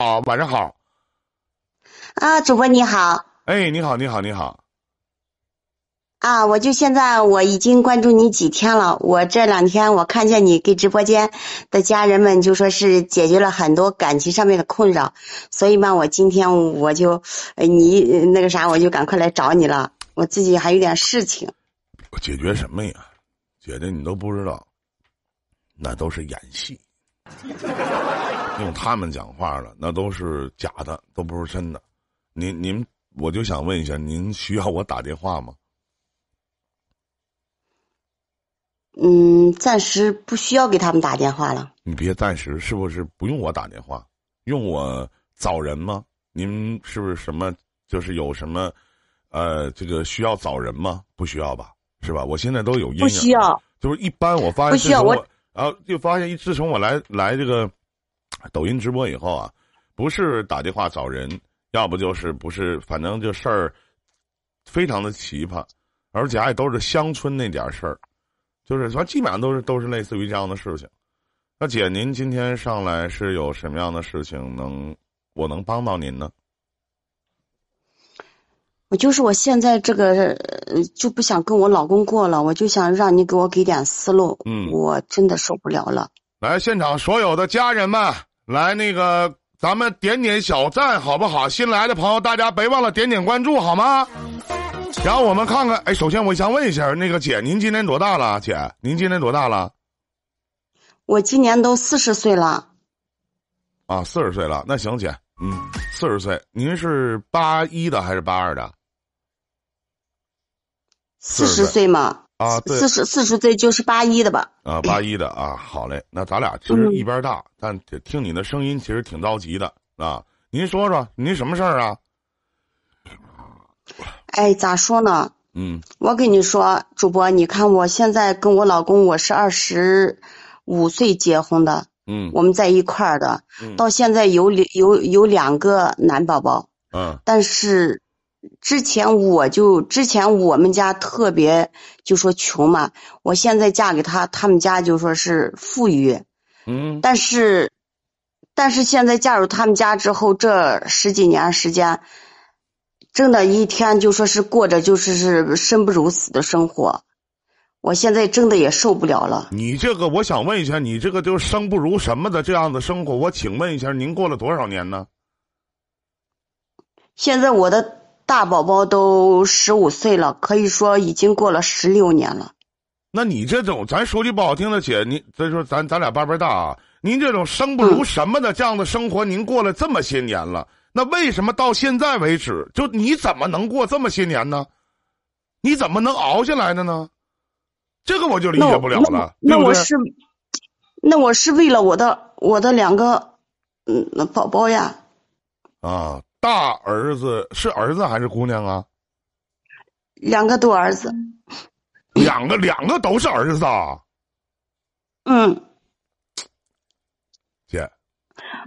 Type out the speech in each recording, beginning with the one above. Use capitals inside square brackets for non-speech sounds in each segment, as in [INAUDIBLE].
啊，晚上好。啊，主播你好。哎，你好，你好，你好。啊，我就现在我已经关注你几天了。我这两天我看见你给直播间的家人们就说是解决了很多感情上面的困扰，所以嘛，我今天我就，你那个啥，我就赶快来找你了。我自己还有点事情。我解决什么呀，姐姐你都不知道，那都是演戏。[LAUGHS] 用他们讲话了，那都是假的，都不是真的。您您，我就想问一下，您需要我打电话吗？嗯，暂时不需要给他们打电话了。你别暂时，是不是不用我打电话？用我找人吗？您是不是什么？就是有什么，呃，这个需要找人吗？不需要吧？是吧？我现在都有阴影。不需要。就是一般，我发现不需要我，然后就发现，一自从我来来这个抖音直播以后啊，不是打电话找人，要不就是不是，反正这事儿非常的奇葩，而且还都是乡村那点事儿。就是反正基本上都是都是类似于这样的事情。那姐，您今天上来是有什么样的事情能我能帮到您呢？我就是我现在这个就不想跟我老公过了，我就想让你给我给点思路。嗯，我真的受不了了。来，现场所有的家人们，来那个咱们点点小赞好不好？新来的朋友，大家别忘了点点关注好吗？然后我们看看，哎，首先我想问一下，那个姐，您今年多大了？姐，您今年多大了？我今年都四十岁了。啊，四十岁了，那行，姐，嗯，四十岁，您是八一的还是八二的？四十岁嘛。啊，四十四十岁就是八一的吧？啊，[CLEARS THROAT] 八一的啊，好嘞，那咱俩其实一边大，但听你的声音其实挺着急的啊。您说说，您什么事儿啊？哎，咋说呢？嗯，我跟你说，主播，你看我现在跟我老公，我是二十五岁结婚的，嗯，我们在一块儿的，到现在有有有两个男宝宝，嗯，但是之前我就之前我们家特别就说穷嘛，我现在嫁给他，他们家就说是富裕，嗯，但是但是现在嫁入他们家之后，这十几年时间。真的一天就说是过着就是是生不如死的生活，我现在真的也受不了了。你这个，我想问一下，你这个就是生不如什么的这样的生活，我请问一下，您过了多少年呢？现在我的大宝宝都十五岁了，可以说已经过了十六年了。那你这种，咱说句不好听的，姐，您再说咱咱俩辈辈大啊，您这种生不如什么的这样的生活，您过了这么些年了。那为什么到现在为止，就你怎么能过这么些年呢？你怎么能熬下来的呢？这个我就理解不了了。那我是，那我是为了我的我的两个嗯宝宝呀。啊，大儿子是儿子还是姑娘啊？两个都儿子。两个两个都是儿子啊。嗯。姐。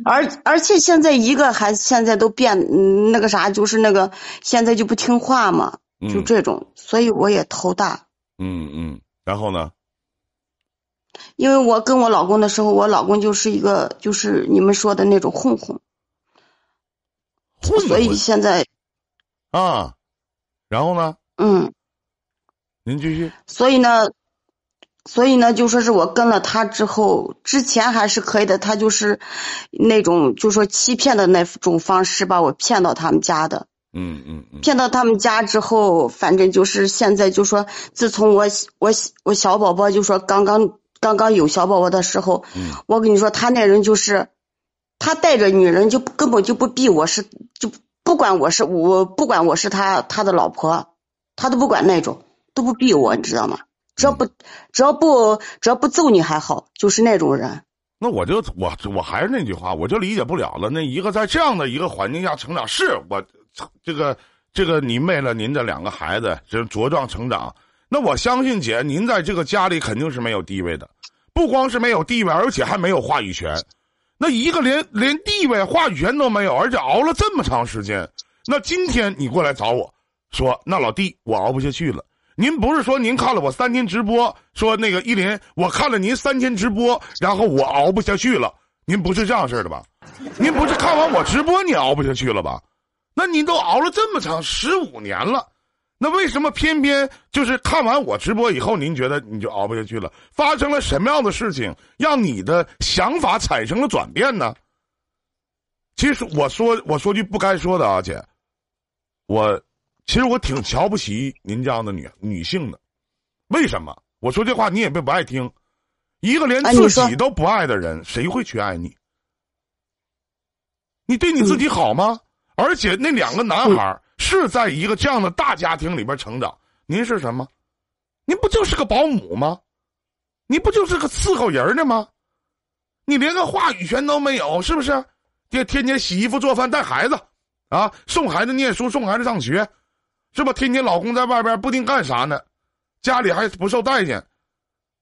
而而且现在一个孩子现在都变那个啥，就是那个现在就不听话嘛，就这种，所以我也头大。嗯嗯，然后呢？因为我跟我老公的时候，我老公就是一个就是你们说的那种混混，混，所以现在啊，然后呢？嗯，您继续。所以呢。所以呢，就说是我跟了他之后，之前还是可以的，他就是那种就说欺骗的那种方式把我骗到他们家的。嗯嗯嗯。骗到他们家之后，反正就是现在就说，自从我我我小宝宝就说刚刚刚刚有小宝宝的时候，我跟你说，他那人就是，他带着女人就根本就不避我是就不管我是我不管我是他他的老婆，他都不管那种都不避我，你知道吗？只要不，只要不，只要不揍你还好，就是那种人。那我就我我还是那句话，我就理解不了了。那一个在这样的一个环境下成长，是我这个这个您为了您的两个孩子这茁壮成长，那我相信姐您在这个家里肯定是没有地位的，不光是没有地位，而且还没有话语权。那一个连连地位、话语权都没有，而且熬了这么长时间，那今天你过来找我说，那老弟我熬不下去了。您不是说您看了我三天直播，说那个依林，我看了您三天直播，然后我熬不下去了，您不是这样式的吧？您不是看完我直播你熬不下去了吧？那您都熬了这么长十五年了，那为什么偏偏就是看完我直播以后，您觉得你就熬不下去了？发生了什么样的事情让你的想法产生了转变呢？其实我说我说句不该说的啊，姐，我其实我挺瞧不起您这样的女女性的，为什么？我说这话你也别不爱听，一个连自己都不爱的人，谁会去爱你？你对你自己好吗？而且那两个男孩是在一个这样的大家庭里边成长，您是什么？您不就是个保姆吗？你不就是个伺候人的吗？你连个话语权都没有，是不是？天天天洗衣服、做饭、带孩子，啊，送孩子念书、送孩子上学，是吧？天天老公在外边不定干啥呢，家里还不受待见。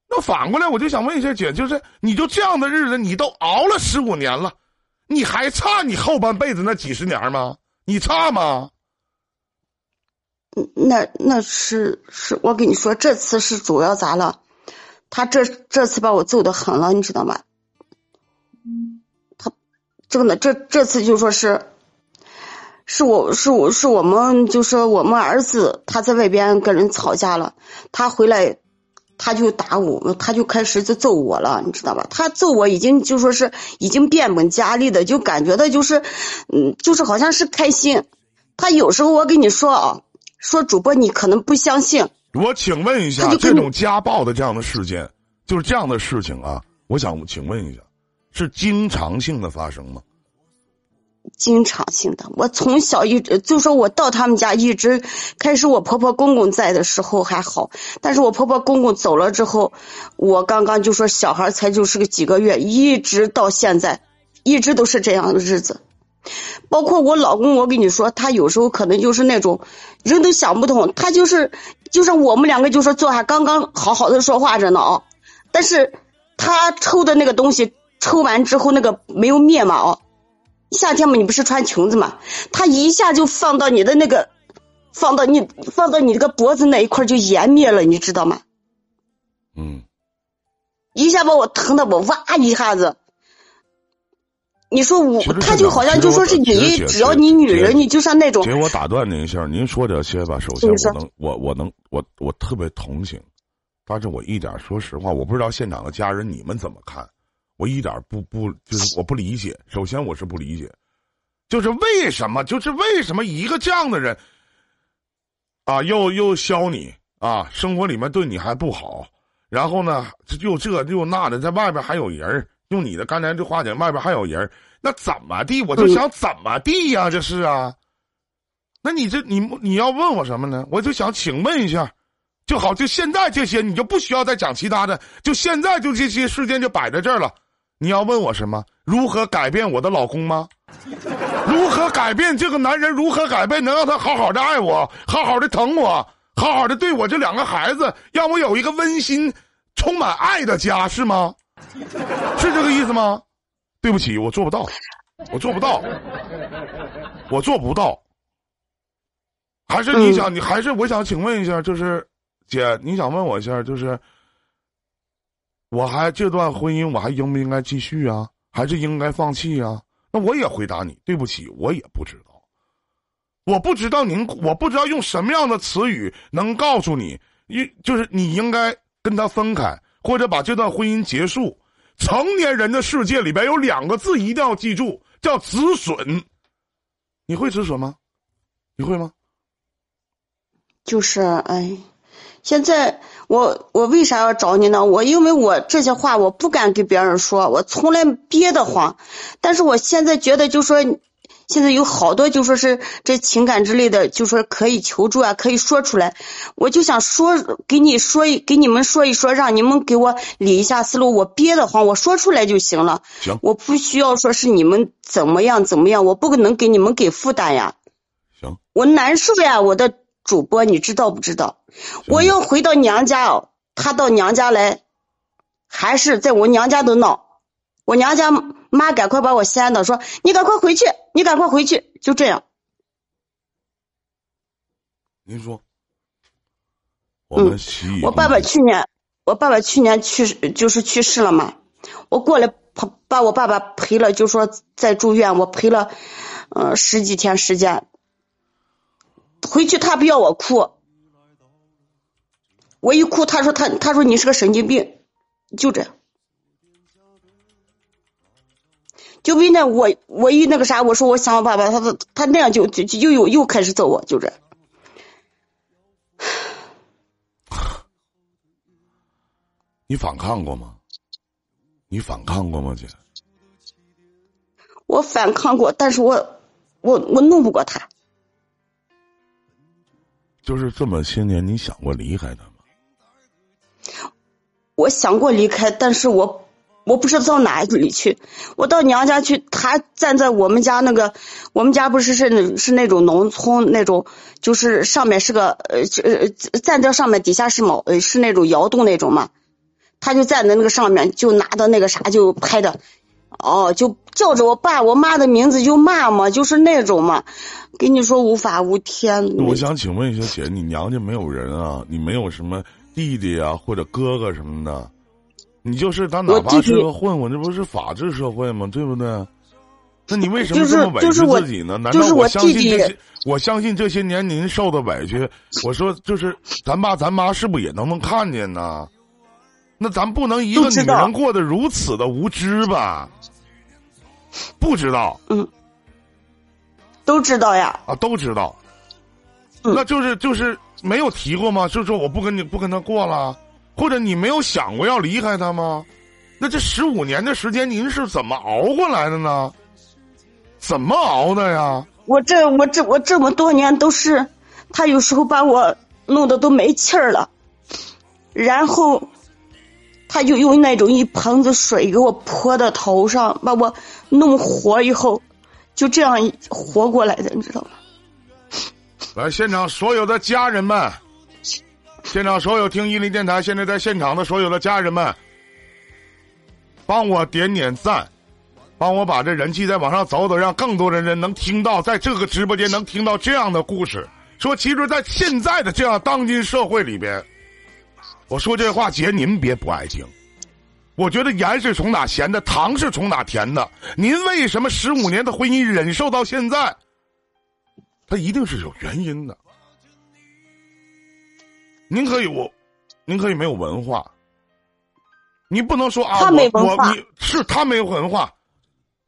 那反过来，我就想问一下姐，就是你就这样的日子，你都熬了十五年了。你还差你后半辈子那几十年吗？你差吗？那那是是我跟你说，这次是主要咋了？他这这次把我揍的狠了，你知道吗？他真的这这次就说是，是我是我是我们就说我们儿子他在外边跟人吵架了，他回来。他就打我，他就开始就揍我了，你知道吧？他揍我已经就说是已经变本加厉的，就感觉到就是，嗯，就是好像是开心。他有时候我跟你说啊，说主播你可能不相信。我请问一下，这种家暴的这样的事件，就是这样的事情啊，我想请问一下，是经常性的发生吗？经常性的，我从小一直就说，我到他们家一直开始，我婆婆公公在的时候还好，但是我婆婆公公走了之后，我刚刚就说小孩才就是个几个月，一直到现在，一直都是这样的日子。包括我老公，我跟你说，他有时候可能就是那种人都想不通，他就是就是我们两个就说坐下刚刚好好的说话着呢啊，但是他抽的那个东西抽完之后，那个没有灭嘛哦。夏天嘛，你不是穿裙子嘛？他一下就放到你的那个，放到你放到你这个脖子那一块就延灭了，你知道吗？嗯。一下把我疼的我哇一下子。你说我，他就好像就说是你，只要你女人，你就像那种。给我打断您一下，您说这些吧，首先我能，我我能，我我特别同情，但是我一点说实话，我不知道现场的家人你们怎么看。我一点不不就是我不理解。首先我是不理解，就是为什么就是为什么一个这样的人，啊，又又削你啊，生活里面对你还不好，然后呢又这又那的，在外边还有人用你的刚才这话讲，外边还有人那怎么地？我就想怎么地呀？这是啊，那你这你你要问我什么呢？我就想请问一下。就好，就现在这些，你就不需要再讲其他的，就现在就这些事件就摆在这儿了。你要问我什么？如何改变我的老公吗？如何改变这个男人？如何改变能让他好好的爱我，好好的疼我，好好的对我这两个孩子，让我有一个温馨、充满爱的家，是吗？是这个意思吗？对不起，我做不到，我做不到，我做不到。还是你想？你还是我想请问一下，就是姐，你想问我一下，就是。我还这段婚姻，我还应不应该继续啊？还是应该放弃啊？那我也回答你，对不起，我也不知道。我不知道您，我不知道用什么样的词语能告诉你，应就是你应该跟他分开，或者把这段婚姻结束。成年人的世界里边有两个字一定要记住，叫止损。你会止损吗？你会吗？就是哎。现在我我为啥要找你呢？我因为我这些话我不敢给别人说，我从来憋得慌。但是我现在觉得，就说现在有好多就说是这情感之类的，就说可以求助啊，可以说出来。我就想说给你说一给你们说一说，让你们给我理一下思路。我憋得慌，我说出来就行了。行，我不需要说是你们怎么样怎么样，我不可能给你们给负担呀。行，我难受呀，我的。主播，你知道不知道？我要回到娘家哦，他到娘家来，还是在我娘家都闹。我娘家妈赶快把我掀的，说你赶快回去，你赶快回去，就这样。您说，我们我爸爸去年，我爸爸去年去世，就是去世了嘛。我过来他把我爸爸陪了，就说在住院，我陪了，嗯，十几天时间。回去他不要我哭，我一哭，他说他他说你是个神经病，就这样。就为那我我一那个啥，我说我想我爸爸，他他他那样就就就又又开始揍我，就这。[SIGHS] 你反抗过吗？你反抗过吗，姐？我反抗过，但是我我我弄不过他。就是这么些年，你想过离开他吗？我想过离开，但是我。我不知道到哪里去，我到娘家去，他站在我们家那个，我们家不是是是那种农村那种，就是上面是个呃呃站在上面，底下是毛呃是那种窑洞那种嘛，他就站在那个上面，就拿着那个啥就拍的，哦，就叫着我爸我妈的名字就骂嘛，就是那种嘛，跟你说无法无天。我想请问一下姐，你娘家没有人啊？你没有什么弟弟啊或者哥哥什么的？你就是他，哪怕是个混混，这不是法治社会吗？对不对？那你为什么这么委屈自己呢？难道我相信这些？我相信这些年您受的委屈，我说就是咱爸咱妈是不是也都能看见呢？那咱不能一个女人过得如此的无知吧？不知道，嗯，都知道呀。啊，都知道。那就是就是没有提过吗？就说我不跟你不跟他过了。或者你没有想过要离开他吗？那这十五年的时间，您是怎么熬过来的呢？怎么熬的呀？我这我这我这么多年都是，他有时候把我弄得都没气儿了，然后他就用那种一盆子水给我泼到头上，把我弄活以后，就这样活过来的，你知道吗？来，现场所有的家人们。现场所有听伊林电台现在在现场的所有的家人们，帮我点点赞，帮我把这人气再往上走走，让更多的人能听到，在这个直播间能听到这样的故事。说，其实，在现在的这样当今社会里边，我说这话，姐您别不爱听。我觉得盐是从哪咸的，糖是从哪甜的。您为什么十五年的婚姻忍受到现在？它一定是有原因的。您可以我，您可以没有文化，你不能说啊，我我你是他没有文化，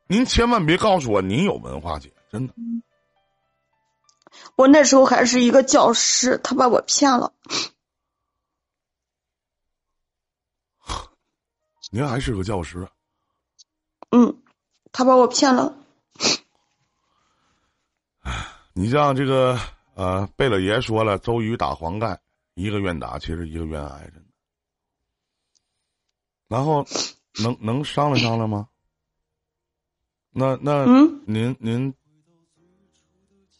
您千万别告诉我您有文化，姐真的。我那时候还是一个教师，他把我骗了。您还是个教师。嗯，他把我骗了。你像这个呃，贝勒爷说了，周瑜打黄盖。一个愿打，其实一个愿挨着呢。然后，[SNIFFS] 能能商量商量吗？那那，您您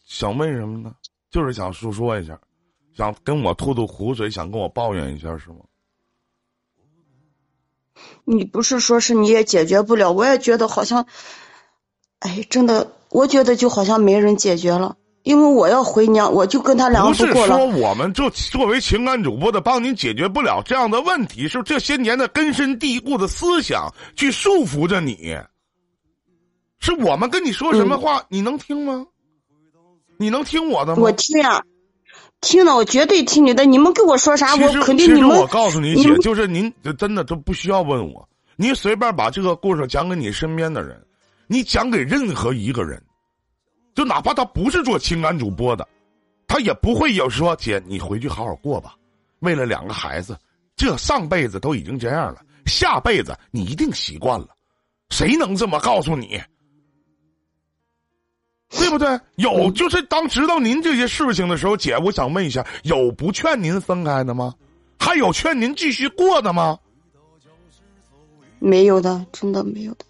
想问什么呢？就是想诉说一下，想跟我吐吐苦水，想跟我抱怨一下，是吗？你不是说是你也解决不了？我也觉得好像，哎，真的，我觉得就好像没人解决了。因为我要回娘，我就跟他两个不过了。不是说我们就作为情感主播的帮您解决不了这样的问题，是这些年的根深蒂固的思想去束缚着你。是我们跟你说什么话，你能听吗？你能听我的吗？我听呀，听了，我绝对听你的。你们跟我说啥，我肯定你们。我告诉你，姐，就是您真的都不需要问我，您随便把这个故事讲给你身边的人，你讲给任何一个人。就哪怕他不是做情感主播的，他也不会有说姐，你回去好好过吧。为了两个孩子，这上辈子都已经这样了，下辈子你一定习惯了。谁能这么告诉你？对不对？有就是当知道您这些事情的时候，姐，我想问一下，有不劝您分开的吗？还有劝您继续过的吗？没有的，真的没有的。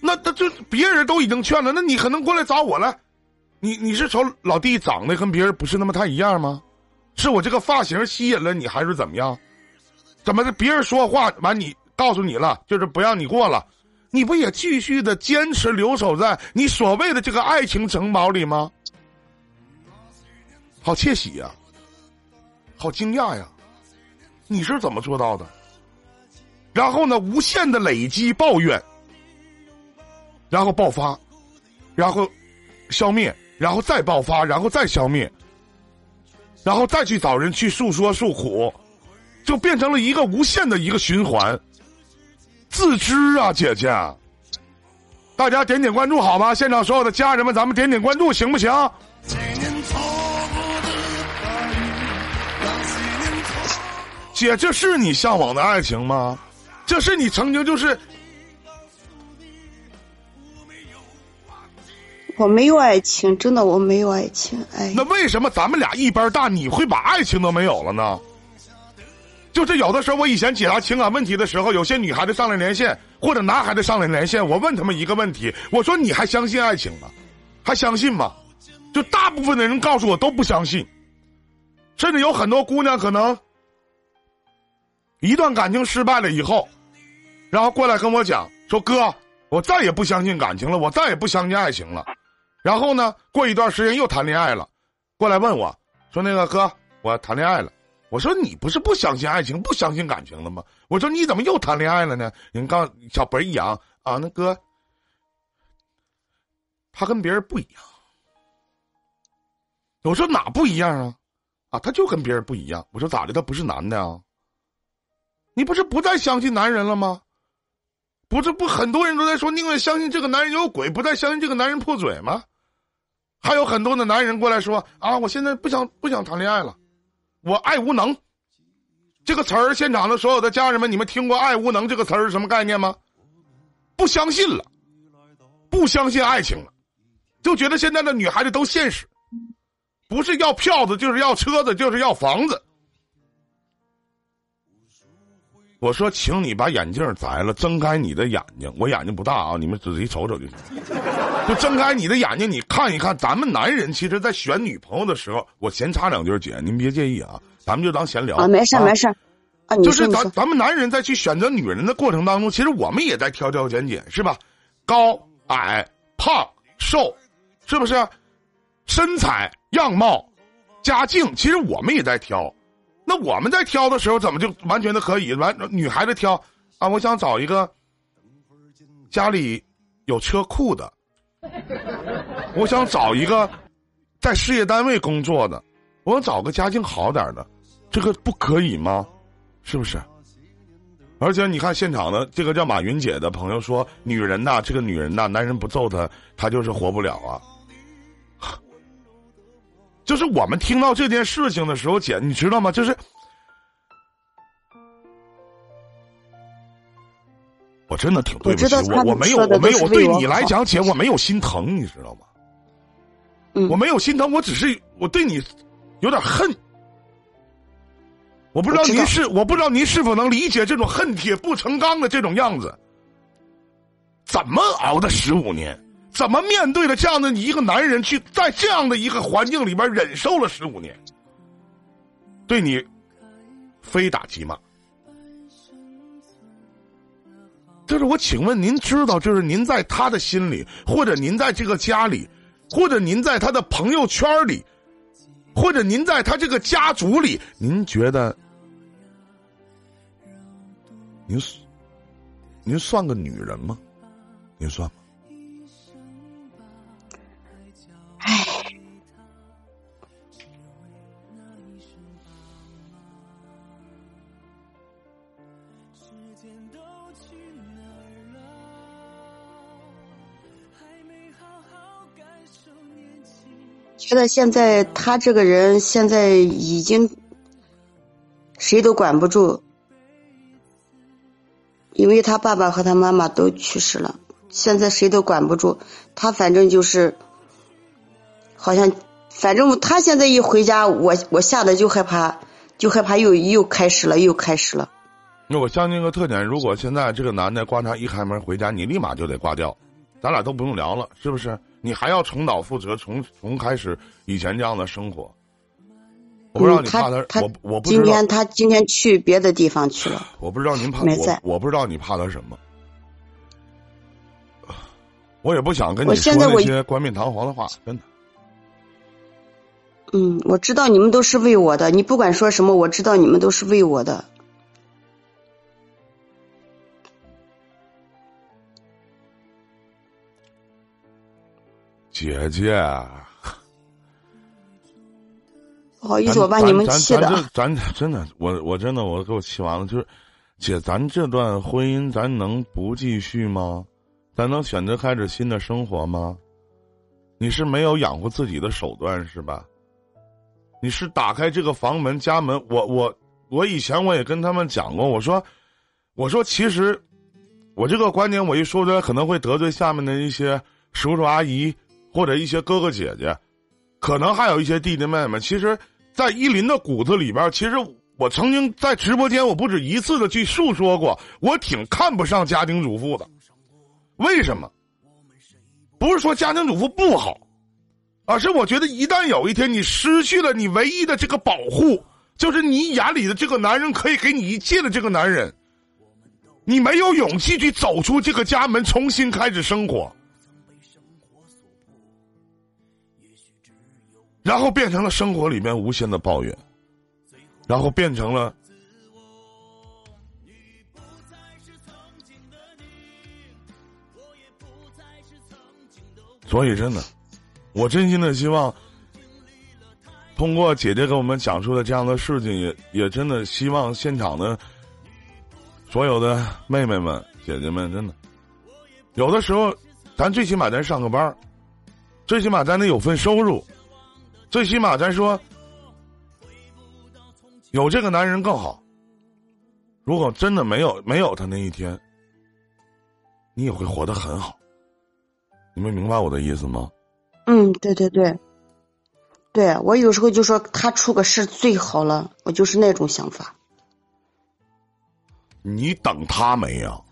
那那就别人都已经劝了，那你可能过来找我来。你你是瞅老弟长得跟别人不是那么太一样吗？是我这个发型吸引了你，还是怎么样？怎么的？别人说话完，你告诉你了，就是不让你过了，你不也继续的坚持留守在你所谓的这个爱情城堡里吗？好窃喜呀，好惊讶呀！你是怎么做到的？然后呢，无限的累积抱怨，然后爆发，然后消灭，然后再爆发，然后再消灭，然后再去找人去诉说诉苦，就变成了一个无限的一个循环。自知啊，姐姐，大家点点关注好吗？现场所有的家人们，咱们点点关注行不行？姐，这是你向往的爱情吗？这是你曾经就是？我没有爱情，真的我没有爱情。哎，那为什么咱们俩一般大，你会把爱情都没有了呢？就是有的时候，我以前解答情感问题的时候，有些女孩子上来连线，或者男孩子上来连线，我问他们一个问题：我说你还相信爱情吗？还相信吗？就大部分的人告诉我都不相信，甚至有很多姑娘可能。一段感情失败了以后，然后过来跟我讲说：“哥，我再也不相信感情了，我再也不相信爱情了。”然后呢，过一段时间又谈恋爱了，过来问我说：“那个哥，我谈恋爱了。”我说：“你不是不相信爱情、不相信感情了吗？”我说：“你怎么又谈恋爱了呢？”人刚小本一扬啊，那哥，他跟别人不一样。我说哪不一样啊？啊，他就跟别人不一样。我说咋的？他不是男的啊？你不是不再相信男人了吗？不是不很多人都在说宁愿相信这个男人有鬼，不再相信这个男人破嘴吗？还有很多的男人过来说啊，我现在不想不想谈恋爱了，我爱无能。这个词儿，现场的所有的家人们，你们听过“爱无能”这个词儿是什么概念吗？不相信了，不相信爱情了，就觉得现在的女孩子都现实，不是要票子，就是要车子，就是要房子。我说，请你把眼镜摘了，睁开你的眼睛。我眼睛不大啊，你们仔细瞅瞅就行。就睁开你的眼睛，你看一看，咱们男人其实，在选女朋友的时候，我闲插两句，姐，您别介意啊，咱们就当闲聊啊，没事没事。啊，就是咱咱们男人在去选择女人的过程当中，其实我们也在挑挑拣拣，是吧？高矮、胖瘦，是不是？身材、样貌、家境，其实我们也在挑。那我们在挑的时候，怎么就完全的可以完？女孩子挑啊，我想找一个家里有车库的，我想找一个在事业单位工作的，我想找个家境好点的，这个不可以吗？是不是？而且你看现场的这个叫马云姐的朋友说，女人呐，这个女人呐，男人不揍她，她就是活不了啊。就是我们听到这件事情的时候，姐，你知道吗？就是我真的挺对不起我，我没有，我没有对你来讲，姐，我没有心疼，你知道吗？嗯，我没有心疼，我只是我对你有点恨。我不知道您是，我不知道您是否能理解这种恨铁不成钢的这种样子。怎么熬的十五年？怎么面对了这样的一个男人，去在这样的一个环境里边忍受了十五年，对你非打即骂？就是我请问您知道，就是您在他的心里，或者您在这个家里，或者您在他的朋友圈里，或者您在他这个家族里，您觉得您您算个女人吗？您算吗？觉得现在他这个人现在已经谁都管不住，因为他爸爸和他妈妈都去世了，现在谁都管不住他。反正就是，好像反正他现在一回家，我我吓得就害怕，就害怕又又开始了，又开始了。那我相信一个特点，如果现在这个男的观察一开门回家，你立马就得挂掉，咱俩都不用聊了，是不是？你还要重蹈覆辙，重重开始以前这样的生活。我不知道你怕他，我我不知道。今天他今天去别的地方去了。我不知道您怕我，我不知道你怕他什么。我也不想跟你说那些冠冕堂皇的话，真的。嗯，我知道你们都是为我的，你不管说什么，我知道你们都是为我的。姐姐，不好意思，我把你们气的。咱咱真的，我我真的我给我气完了。就是，姐，咱这段婚姻，咱能不继续吗？咱能选择开始新的生活吗？你是没有养活自己的手段是吧？你是打开这个房门家门，我我我以前我也跟他们讲过，我说我说其实我这个观点我一说出来可能会得罪下面的一些叔叔阿姨或者一些哥哥姐姐，可能还有一些弟弟妹妹。其实，在依林的骨子里边，其实我曾经在直播间我不止一次的去诉说过，我挺看不上家庭主妇的。为什么？不是说家庭主妇不好，而是我觉得一旦有一天你失去了你唯一的这个保护，就是你眼里的这个男人可以给你一切的这个男人，你没有勇气去走出这个家门，重新开始生活，然后变成了生活里面无限的抱怨，然后变成了。所以，真的，我真心的希望，通过姐姐给我们讲述的这样的事情，也也真的希望现场的所有的妹妹们、姐姐们，真的，有的时候，咱最起码咱上个班儿最起码咱得有份收入，最起码咱说有这个男人更好。如果真的没有没有他那一天，你也会活得很好。你们明白我的意思吗？嗯，对对对，对我有时候就说他出个事最好了，我就是那种想法。你等他没呀？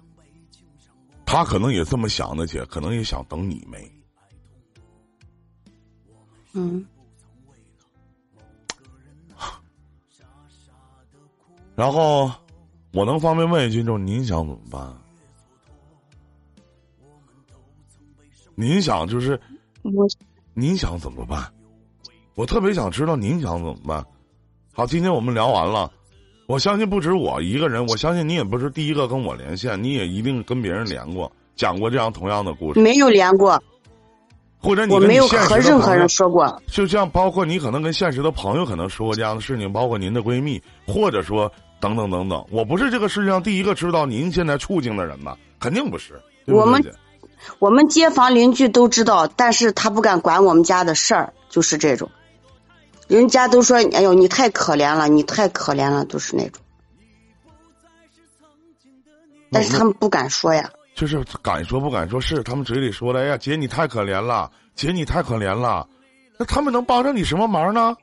他可能也这么想的，姐，可能也想等你没。嗯。然后，我能方便问一句，就是您想怎么办？您想就是，我，您想怎么办？我特别想知道您想怎么办。好，今天我们聊完了，我相信不止我一个人，我相信你也不是第一个跟我连线，你也一定跟别人连过，讲过这样同样的故事。没有连过，或者你我没有和任何人说过。就像包括你可能跟现实的朋友可能说过这样的事情，包括您的闺蜜，或者说等等等等。我不是这个世界上第一个知道您现在处境的人吧？肯定不是。我们。我们街坊邻居都知道，但是他不敢管我们家的事儿，就是这种。人家都说：“哎呦，你太可怜了，你太可怜了。”都是那种。但是他们不敢说呀。就是敢说不敢说，是他们嘴里说的。哎呀，姐你太可怜了，姐你太可怜了。那他们能帮上你什么忙呢？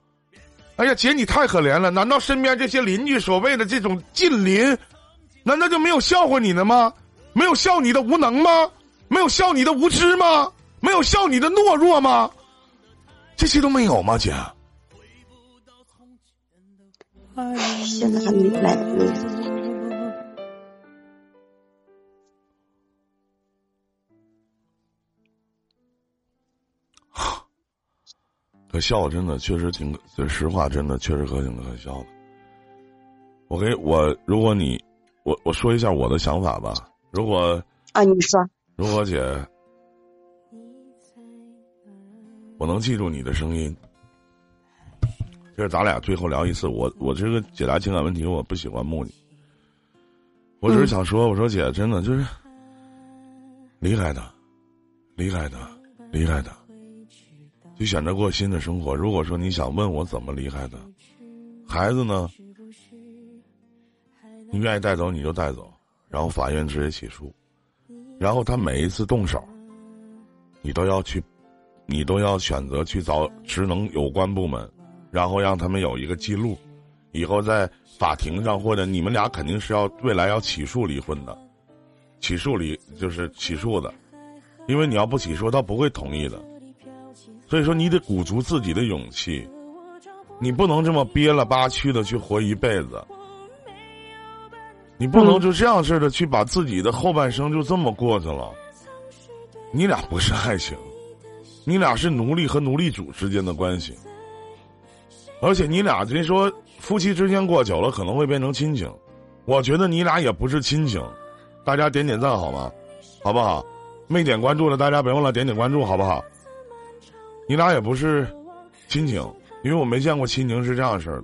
哎呀，姐你太可怜了。难道身边这些邻居所谓的这种近邻，难道就没有笑话你的吗？没有笑你的无能吗？没有笑你的无知吗？没有笑你的懦弱吗？这些都没有吗，姐？现在还没来。可笑，真的确实挺，这实话，真的确实可挺可笑的。我给我，如果你，我我说一下我的想法吧。如果啊，你说。如果姐，我能记住你的声音，就是咱俩最后聊一次。我我这个解答情感问题，我不喜欢木你。我只是想说，我说姐，真的就是离开他，离开他，离开他，就选择过新的生活。如果说你想问我怎么离开的，孩子呢，你愿意带走你就带走，然后法院直接起诉。然后他每一次动手，你都要去，你都要选择去找职能有关部门，然后让他们有一个记录，以后在法庭上或者你们俩肯定是要未来要起诉离婚的，起诉离就是起诉的，因为你要不起诉他不会同意的，所以说你得鼓足自己的勇气，你不能这么憋了吧屈的去活一辈子。你不能就这样似的去把自己的后半生就这么过去了。你俩不是爱情，你俩是奴隶和奴隶主之间的关系。而且你俩这说夫妻之间过久了可能会变成亲情，我觉得你俩也不是亲情。大家点点赞好吗？好不好？没点关注的大家别忘了点点关注好不好？你俩也不是亲情，因为我没见过亲情是这样式的。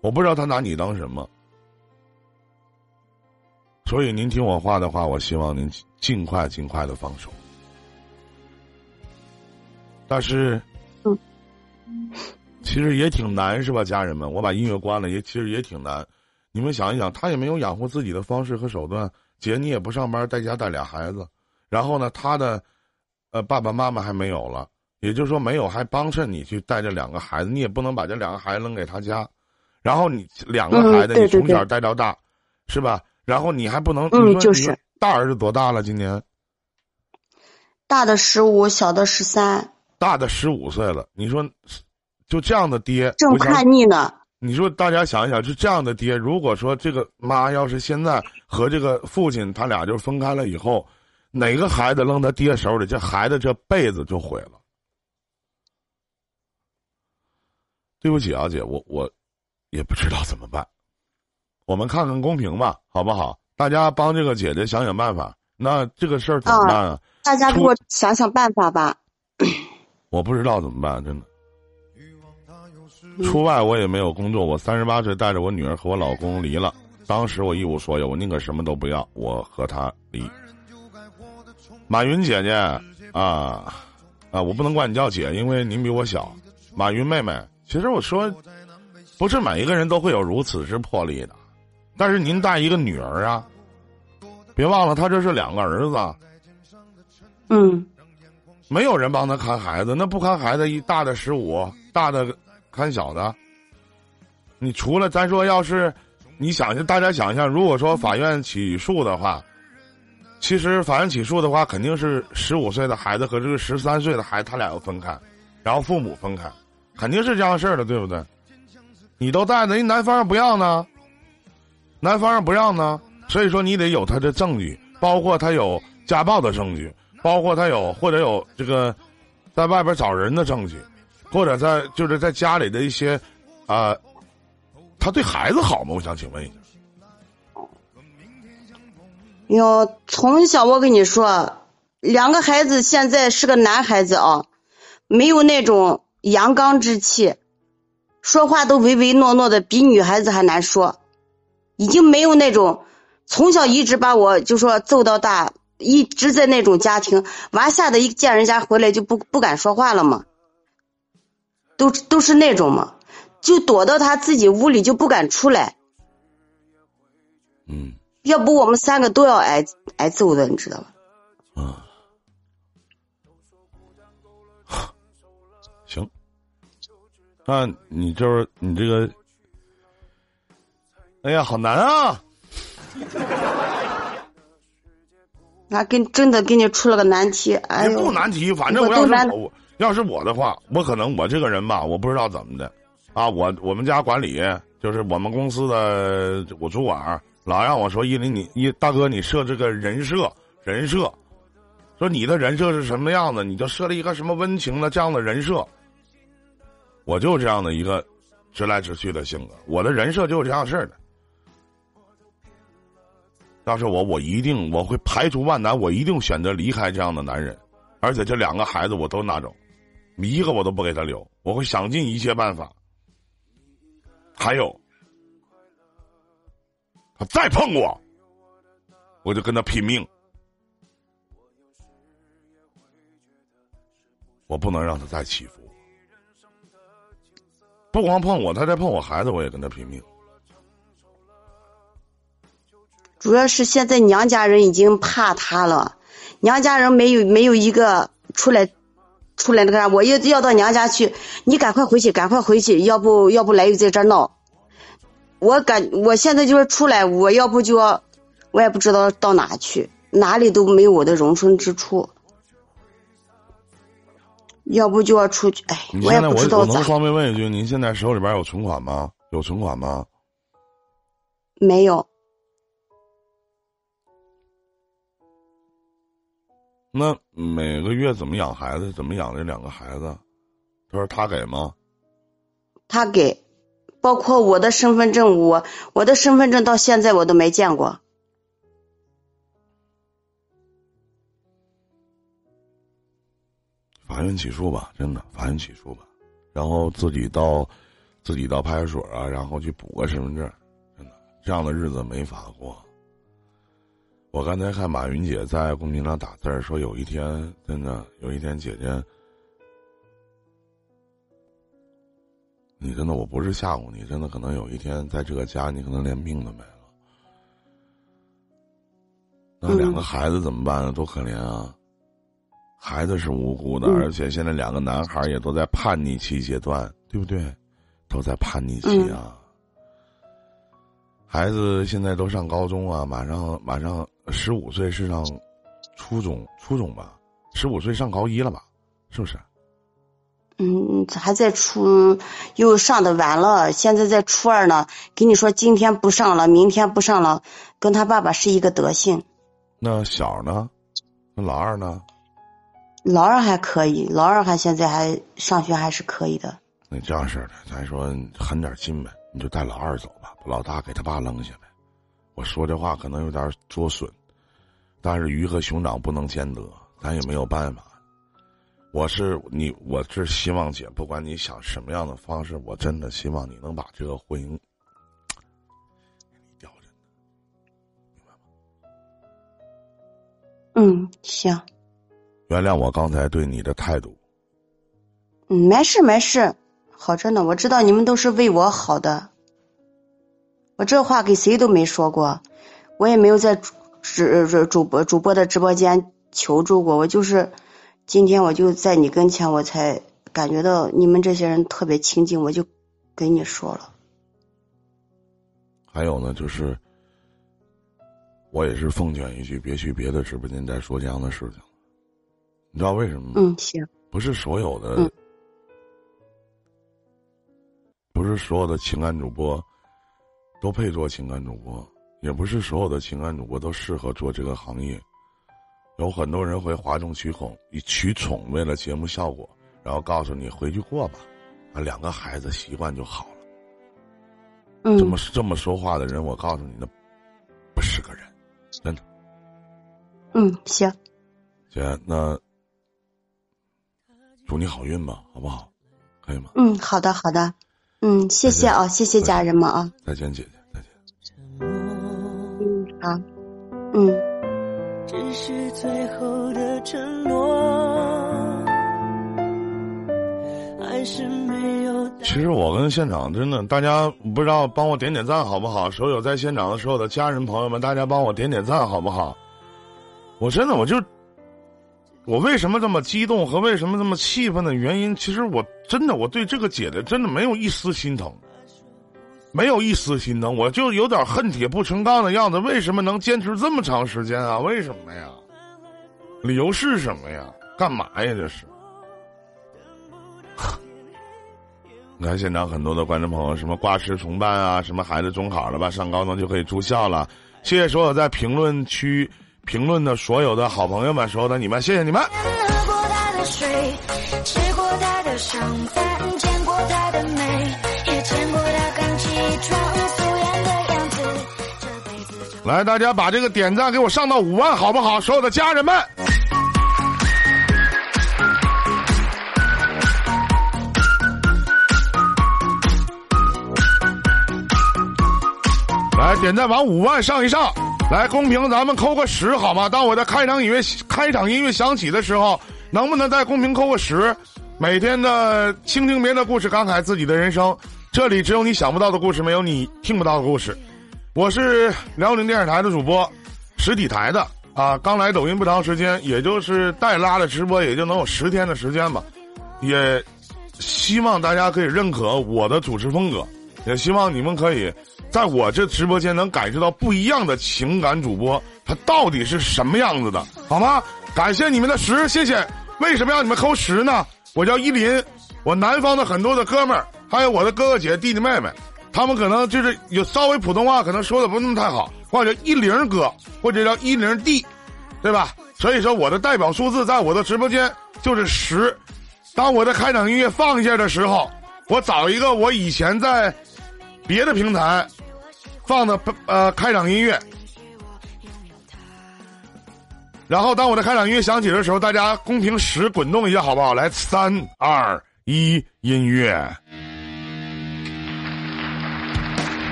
我不知道他拿你当什么，所以您听我话的话，我希望您尽快尽快的放手。但是，嗯，其实也挺难，是吧，家人们？我把音乐关了，也其实也挺难。你们想一想，他也没有养活自己的方式和手段，姐你也不上班，在家带俩孩子，然后呢，他的呃爸爸妈妈还没有了，也就是说没有还帮衬你去带着两个孩子，你也不能把这两个孩子扔给他家。然后你两个孩子，你从小带到大，是吧？然后你还不能，嗯，就是大儿子多大了？今年大的十五，小的十三。大的十五岁了，你说就这样的爹正叛逆呢？你说大家想一想，就这样的爹，如果说这个妈要是现在和这个父亲他俩就分开了以后，哪个孩子扔他爹手里，这孩子这辈子就毁了。对不起啊，姐，我我。也不知道怎么办，我们看看公屏吧，好不好？大家帮这个姐姐想想办法。那这个事儿怎么办啊？大家给我想想办法吧。[CLEARS THROAT] 我不知道怎么办，真的。出外我也没有工作，我三十八岁带着我女儿和我老公离了。当时我一无所有，我宁可什么都不要，我和他离。马云姐姐啊啊，我不能管你叫姐，因为您比我小。马云妹妹，其实我说。不是每一个人都会有如此之魄力的，但是您带一个女儿啊，别忘了他这是两个儿子，嗯，没有人帮他看孩子，那不看孩子一大的十五，大的看小的，你除了咱说要是你想大家想象，如果说法院起诉的话，其实法院起诉的话，肯定是十五岁的孩子和这个十三岁的孩子他俩要分开，然后父母分开，肯定是这样事儿的，对不对？你都带着，人男方不让呢，男方不让呢，所以说你得有他的证据，包括他有家暴的证据，包括他有或者有这个在外边找人的证据，或者在就是在家里的一些啊，他对孩子好吗？我想请问一下。哟，从小我跟你说，两个孩子现在是个男孩子啊，没有那种阳刚之气。说话都唯唯诺诺的，比女孩子还难说，已经没有那种从小一直把我就说揍到大，一直在那种家庭，娃吓得一见人家回来就不不敢说话了嘛，都都是那种嘛，就躲到他自己屋里就不敢出来，嗯，要不我们三个都要挨挨揍的，你知道吧？啊。那你就是你这个，哎呀，好难啊！[LAUGHS] 那跟真的给你出了个难题，哎不难题，反正我要是我要是我的话，我可能我这个人吧，我不知道怎么的，啊，我我们家管理就是我们公司的我主管老让我说，依林你一大哥你设置个人设人设，说你的人设是什么样子，你就设了一个什么温情的这样的人设。我就这样的一个直来直去的性格，我的人设就是这样式的。要是我，我一定我会排除万难，我一定选择离开这样的男人，而且这两个孩子我都拿走，一个我都不给他留，我会想尽一切办法。还有，他再碰我，我就跟他拼命，我不能让他再欺负我。不光碰我，他再碰我孩子，我也跟他拼命。主要是现在娘家人已经怕他了，娘家人没有没有一个出来，出来那个啥，我要要到娘家去，你赶快回去，赶快回去，要不要不来又在这闹。我感我现在就是出来，我要不就要，我也不知道到哪去，哪里都没有我的容身之处。要不就要出去，哎，我也不知道我能方便问一句，您现在手里边有存款吗？有存款吗？没有。那每个月怎么养孩子？怎么养这两个孩子？他说他给吗？他给，包括我的身份证，我我的身份证到现在我都没见过。法院起诉吧，真的，法院起诉吧，然后自己到自己到派出所啊，然后去补个身份证，真的，这样的日子没法过。我刚才看马云姐在公屏上打字说，有一天真的有一天，姐姐，你真的我不是吓唬你，真的可能有一天在这个家，你可能连命都没了。那两个孩子怎么办呢？多可怜啊！孩子是无辜的，而且现在两个男孩也都在叛逆期阶段，对不对？都在叛逆期啊。孩子现在都上高中啊，马上马上十五岁是上初中初中吧，十五岁上高一了吧，是不是？嗯，还在初，又上的晚了，现在在初二呢。跟你说，今天不上了，明天不上了，跟他爸爸是一个德性。那小呢？那老二呢？老二还可以，老二还现在还上学还是可以的。那这样式的，咱说狠点心呗，你就带老二走吧。老大给他爸扔下呗，我说这话可能有点作损，但是鱼和熊掌不能兼得，咱也没有办法。我是你，我是希望姐，不管你想什么样的方式，我真的希望你能把这个婚姻，嗯，行。原谅我刚才对你的态度。嗯，没事没事，好着呢。我知道你们都是为我好的。我这话给谁都没说过，我也没有在主主主播主播的直播间求助过。我就是今天我就在你跟前，我才感觉到你们这些人特别亲近，我就跟你说了。还有呢，就是我也是奉劝一句，别去别的直播间再说这样的事情。你知道为什么吗？嗯，行。不是所有的，不是所有的情感主播。都配做情感主播，也不是所有的情感主播都适合做这个行业。有很多人会哗众取宠，以取宠为了节目效果，然后告诉你回去过吧，啊，两个孩子习惯就好了。嗯，这么这么说话的人，我告诉你，那不是个人，真的。嗯，行。姐，那祝你好运吧，好不好？可以吗？嗯，好的，好的。嗯，谢谢啊，谢谢家人们啊。再见，姐姐，再见。嗯，好，嗯。只是最后的承诺，还是没有。其实我跟现场真的，大家不知道帮我点点赞好不好？所有在现场的所有的家人朋友们，大家帮我点点赞好不好？我真的我就。我为什么这么激动和为什么这么气愤的原因，其实我真的我对这个姐姐真的没有一丝心疼，没有一丝心疼，我就有点恨铁不成钢的样子。为什么能坚持这么长时间啊？为什么呀？理由是什么呀？干嘛呀？这是？你看现场很多的观众朋友，什么挂失重办啊，什么孩子中考了吧，上高中就可以住校了。谢谢所有在评论区。评论的所有的好朋友们，所有的你们，谢谢你们。来，大家把这个点赞给我上到五万，好不好？所有的家人们，来点赞往五万上一上。来公屏，咱们扣个十好吗？当我的开场音乐开场音乐响起的时候，能不能在公屏扣个十？每天的倾听别人的故事，感慨自己的人生。这里只有你想不到的故事，没有你听不到的故事。我是辽宁电视台的主播，实体台的啊，刚来抖音不长时间，也就是带拉的直播，也就能有十天的时间吧。也希望大家可以认可我的主持风格，也希望你们可以。在我这直播间能感受到不一样的情感主播，他到底是什么样子的，好吗？感谢你们的十，谢谢。为什么要你们扣十呢？我叫依林，我南方的很多的哥们儿，还有我的哥哥姐弟弟妹妹，他们可能就是有稍微普通话可能说的不那么太好，或者一零哥，或者叫一零弟，对吧？所以说我的代表数字在我的直播间就是十。当我的开场音乐放下的时候，我找一个我以前在别的平台。放的呃开场音乐，然后当我的开场音乐响起的时候，大家公屏十滚动一下，好不好？来，三二一，音乐。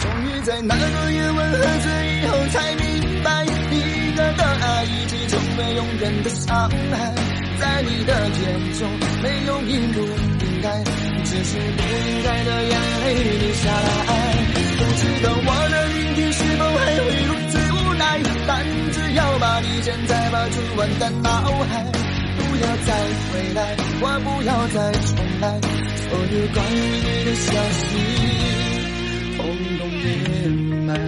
终于在那个夜晚喝醉以后，才明白，一个的爱已经成为永远的伤害。在你的眼中，没有应不应该，只是不应该的眼泪流下来。不知道我的明天是否还会如此无奈，但只要把你现在拔出完的脑海，不要再回来，我不要再重来，所有关于你的消息，统统掩埋。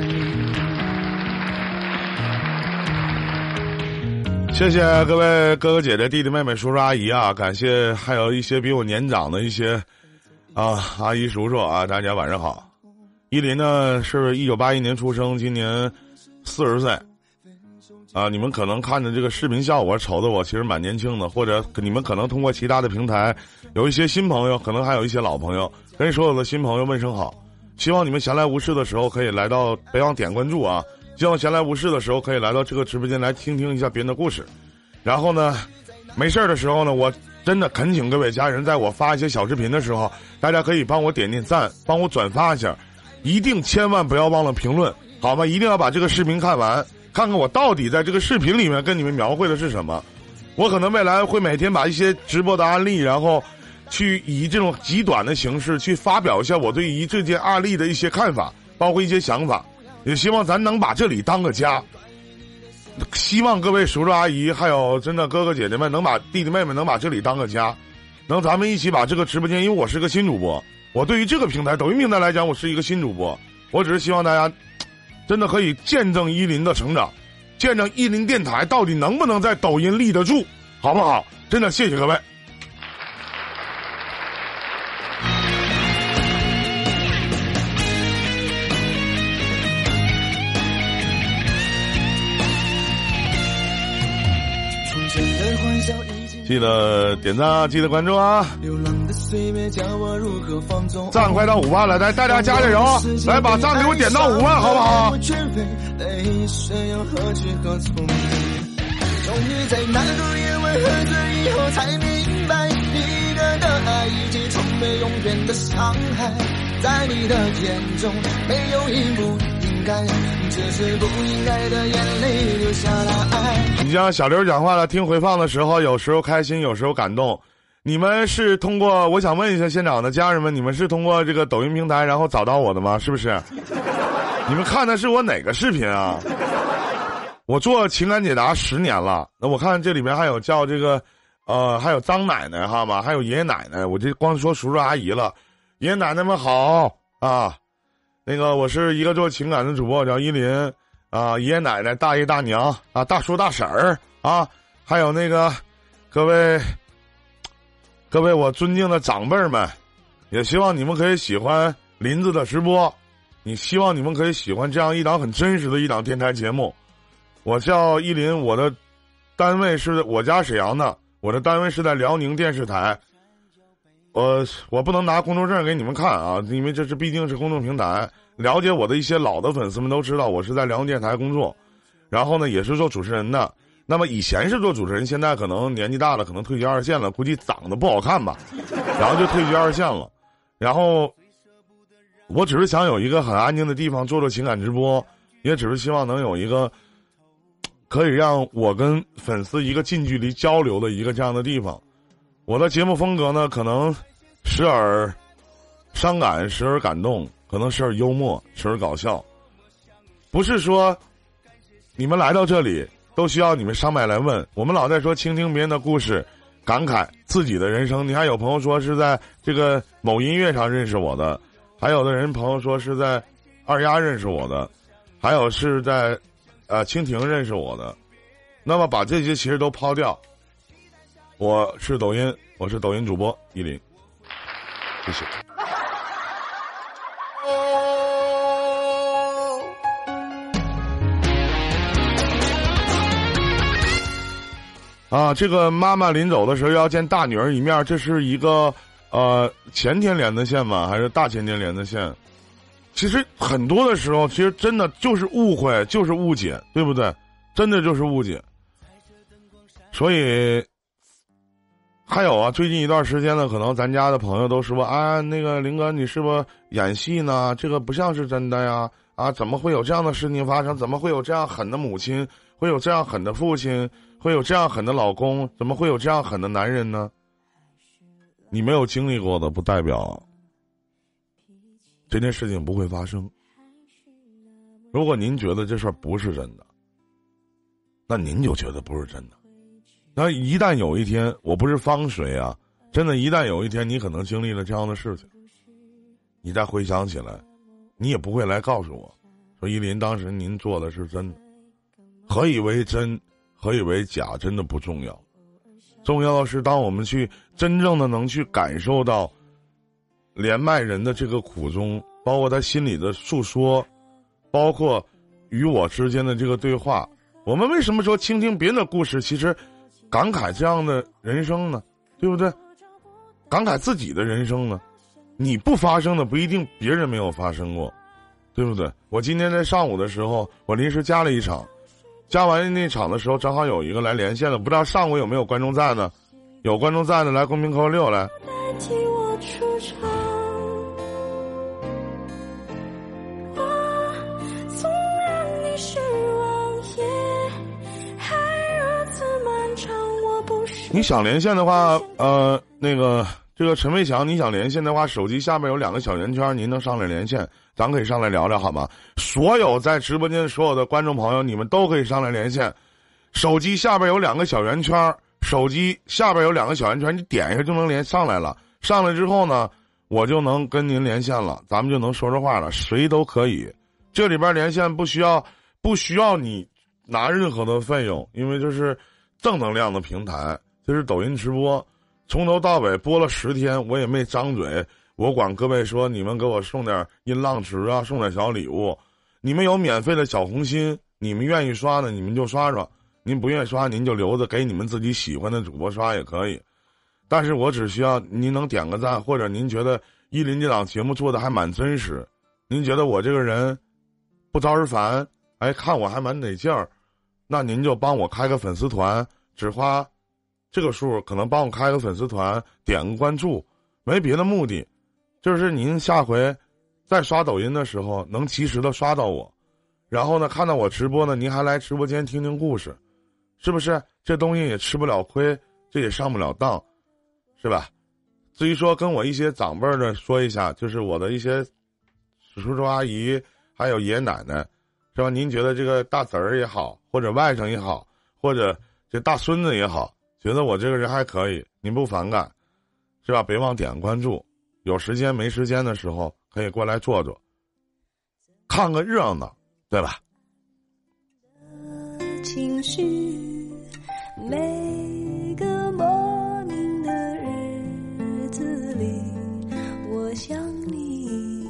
谢谢各位哥哥姐姐、弟弟妹妹、叔叔阿姨啊！感谢还有一些比我年长的一些啊阿姨叔叔啊，大家晚上好。依林呢是一九八一年出生，今年四十岁啊。你们可能看着这个视频效果瞅着我，其实蛮年轻的。或者你们可能通过其他的平台有一些新朋友，可能还有一些老朋友，跟所有的新朋友问声好。希望你们闲来无事的时候可以来到，别忘点关注啊。希望闲来无事的时候可以来到这个直播间来听听一下别人的故事，然后呢，没事的时候呢，我真的恳请各位家人，在我发一些小视频的时候，大家可以帮我点点赞，帮我转发一下，一定千万不要忘了评论，好吗？一定要把这个视频看完，看看我到底在这个视频里面跟你们描绘的是什么。我可能未来会每天把一些直播的案例，然后去以这种极短的形式去发表一下我对于这件案例的一些看法，包括一些想法。也希望咱能把这里当个家。希望各位叔叔阿姨还有真的哥哥姐姐们能把弟弟妹妹能把这里当个家，能咱们一起把这个直播间，因为我是个新主播，我对于这个平台抖音平台来讲，我是一个新主播，我只是希望大家真的可以见证依林的成长，见证依林电台到底能不能在抖音立得住，好不好？真的谢谢各位。记得点赞啊！记得关注啊！赞快到五万了，来大家加加油！来把赞给我点到五万，好不好？终于在那个夜晚喝醉以后，才明白，一个的爱已经成为永远的伤害，在你的眼中没有应不。这是不应该的眼泪流下来。你像小刘讲话了，听回放的时候，有时候开心，有时候感动。你们是通过？我想问一下现场的家人们，你们是通过这个抖音平台然后找到我的吗？是不是？你们看的是我哪个视频啊？我做情感解答十年了，那我看这里面还有叫这个，呃，还有张奶奶哈嘛，还有爷爷奶奶，我这光说叔叔阿姨了，爷爷奶奶们好啊。那个，我是一个做情感的主播，叫依林，啊，爷爷奶奶、大爷大娘啊，大叔大婶儿啊，还有那个各位各位我尊敬的长辈们，也希望你们可以喜欢林子的直播，你希望你们可以喜欢这样一档很真实的一档电台节目。我叫依林，我的单位是我家沈阳的，我的单位是在辽宁电视台。我我不能拿工作证给你们看啊，因为这是毕竟是公众平台。了解我的一些老的粉丝们都知道，我是在辽宁电台工作，然后呢也是做主持人的。那么以前是做主持人，现在可能年纪大了，可能退居二线了，估计长得不好看吧，[LAUGHS] 然后就退居二线了。然后我只是想有一个很安静的地方做做情感直播，也只是希望能有一个 [TSK] 可以让我跟粉丝一个近距离交流的一个这样的地方。我的节目风格呢，可能时而伤感，时而感动，可能时而幽默，时而搞笑。不是说你们来到这里都需要你们上麦来问。我们老在说倾听别人的故事，感慨自己的人生。你还有朋友说是在这个某音乐上认识我的，还有的人朋友说是在二丫认识我的，还有是在呃蜻蜓认识我的。那么把这些其实都抛掉。我是抖音，我是抖音主播依林，谢谢。啊，这个妈妈临走的时候要见大女儿一面，这是一个呃前天连的线吗？还是大前天连的线？其实很多的时候，其实真的就是误会，就是误解，对不对？真的就是误解。所以，还有啊，最近一段时间呢，可能咱家的朋友都说啊，那个林哥，你是不是演戏呢？这个不像是真的呀！啊，怎么会有这样的事情发生？怎么会有这样狠的母亲？会有这样狠的父亲？会有这样狠的老公？怎么会有这样狠的男人呢？你没有经历过的，不代表这件事情不会发生。如果您觉得这事儿不是真的，那您就觉得不是真的。那一旦有一天，我不是方水啊，真的，一旦有一天你可能经历了这样的事情，你再回想起来，你也不会来告诉我，说依林当时您做的是真的，何以为真，何以为假，真的不重要，重要的是当我们去真正的能去感受到，连麦人的这个苦衷，包括他心里的诉说，包括与我之间的这个对话，我们为什么说倾听别人的故事，其实。感慨这样的人生呢，对不对？感慨自己的人生呢，你不发生的不一定别人没有发生过，对不对？我今天在上午的时候，我临时加了一场，加完那场的时候，正好有一个来连线了，不知道上午有没有观众在呢？有观众在的来公屏扣六来。你想连线的话，呃，那个这个陈卫强，你想连线的话，手机下面有两个小圆圈，您能上来连线，咱可以上来聊聊，好吗？所有在直播间所有的观众朋友，你们都可以上来连线，手机下边有两个小圆圈，手机下边有两个小圆圈，你点一下就能连上来了。上来之后呢，我就能跟您连线了，咱们就能说说话了，谁都可以。这里边连线不需要，不需要你拿任何的费用，因为这是正能量的平台。这是抖音直播，从头到尾播了十天，我也没张嘴。我管各位说，你们给我送点音浪池啊，送点小礼物。你们有免费的小红心，你们愿意刷的，你们就刷刷；您不愿意刷，您就留着给你们自己喜欢的主播刷也可以。但是我只需要您能点个赞，或者您觉得依林这档节目做的还蛮真实，您觉得我这个人不招人烦，哎，看我还蛮得劲儿，那您就帮我开个粉丝团，只花。这个数可能帮我开个粉丝团，点个关注，没别的目的，就是您下回再刷抖音的时候能及时的刷到我，然后呢看到我直播呢，您还来直播间听听故事，是不是？这东西也吃不了亏，这也上不了当，是吧？至于说跟我一些长辈儿的说一下，就是我的一些叔叔阿姨还有爷爷奶奶，是吧？您觉得这个大侄儿也好，或者外甥也好，或者这大孙子也好。觉得我这个人还可以，您不反感，是吧？别忘点关注，有时间没时间的时候可以过来坐坐，看个热闹，对吧？情绪，每个莫名的日子里，我想你，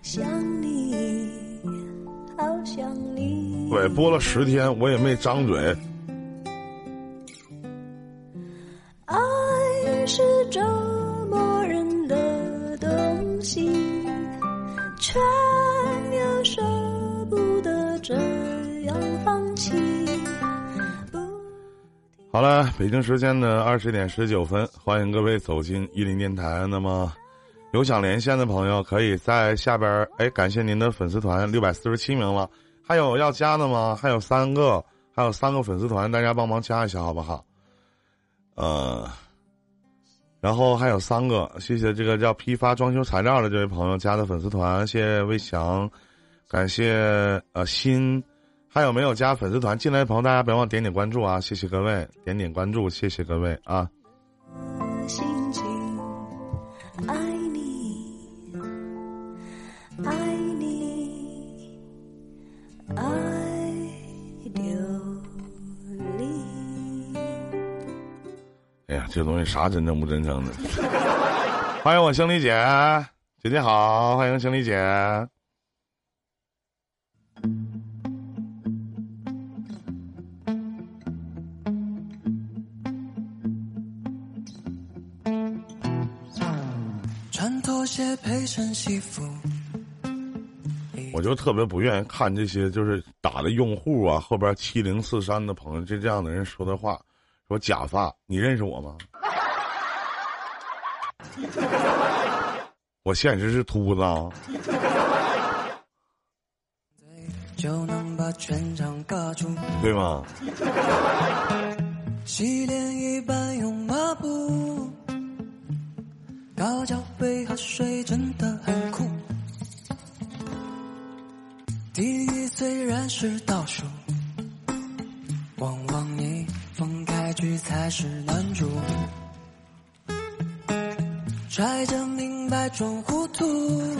想你，好想你。对，播了十天，我也没张嘴。折磨人的东西，却又舍不得这样放弃好了，北京时间的二十点十九分，欢迎各位走进一零电台。那么，有想连线的朋友，可以在下边哎，感谢您的粉丝团六百四十七名了，还有要加的吗？还有三个，还有三个粉丝团，大家帮忙加一下好不好？呃，然后还有三个，谢谢这个叫批发装修材料的这位朋友加的粉丝团，谢谢魏翔，感谢呃新。还有没有加粉丝团进来的朋友？大家别忘点点关注啊！谢谢各位，点点关注，谢谢各位啊！爱你，爱你，爱哎呀，这东西啥真诚不真诚的？欢迎我星丽姐，姐姐好，欢迎星丽姐。配身西服。我就特别不愿意看这些，就是打的用户啊，后边七零四三的朋友，就这样的人说的话，说假发，你认识我吗？[LAUGHS] 我现实是秃子啊。就能把全场尬住。对吗？洗脸一般用抹布，高脚杯喝水真的很酷。第一虽然是倒数，开局才是男主。揣着明白装糊涂，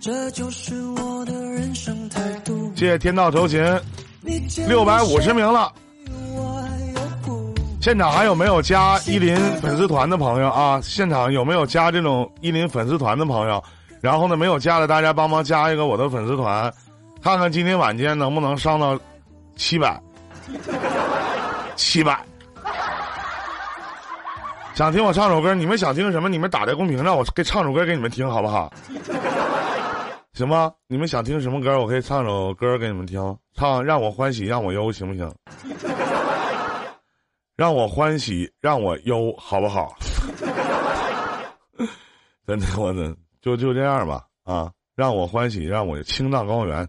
这就是我的人生态度。谢谢天道酬勤，六百五十名了。现场还有没有加依林粉丝团的朋友啊？现场有没有加这种依林粉丝团的朋友？然后呢，没有加的大家帮忙加一个我的粉丝团，看看今天晚间能不能上到七百，七百。想听我唱首歌？你们想听什么？你们打在公屏上，我给唱首歌给你们听，好不好？[LAUGHS] 行吗？你们想听什么歌？我可以唱首歌给你们听，唱《让我欢喜让我忧》，行不行？[LAUGHS] 让我欢喜让我忧，好不好？[LAUGHS] 真的，我的就就这样吧啊！让我欢喜让我青藏高原。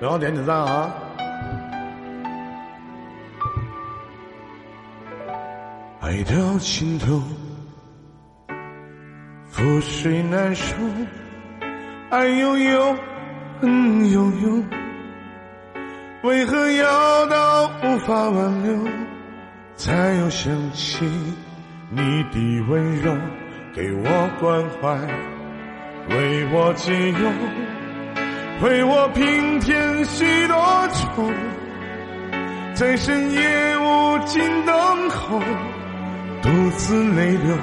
然后点点赞啊！爱到尽头，覆水难收，爱悠悠，恨悠悠，为何要到无法挽留，才又想起你的温柔，给我关怀，为我解忧。为我平添许多愁，在深夜无尽等候，独自泪流，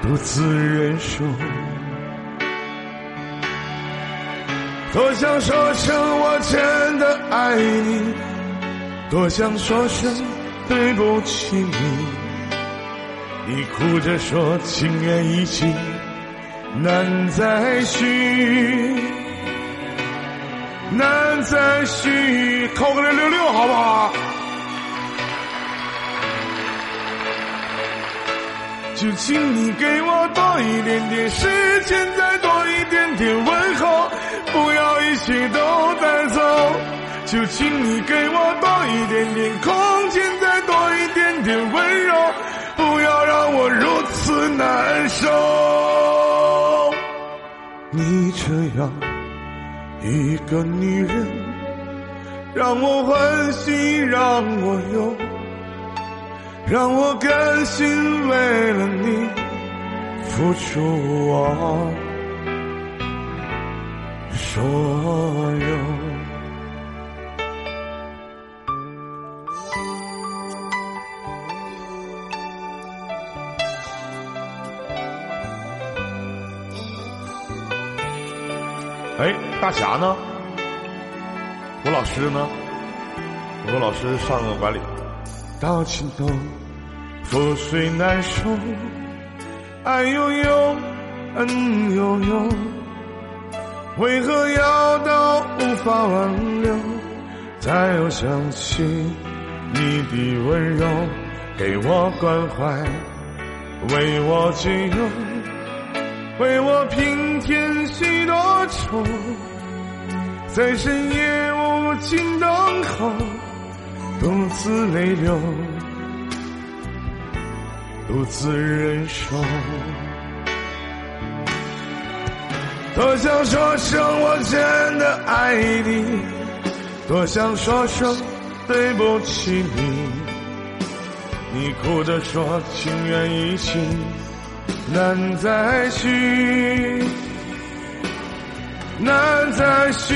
独自忍受。多想说声我真的爱你，多想说声对不起你，你哭着说情缘已尽。难再续，难再续，扣个六六六，好不好？就请你给我多一点点时间，再多一点点问候，不要一切都带走。就请你给我多一点点空间，再多一点点温柔，不要让我如此难受。你这样一个女人，让我欢喜让我忧，让我甘心为了你付出我所有。哎，大侠呢？我老师呢？我老师上个管理。到尽头，覆水难收，爱悠悠，恨悠悠，为何要到无法挽留，才又想起你的温柔，给我关怀，为我解忧。为我平添许多愁，在深夜无尽等候，独自泪流，独自忍受。多想说声我真的爱你，多想说声对不起你，你哭着说情缘已尽。难再续，难再续。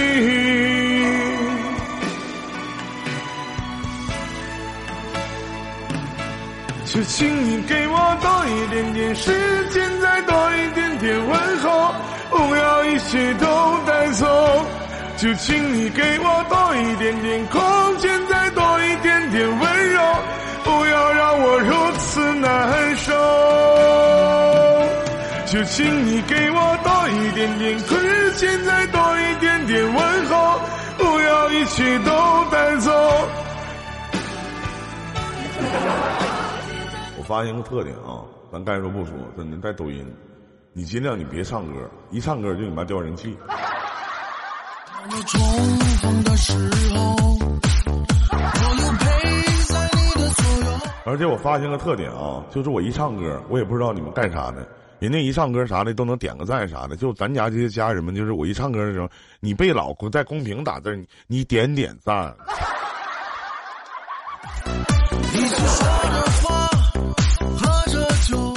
就请你给我多一点点时间，再多一点点问候，不要一切都带走。就请你给我多一点点空间，再多一点点温柔，不要让我如此难受。就请你给我多一点点时间，再多一点点问候，不要一切都带走。[LAUGHS] 我发现个特点啊，咱该说不说，真的在抖音，你尽量你别唱歌，一唱歌就你妈掉人气。我重逢的时候，我又陪在你的左右。而且我发现个特点啊，就是我一唱歌，我也不知道你们干啥的，人家一唱歌啥的都能点个赞啥的。就咱家这些家人们，就是我一唱歌的时候，你被老在公屏打字，你你点点赞。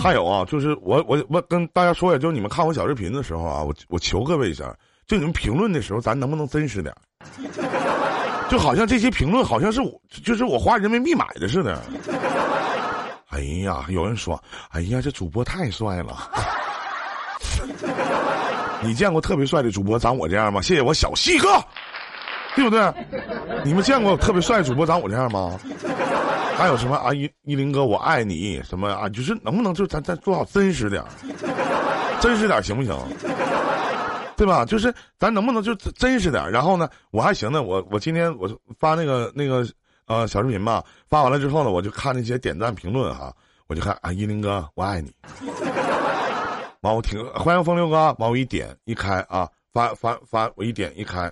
还有啊，就是我我我跟大家说一下，就是你们看我小视频的时候啊，我我求各位一下，就你们评论的时候，咱能不能真实点儿？就好像这些评论好像是我，就是我花人民币买的似的。哎呀，有人说，哎呀，这主播太帅了。[LAUGHS] 你见过特别帅的主播长我这样吗？谢谢我小细哥，对不对？你们见过特别帅的主播长我这样吗？还有什么啊？一一林哥，我爱你什么啊？就是能不能就咱咱做好真实点，真实点行不行？对吧？就是咱能不能就真实点？然后呢，我还行呢。我我今天我发那个那个呃小视频吧，发完了之后呢，我就看那些点赞评论哈，我就看啊，依林哥，我爱你。[LAUGHS] 完我挺欢迎风流哥，完我一点一开啊，发发发，我一点一开，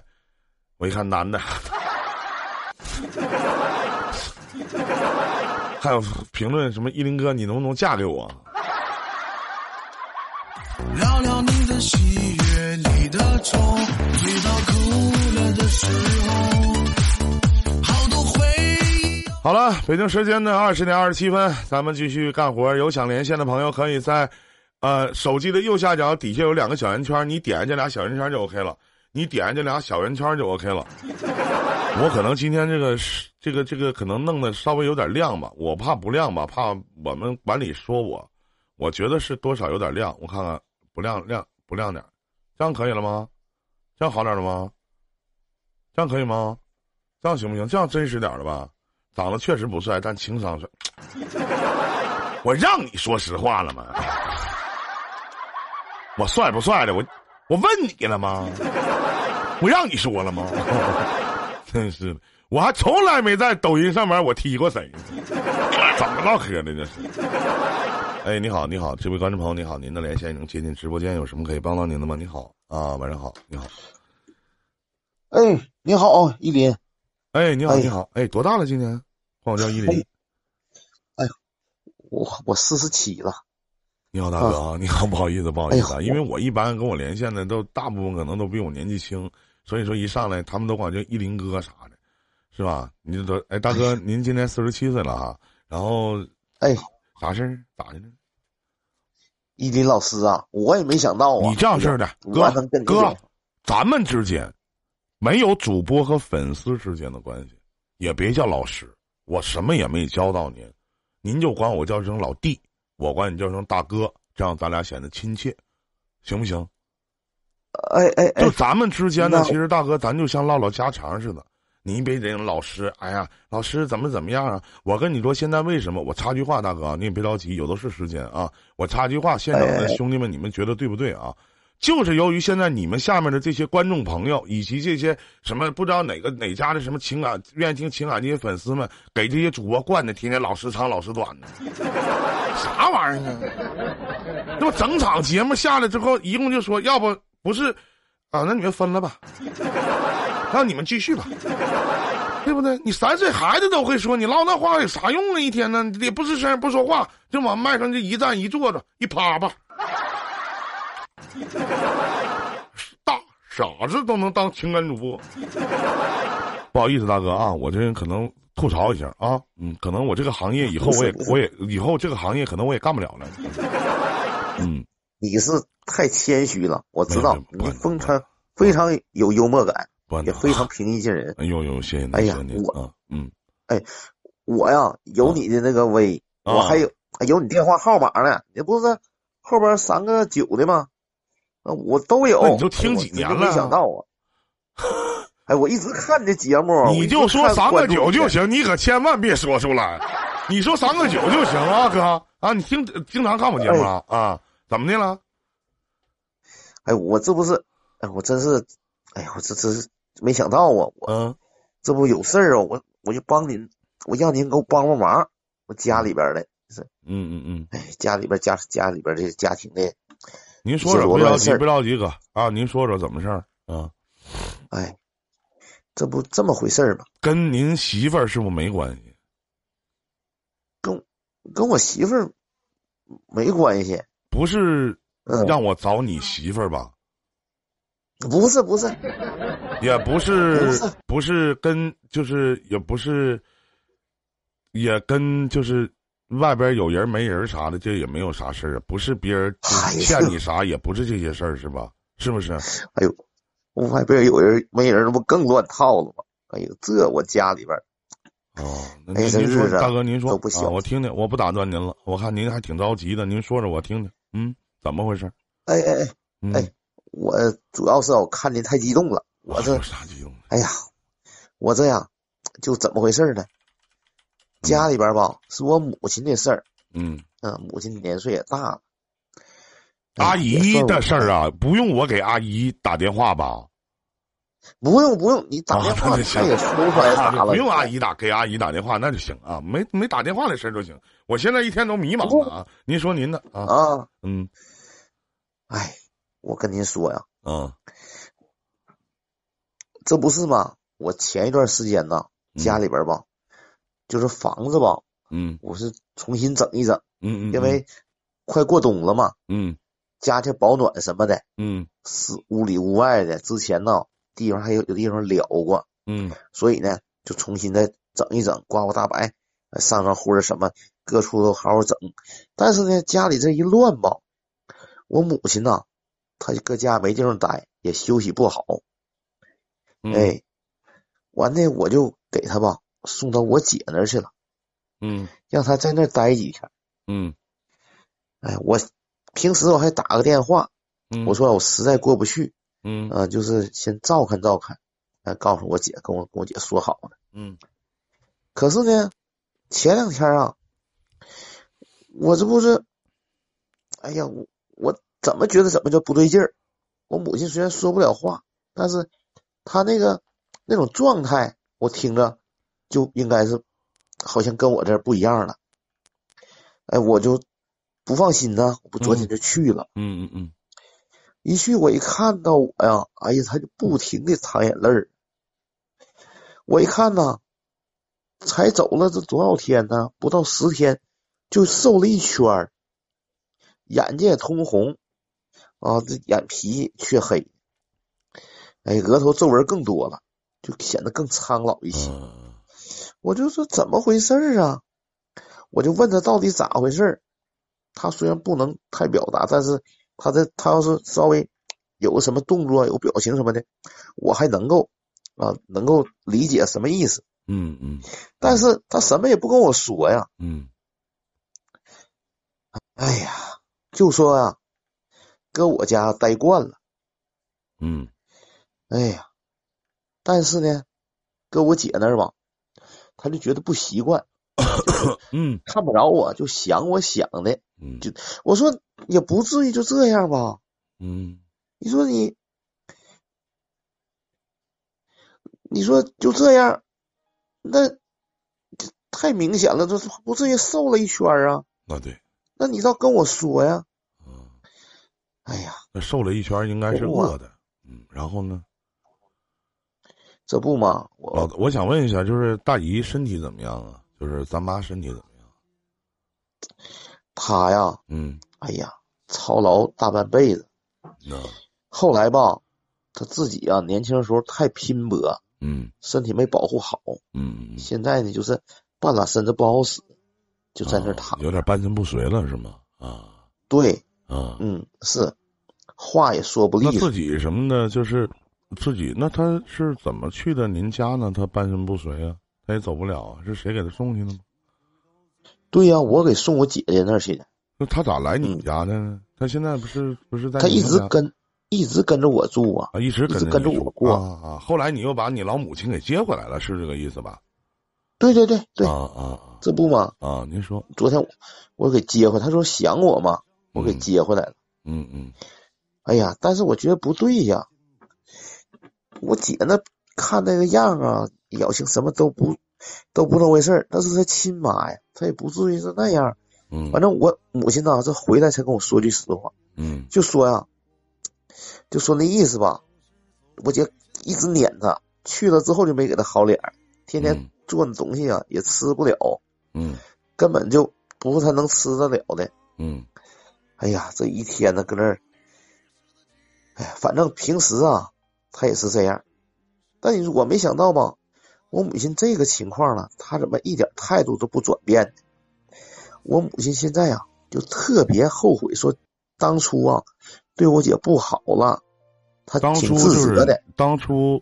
我一看男的。[LAUGHS] 还有评论什么依林哥，你能不能嫁给我？聊聊你的喜悦，你的愁，醉到哭了的时候，好了，北京时间的二十点二十七分，咱们继续干活。有想连线的朋友，可以在呃手机的右下角底下有两个小圆圈，你点这俩小圆圈就 OK 了。你点这俩小圆圈就 OK 了。我可能今天这个是这个这个可能弄的稍微有点亮吧，我怕不亮吧，怕我们管理说我，我觉得是多少有点亮，我看看不亮亮不亮点，这样可以了吗？这样好点了吗？这样可以吗？这样行不行？这样真实点了吧？长得确实不帅，但情商帅。我让你说实话了吗？我帅不帅的？我我问你了吗？我让你说了吗？[LAUGHS] 真是的，我还从来没在抖音上面我踢过谁，怎么唠嗑的这是？哎，你好，你好，这位观众朋友，你好，您的连线已经接进直播间，有什么可以帮到您的吗？你好啊，晚上好，你好，哎，你好，依林。哎，你好，哎你好，哎，多大了？今年？管我叫依林。我我四十七了。你好，大哥啊，你好，不好意思，不好意思啊，哎因为我一般跟我连线的都大部分可能都比我年纪轻，所以说一上来他们都管叫依林哥啥的，是吧？你都哎，大哥，您今年四十七岁了哈，然后哎，啥事儿？咋的呢？依林老师啊，我也没想到啊。你这样式儿的，哥哥，咱们之间没有主播和粉丝之间的关系，也别叫老师，我什么也没教到您，您就管我叫声老弟，我管你叫声大哥，这样咱俩显得亲切，行不行？哎哎哎就，咱们之间呢，其实大哥，咱就像唠唠家常似的。您别人老师，哎呀，老师怎么怎么样啊？我跟你说，现在为什么？我插句话，大哥啊，你也别着急，有的是时间啊。我插句话，现场的兄弟们，你们觉得对不对啊？就是由于现在你们下面的这些观众朋友，以及这些什么不知道哪个哪家的什么情感愿意听情感这些粉丝们，给这些主播惯的天天老时长老时短的，啥玩意儿啊？那么整场节目下来之后，一共就说，要不不是啊，那你们分了吧，让你们继续吧，对不对？你三岁孩子都会说，你唠那话有啥用啊？一天呢，也不吱声不说话，就往麦上就一站一坐着一趴吧，[LAUGHS] 大傻子都能当情感主播。不好意思，大哥啊，我这人可能吐槽一下啊，嗯，可能我这个行业以后我也我也以后这个行业可能我也干不了了，[LAUGHS] 嗯。你是太谦虚了，我知道你非常非常有幽默感，不也非常平易近人。哎呦呦，谢谢你，哎呀我嗯，哎，我呀，有你的那个威，啊我还有有你电话号码呢，你不是后边三个九的吗？啊，我都有。那你就听几年了没想到啊！[LAUGHS] 哎，我一直看这节目，你就说三个九就行，你可千万别说出来。你说三个九就行啊，哥啊，你经经常看我节目啊啊？怎么的了？哎，我这不是，哎，我真是，哎呀，我这真是没想到啊！我嗯这不有事儿啊，我我就帮您，我让您给我帮帮忙。我家里边的，是嗯嗯嗯，哎，家里边家家里边这家庭的，您说说，不着急，不着急，哥啊，您说说怎么事儿啊？哎，这不这么回事儿吗？跟您媳妇儿是不是没关系？跟跟我媳妇儿没关系。不是嗯，让我找你媳妇儿吧？不是不是，[LAUGHS] 也不是，不是跟，就是也不是，也跟就是外边有人没人啥的，这也没有啥事儿啊，不是别人欠你啥，也不是这些事儿，是吧？是不是？哎呦，我外边有人没人，那不更乱套了吗？哎呦，这我家里边哦，那您您说，日子大哥您说都不行啊，我听听，我不打断您了，我看您还挺着急的，您说说我听听，嗯，怎么回事？哎哎哎，嗯，哎我主要是我看您太激动了，我这有啥激动的？哎呀，我这样就怎么回事呢？家里边吧是我母亲的事儿，嗯，嗯，母亲年岁也大了，哎阿姨的事儿啊，不用我给阿姨打电话吧？不用不用，你打电话他也说不出来啥了，不用阿姨打，给阿姨打电话那就行啊，没没打电话的事儿就行。我现在一天都迷茫了啊！您说您的啊，啊！嗯哎，我跟您说呀，嗯这不是吗？我前一段时间呢，嗯家里边吧，就是房子吧，嗯我是重新整一整，嗯嗯，因为快过冬了嘛，嗯家庭保暖什么的，嗯是屋里屋外的。之前呢，地方还有有地方燎过，嗯所以呢，就重新再整一整，刮刮大白，呃上上灰儿什么，各处都好好整。但是呢，家里这一乱吧，我母亲呐，她就搁家没地方待，也休息不好。嗯，哎，完呢，我就给她吧送到我姐那儿去了，嗯让她在那儿待几天。嗯哎，我平时我还打个电话，嗯，我说我实在过不去，嗯啊、就是先照看照看，哎，告诉我姐，跟我跟我姐说好了。嗯可是呢，前两天啊，我这不是，哎呀，我我怎么觉得怎么就不对劲儿？我母亲虽然说不了话，但是她那个那种状态，我听着就应该是好像跟我这不一样了。哎，我就不放心呢，我不昨天就去了。嗯嗯嗯一去我一看到我呀，哎呀，他就不停的擦眼泪儿。我一看呢，才走了这多少天呢？不到十天，就瘦了一圈儿，眼睛也通红，啊，这眼皮却黑，哎，额头皱纹更多了，就显得更苍老一些。嗯我就说怎么回事儿啊？我就问他到底咋回事儿。他虽然不能太表达，但是他这他要是稍微有个什么动作、有表情什么的，我还能够啊能够理解什么意思。嗯嗯但是他什么也不跟我说呀。嗯哎呀，就说啊，搁我家待惯了。嗯哎呀，但是呢，搁我姐那儿吧，他就觉得不习惯，[COUGHS] 嗯看不着我，就想我想的。嗯就我说也不至于就这样吧？嗯你说你，你说就这样，那这太明显了，这不至于瘦了一圈啊？那对，那你倒跟我说呀！嗯，哎呀，那瘦了一圈应该是饿的，嗯，然后呢？这不嘛，老我我想问一下，就是大姨身体怎么样啊？就是咱妈身体怎么样？她呀，嗯，哎呀，操劳大半辈子。那后来吧，她自己啊，年轻的时候太拼搏，嗯身体没保护好，嗯，嗯现在呢，就是半拉身子不好使，就在那躺。有点半身不遂了，是吗？啊对，啊，嗯，是，话也说不利索。那自己什么的，就是自己，那他是怎么去的您家呢？他半身不遂啊，他也走不了啊，是谁给他送去的吗？对呀、我给送我姐姐那儿去的，那他咋来你嗯家的呢？他现在不是不是在他一直跟一直跟着我住啊。啊，一直跟着跟你住我过啊啊。后来你又把你老母亲给接回来了，是这个意思吧？对对对对，啊啊这不吗，啊啊！您说，昨天我我给接回，他说想我嘛，我给嗯接回来了。嗯嗯哎呀，但是我觉得不对呀，我姐那看那个样啊，表情什么都不都不那回事儿，那是她亲妈呀，她也不至于是那样。嗯反正我母亲呐，这回来才跟我说句实话，嗯就说呀，就说那意思吧，我姐一直撵她，去了之后就没给她好脸儿，天天嗯做那东西啊也吃不了，嗯根本就不是她能吃得了的。嗯哎呀，这一天呢，搁那儿，哎呀，反正平时啊，他也是这样。但你说我没想到吧，我母亲这个情况呢，她怎么一点态度都不转变呢？我母亲现在啊，就特别后悔，说当初啊，对我姐不好了，她当挺自责的。当初，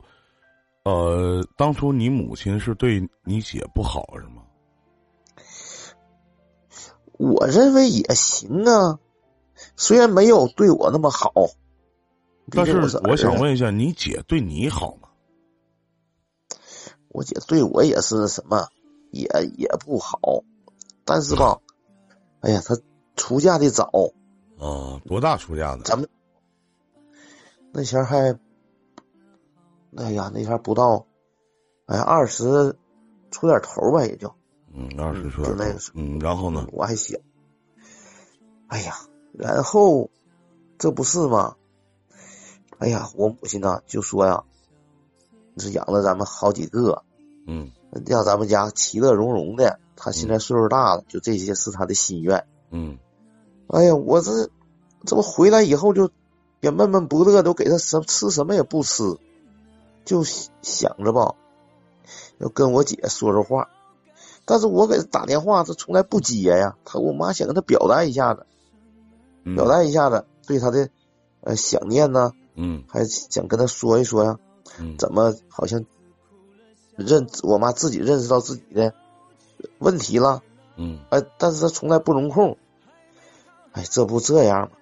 呃，当初你母亲是对你姐不好是吗？我认为也行啊，虽然没有对我那么好，毕但是我想问一下，你姐对你好吗？我姐对我也是什么，也也不好，但是吧，哎呀，她出嫁的早，啊，多大出嫁的？咱们那前儿还，哎呀，那前儿不到，哎，二十出点头吧，也就，嗯，二十出点头嗯，然后呢？我还小，哎呀，然后这不是吗？哎呀，我母亲呢就说呀，是养了咱们好几个，嗯让咱们家其乐融融的。她现在岁数大了，就这些是她的心愿。嗯哎呀，我这这不回来以后就也闷闷不乐，都给他什吃什么也不吃，就想着吧，要跟我姐说说话。但是我给他打电话，他从来不接呀。他我妈想跟他表达一下子，嗯，表达一下子对他的呃想念呢，嗯还想跟他说一说呀。嗯怎么好像认我妈自己认识到自己的问题了？嗯哎，但是他从来不容控。哎，这不这样吗？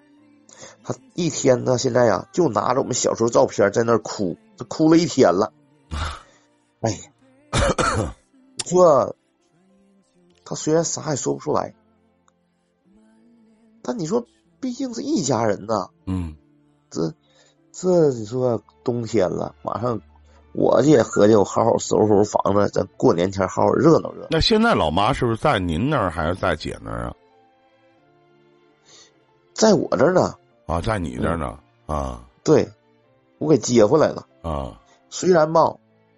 他一天呢，现在呀，就拿着我们小时候照片在那儿哭，这哭了一天了。[LAUGHS] 哎呀，你说他虽然啥也说不出来，但你说毕竟是一家人呐，嗯这这你说冬天了，马上我也合计我好好收拾收拾房子，咱过年前好好热闹热闹。那现在老妈是不是在您那儿还是在姐那儿啊？在我这儿呢，啊，在你这儿呢？啊对我给接回来了。啊虽然吧，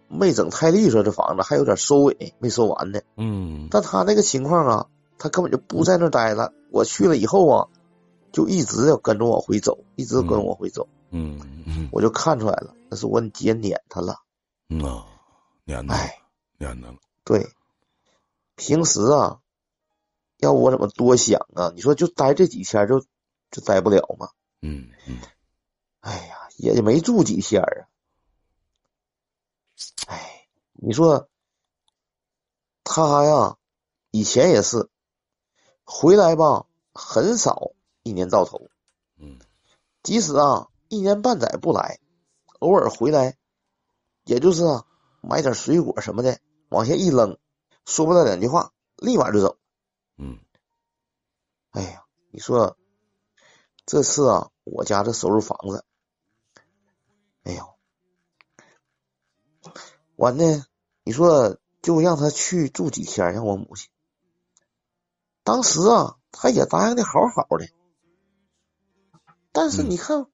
没整太利索，这房子还有点收尾没收完呢。嗯但他那个情况啊，他根本就不在那儿待了。我去了以后啊，就一直要跟着往回走，一直跟着我回走，嗯嗯我就看出来了，那是我姐撵他了。嗯啊，撵他哎，撵他了。对，平时啊，要我怎么多想啊？你说就待这几天就就待不了吗？嗯嗯哎呀，也没住几天啊。哎，你说他呀，以前也是回来吧，很少一年到头，嗯即使啊一年半载不来，偶尔回来，也就是啊买点水果什么的，往下一扔，说不了两句话，立马就走。嗯哎呀，你说这次啊，我家这收拾房子，哎呦，完呢，你说就让他去住几天，让我母亲。当时啊，他也答应的好好的，但是嗯你看，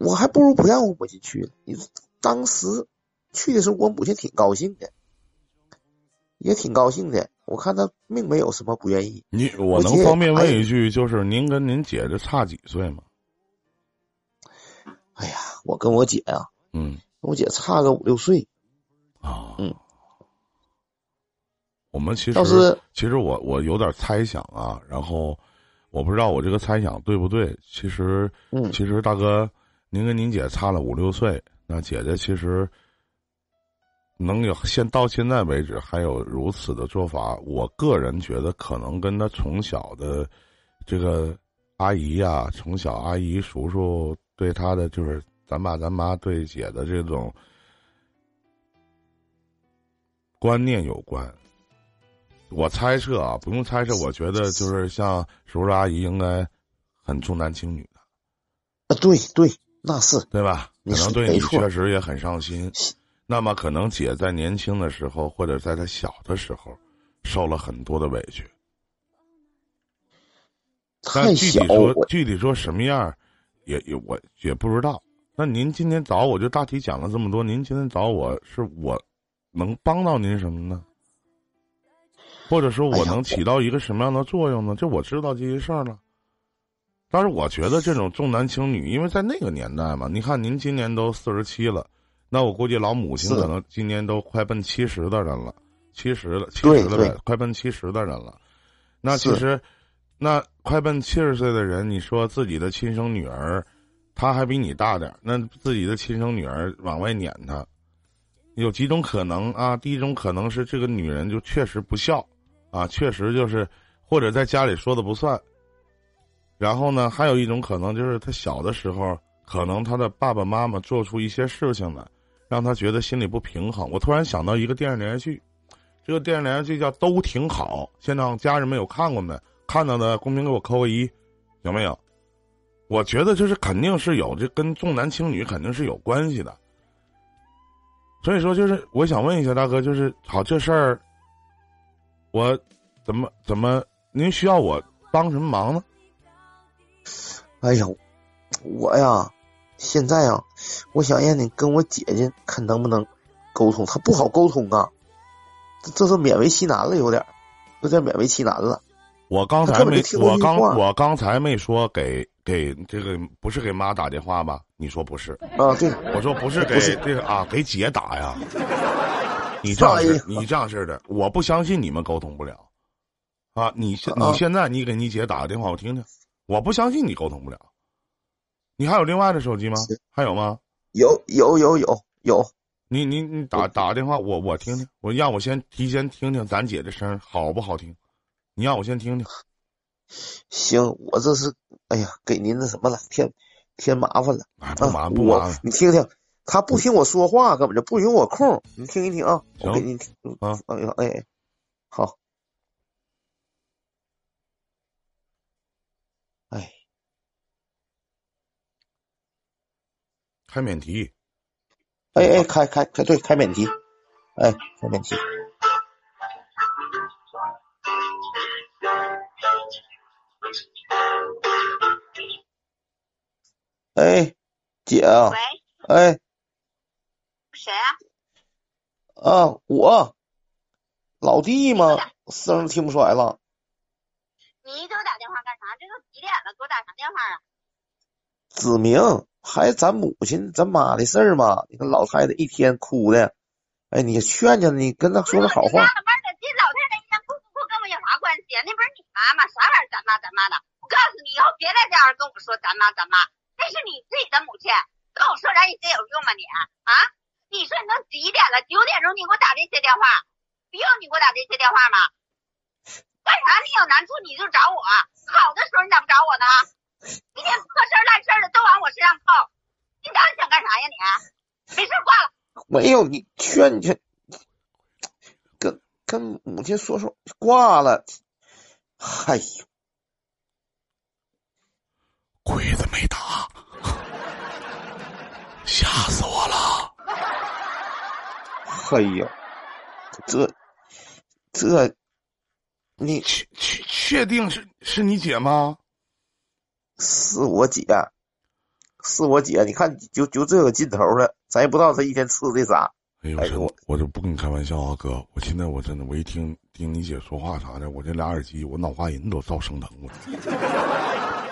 我还不如不让我母亲去呢。你说当时去的时候，我母亲挺高兴的，也挺高兴的。我看她并没有什么不愿意。你我能方便哎问一句，就是您跟您姐这差几岁吗？哎呀，我跟我姐呀、嗯跟我姐差个五六岁。啊嗯，我们其实其实我我有点猜想啊，然后我不知道我这个猜想对不对。其实嗯其实大哥，您跟您姐差了五六岁，那姐姐其实能有现到现在为止还有如此的做法，我个人觉得可能跟她从小的这个阿姨呀，从小阿姨叔叔对她的就是咱爸咱妈对姐的这种观念有关。我猜测啊，不用猜测，我觉得就是像叔叔阿姨应该很重男轻女的，啊，对对，那是对吧？可能对你确实也很上心。那么可能姐在年轻的时候，或者在她小的时候，受了很多的委屈。但具体说具体说什么样儿，也也我也不知道。那您今天找我就大体讲了这么多，您今天找我是我能帮到您什么呢？或者说我能起到一个什么样的作用呢？就我知道这些事儿了。但是我觉得这种重男轻女，因为在那个年代嘛，你看您今年都四十七了，那我估计老母亲可能今年都快奔七十的人了，七十了，七十的人，快奔七十的人了。那其实，那快奔七十岁的人，你说自己的亲生女儿，她还比你大点儿，那自己的亲生女儿往外撵她，有几种可能啊？第一种可能是这个女人就确实不孝，啊，确实就是或者在家里说的不算。然后呢，还有一种可能就是他小的时候，可能他的爸爸妈妈做出一些事情来，让他觉得心里不平衡。我突然想到一个电视连续剧，这个电视连续剧叫《都挺好》，现场家人们有看过没？看到的公屏给我扣个一，有没有？我觉得就是肯定是有，这跟重男轻女肯定是有关系的。所以说，就是我想问一下大哥，就是好这事儿，我怎么怎么您需要我帮什么忙呢？哎呀，我呀，现在啊，我想让你跟我姐姐看能不能沟通，她不好沟通啊，这这是勉为其难了，有点，有点勉为其难了。我刚才没听我刚我刚才没说给给这个不是给妈打电话吧？你说不是？啊，对，我说不是给这个啊，给姐打呀。你这样式你这样式的，我不相信你们沟通不了。啊，你现啊你现在你给你姐打个电话，我听听。我不相信你沟通不了。你还有另外的手机吗？还有吗？有有有有有，你你你打打个电话，我我听听，我让我先提前听听咱姐的声儿好不好听？你让我先听听。行，我这是，哎呀，给您那什么了，添添麻烦了。哎，不麻啊，烦不麻烦。你听听，他不听我说话，根本就不允我空。你听一听啊，我行给你听。啊哎呀，哎哎，好。开免提，哎哎，开开开，对，开免提，哎，开免提。哎，姐啊，喂，哎谁啊？啊，我老弟吗，声儿听不出来了。你给我打电话干啥？这都几点了，给我打啥电话啊？子明还咱母亲咱妈的事儿嘛，你看老太太一天哭的，哎，你劝劝你跟她说点好话。纳了闷了，这老太太一天哭不哭跟我有啥关系？那不是你妈吗？啥玩意儿咱妈咱妈的？我告诉你，以后别再这样跟我说咱妈咱妈，那是你自己的母亲，跟我说这些有用吗你啊？你说你都几点了？九点钟你给我打这些电话，不用你给我打这些电话吗？干啥？你有难处你就找我，好的时候你咋不找我呢？一天破事儿烂事儿的都往我身上靠，你到底想干啥呀你？没事挂了。没有，你劝劝，跟跟母亲说说，挂了。哎呦，鬼子没打，吓死我了！哎呦，这这，你确确确定是是你姐吗？是我姐，是我姐。你看，就就这个劲头了，咱也不知道她一天吃的啥。哎呦，哎呦我我就不跟你开玩笑啊，哥！我现在我真的，我一听听你姐说话啥的，我这俩耳机，我脑瓜仁都造生疼了。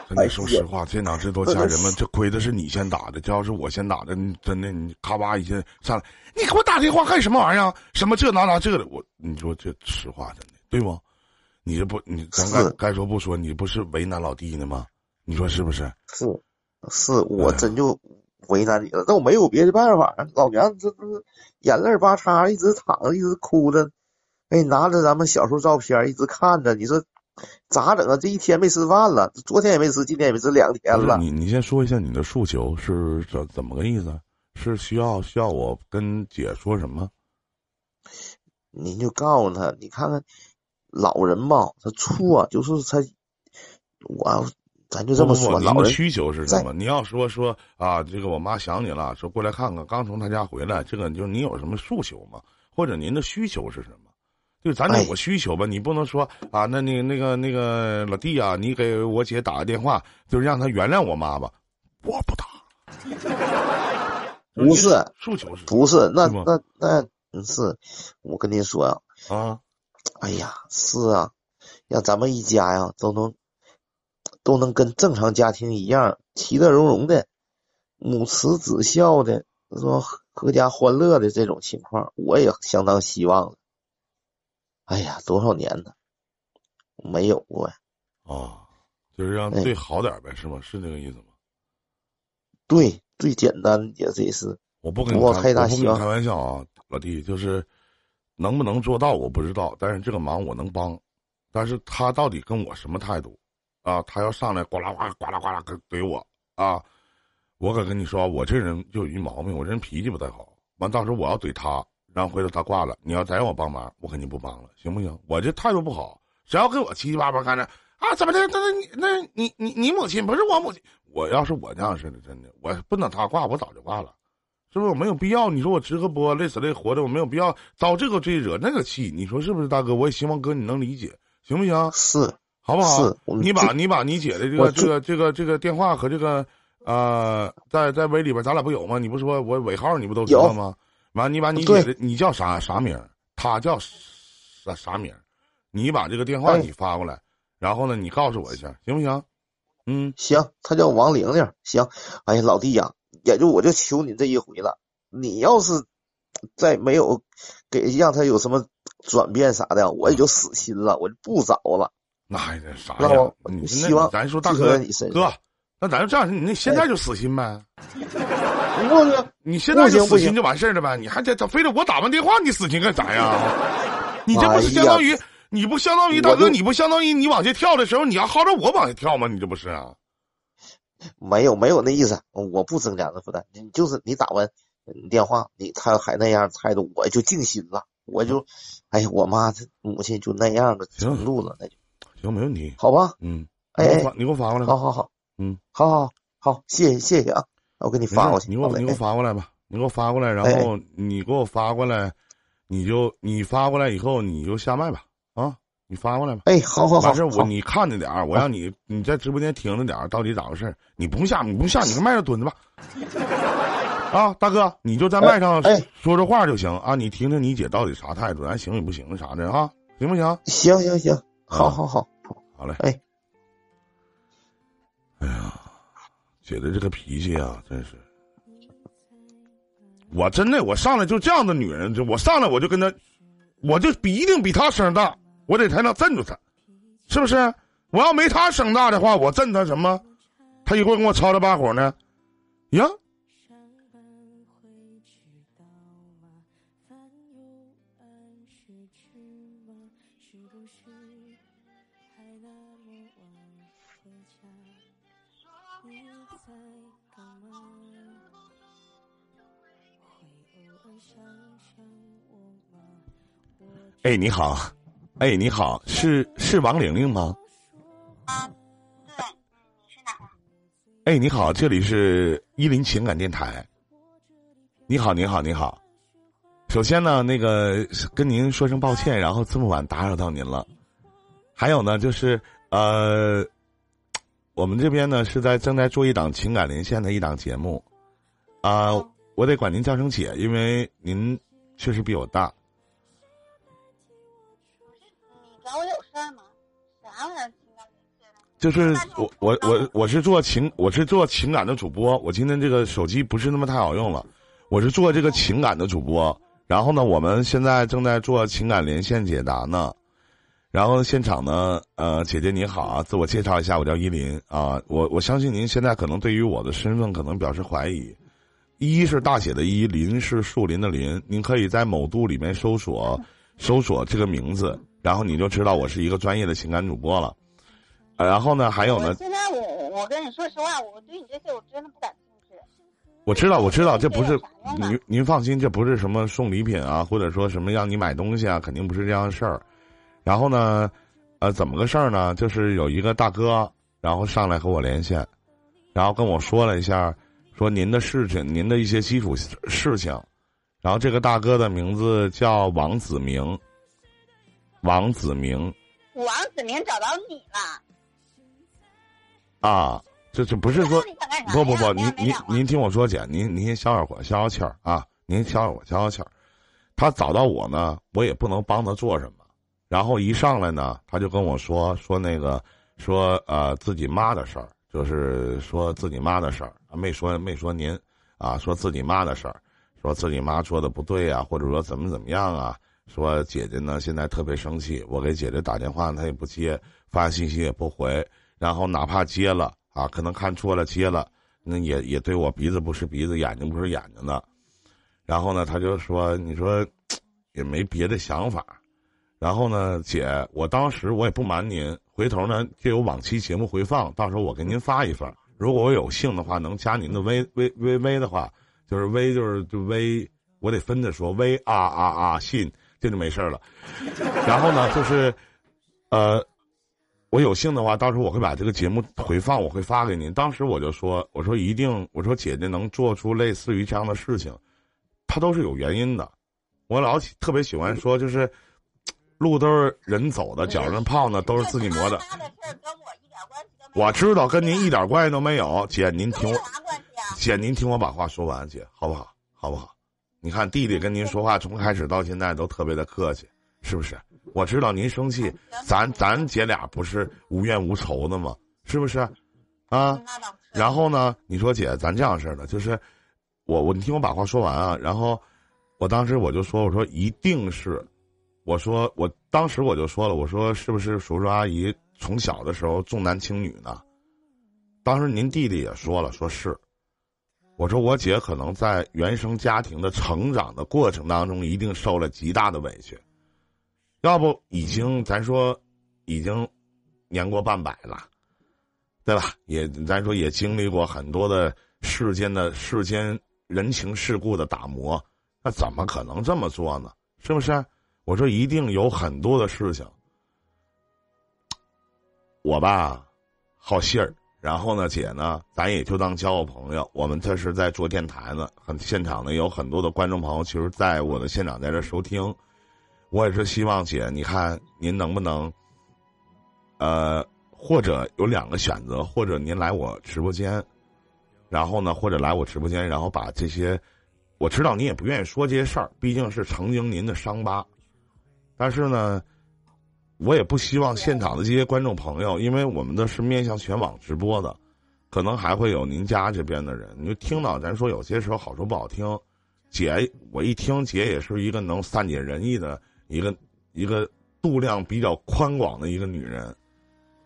真的，说实话，这哪这多家人们，这亏的是你先打的，这要是我先打的，你真的你咔吧一下上来，你给我打电话干什么玩意儿？什么这那那这的，我你说这实话真的对不？你这不你咱该该说不说，你不是为难老弟呢吗？你说是不是？是，是我真就为难你了。那我没有别的办法，老娘这这眼泪巴叉一直躺着，一直哭着，哎，拿着咱们小时候照片一直看着，你说咋整啊？这一天没吃饭了，昨天也没吃，今天也没吃，两天了。你你先说一下你的诉求是怎怎么个意思？是需要需要我跟姐说什么？您就告诉他，你看看老人吧，他错就是他，我咱就这么说，老人需求是什么？你要说说啊，这个我妈想你了，说过来看看，刚从他家回来，这个就是你有什么诉求吗？或者您的需求是什么？就咱有个需求吧，你不能说啊，那你那个那个老弟啊，你给我姐打个电话，就是让她原谅我妈吧，我不打。[LAUGHS] 不是诉求是？不是那那那。是，我跟您说啊，啊，哎呀，是啊，让咱们一家呀都能都能跟正常家庭一样，其乐融融的，母慈子孝的，说阖家欢乐的这种情况，我也相当希望了。哎呀，多少年了，没有过呀。啊，就是让最好点呗，是吗？是这个意思吗？对，最简单也这是。我不跟你开，我不跟你开玩笑啊。老弟，就是能不能做到我不知道，但是这个忙我能帮。但是他到底跟我什么态度啊？他要上来呱啦呱呱啦呱啦怼我啊！我可跟你说，我这人就有一毛病，我这人脾气不太好。完，到时候我要怼他，然后回头他挂了，你要再让我帮忙，我肯定不帮了，行不行？我这态度不好，只要跟我七七八八干着啊，怎么的？那那那你你你母亲不是我母亲？我要是我这样式的，真的，我不等他挂，我早就挂了。是不是我没有必要？你说我直个播累死累活的，我没有必要遭这个罪惹那个气。你说是不是，大哥？我也希望哥你能理解，行不行？是，好不好？是，你把你把你姐的这个这个这个这个电话和这个呃，在在微里边咱俩不有吗？你不说我尾号你不都知道吗？完，你把你姐的你叫啥啥名？她叫啥啥名？你把这个电话你发过来，然后呢，你告诉我一下，行不行？嗯，行。她叫王玲玲，行。哎呀，老弟呀。也就我就求你这一回了，你要是再没有给让他有什么转变啥的，我也就死心了，我就不找了。那还得啥呀？你希望咱说大哥，哥，那咱就这样，你那现在就死心呗。不是，你现在就死心就完事儿了呗？你还得非得我打完电话你死心干啥呀？你这不是相当于你不相当于大哥？你不相当于你往下跳的时候你要薅着我往下跳吗？你这不是啊？没有没有那意思，我不增加那负担。你就是你打完电话，你他还那样态度，我就静心了。我就，哎呀，我妈这母亲就那样的程度了，那就行，没问题，好吧？嗯，哎，你给我发过来。好好好，嗯，好好好，谢谢谢谢啊，我给你发过去。你给我你给我发过来吧，你给我发过来，然后你给我发过来，你就你发过来以后你就下麦吧，啊。你发过来吧。哎，好好好，完事我你看着点儿，我让你你在直播间听着点儿，到底咋回事你不用下，你不用下，你搁麦上蹲着吧。[LAUGHS] 啊，大哥，你就在麦上说说话就行啊。你听听你姐到底啥态度，咱行与不行啥的啊？行不行？行行行，好好好，好嘞。哎，哎呀，姐的这个脾气啊，真是，我真的我上来就这样的女人，就我上来我就跟她，我就比一定比她声大。我得才能镇住她，是不是？我要没她声大的话，我镇她什么？她一会儿跟我吵吵把火呢？呀！哎，你好。哎，你好，是是王玲玲吗？啊，对，是哪个？哎，你好，这里是伊林情感电台。你好，你好，你好。首先呢，那个跟您说声抱歉，然后这么晚打扰到您了。还有呢，就是呃，我们这边呢是在正在做一档情感连线的一档节目，啊，我得管您叫声姐，因为您确实比我大。找我有事儿吗？啥玩意儿？就是我我我我是做情我是做情感的主播，我今天这个手机不是那么太好用了，我是做这个情感的主播。然后呢，我们现在正在做情感连线解答呢。然后现场呢，呃，姐姐你好啊，自我介绍一下，我叫依林啊。我我相信您现在可能对于我的身份可能表示怀疑，一是大写的“一”，林是树林的“林”。您可以在某度里面搜索搜索这个名字，然后你就知道我是一个专业的情感主播了。呃然后呢，还有呢，现在我我跟你说实话，我对你这些我真的不感兴趣。我知道，我知道，这不是您您放心，这不是什么送礼品啊，或者说什么让你买东西啊，肯定不是这样的事儿。然后呢，呃，怎么个事儿呢？就是有一个大哥，然后上来和我连线，然后跟我说了一下，说您的事情，您的一些基础事情。然后这个大哥的名字叫王子明，王子明王子明找到你了，啊，这这不是说不不不，您您您听我说，姐，您您先消消火，消消气儿啊，您消消火，消消气儿。他找到我呢，我也不能帮他做什么。然后一上来呢，他就跟我说说那个说呃自己妈的事儿，就是说自己妈的事儿，没说没说您啊，说自己妈的事儿，说自己妈做的不对啊，或者说怎么怎么样啊。说姐姐呢现在特别生气，我给姐姐打电话她也不接，发信息也不回，然后哪怕接了啊，可能看错了接了，那也也对我鼻子不是鼻子，眼睛不是眼睛的。然后呢，他就说：“你说也没别的想法。”然后呢，姐，我当时我也不瞒您，回头呢就有往期节目回放，到时候我给您发一份。如果我有幸的话，能加您的微微微微的话，就是微就是就微，我得分着说，微啊啊啊信，这就没事儿了。然后呢，就是呃，我有幸的话，到时候我会把这个节目回放，我会发给您。当时我就说，我说一定，我说姐姐能做出类似于这样的事情，她都是有原因的。我老喜特别喜欢说，就是路都是人走的，脚上泡呢都是自己磨的。我知道跟您一点关系都没有，姐您听我？姐您听我把话说完，姐好不好？好不好？你看弟弟跟您说话，从开始到现在都特别的客气，是不是？我知道您生气，咱咱姐俩不是无怨无仇的吗？是不是？啊？然后呢，你说姐，咱这样式的，就是我我你听我把话说完啊。然后我当时我就说，我说一定是，我说我当时我就说了，我说是不是叔叔阿姨从小的时候重男轻女呢？当时您弟弟也说了，说是。我说我姐可能在原生家庭的成长的过程当中，一定受了极大的委屈，要不已经咱说已经年过半百了。对吧？也咱说也经历过很多的世间的世间人情世故的打磨，那怎么可能这么做呢？是不是？我说一定有很多的事情。我吧，好信儿，然后呢，姐呢，咱也就当交个朋友。我们这是在做电台呢，很现场呢有很多的观众朋友，其实在我的现场在这收听。我也是希望姐，你看您能不能，呃。或者有两个选择，或者您来我直播间，然后呢，或者来我直播间，然后把这些，我知道您也不愿意说这些事儿，毕竟是曾经您的伤疤，但是呢，我也不希望现场的这些观众朋友，因为我们的是面向全网直播的，可能还会有您家这边的人，你就听到咱说有些时候好说不好听，姐我一听姐也是一个能善解人意的一个一个度量比较宽广的一个女人。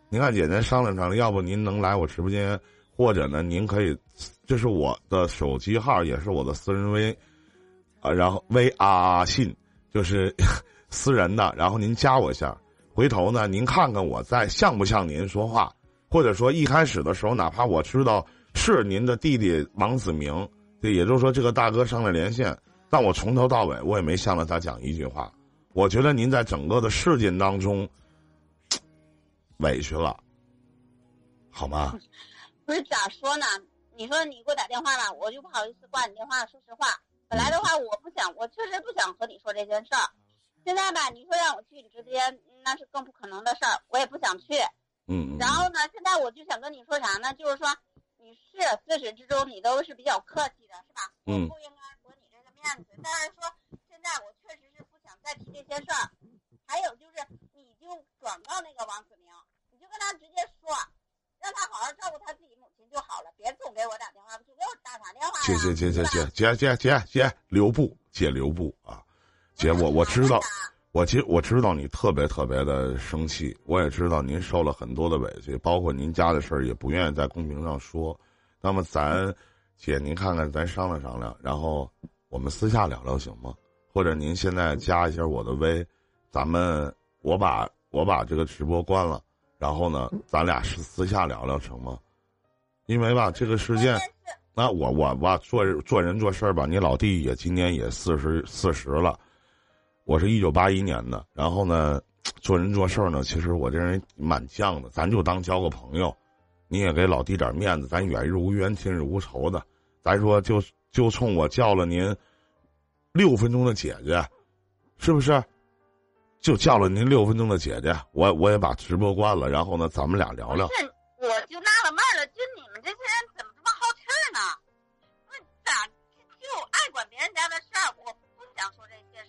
您看，姐，咱商量商量，要不您能来我直播间，或者呢，您可以，这是我的手机号，也是我的私人微，啊，然后微啊信，就是 [LAUGHS] 私人的，然后您加我一下，回头呢，您看看我在像不像您说话，或者说一开始的时候，哪怕我知道是您的弟弟王子明，对，也就是说这个大哥上来连线，但我从头到尾我也没向着他讲一句话，我觉得您在整个的事件当中。委屈了，[LAUGHS] 好吗？不是咋说呢？你说你给我打电话了，我就不好意思挂你电话。说实话，本来的话我不想，我确实不想和你说这件事儿。现在吧，你说让我去你直播间，那是更不可能的事儿，我也不想去。嗯。然后呢，现在我就想跟你说啥呢？就是说，你是自始至终你都是比较客气的，是吧？嗯。我不应该驳你这个面子，但是说现在我确实是不想再提这些事儿。还有就是，你就转告那个王子明。你就跟他直接说，让他好好照顾他自己母亲就好了，别总给我打电话，总给我打啥电话姐姐姐姐姐姐姐姐姐留步，姐留步啊！姐，我我知道，我其实我知道你特别特别的生气，我也知道您受了很多的委屈，包括您家的事儿也不愿意在公屏上说。那么咱姐，您看看，咱商量商量，然后我们私下聊聊行吗？或者您现在加一下我的微，咱们我把我把这个直播关了，然后呢，咱俩是私下聊聊成吗？因为吧，这个事件，那我我吧做做人做事儿吧，你老弟也今年也四十四十了，我是一九八一年的，然后呢，[TSK] 做人做事呢，其实我这人蛮犟的，咱就当交个朋友，你也给老弟点面子，咱远日无冤，近日无仇的，咱说就就冲我叫了您六分钟的姐姐，是不是？就叫了您六分钟的姐姐，我我也把直播关了，然后呢，咱们俩聊聊。我就纳了闷了，就你们这些人怎么这么好气呢？不是咋就爱管别人家的事儿？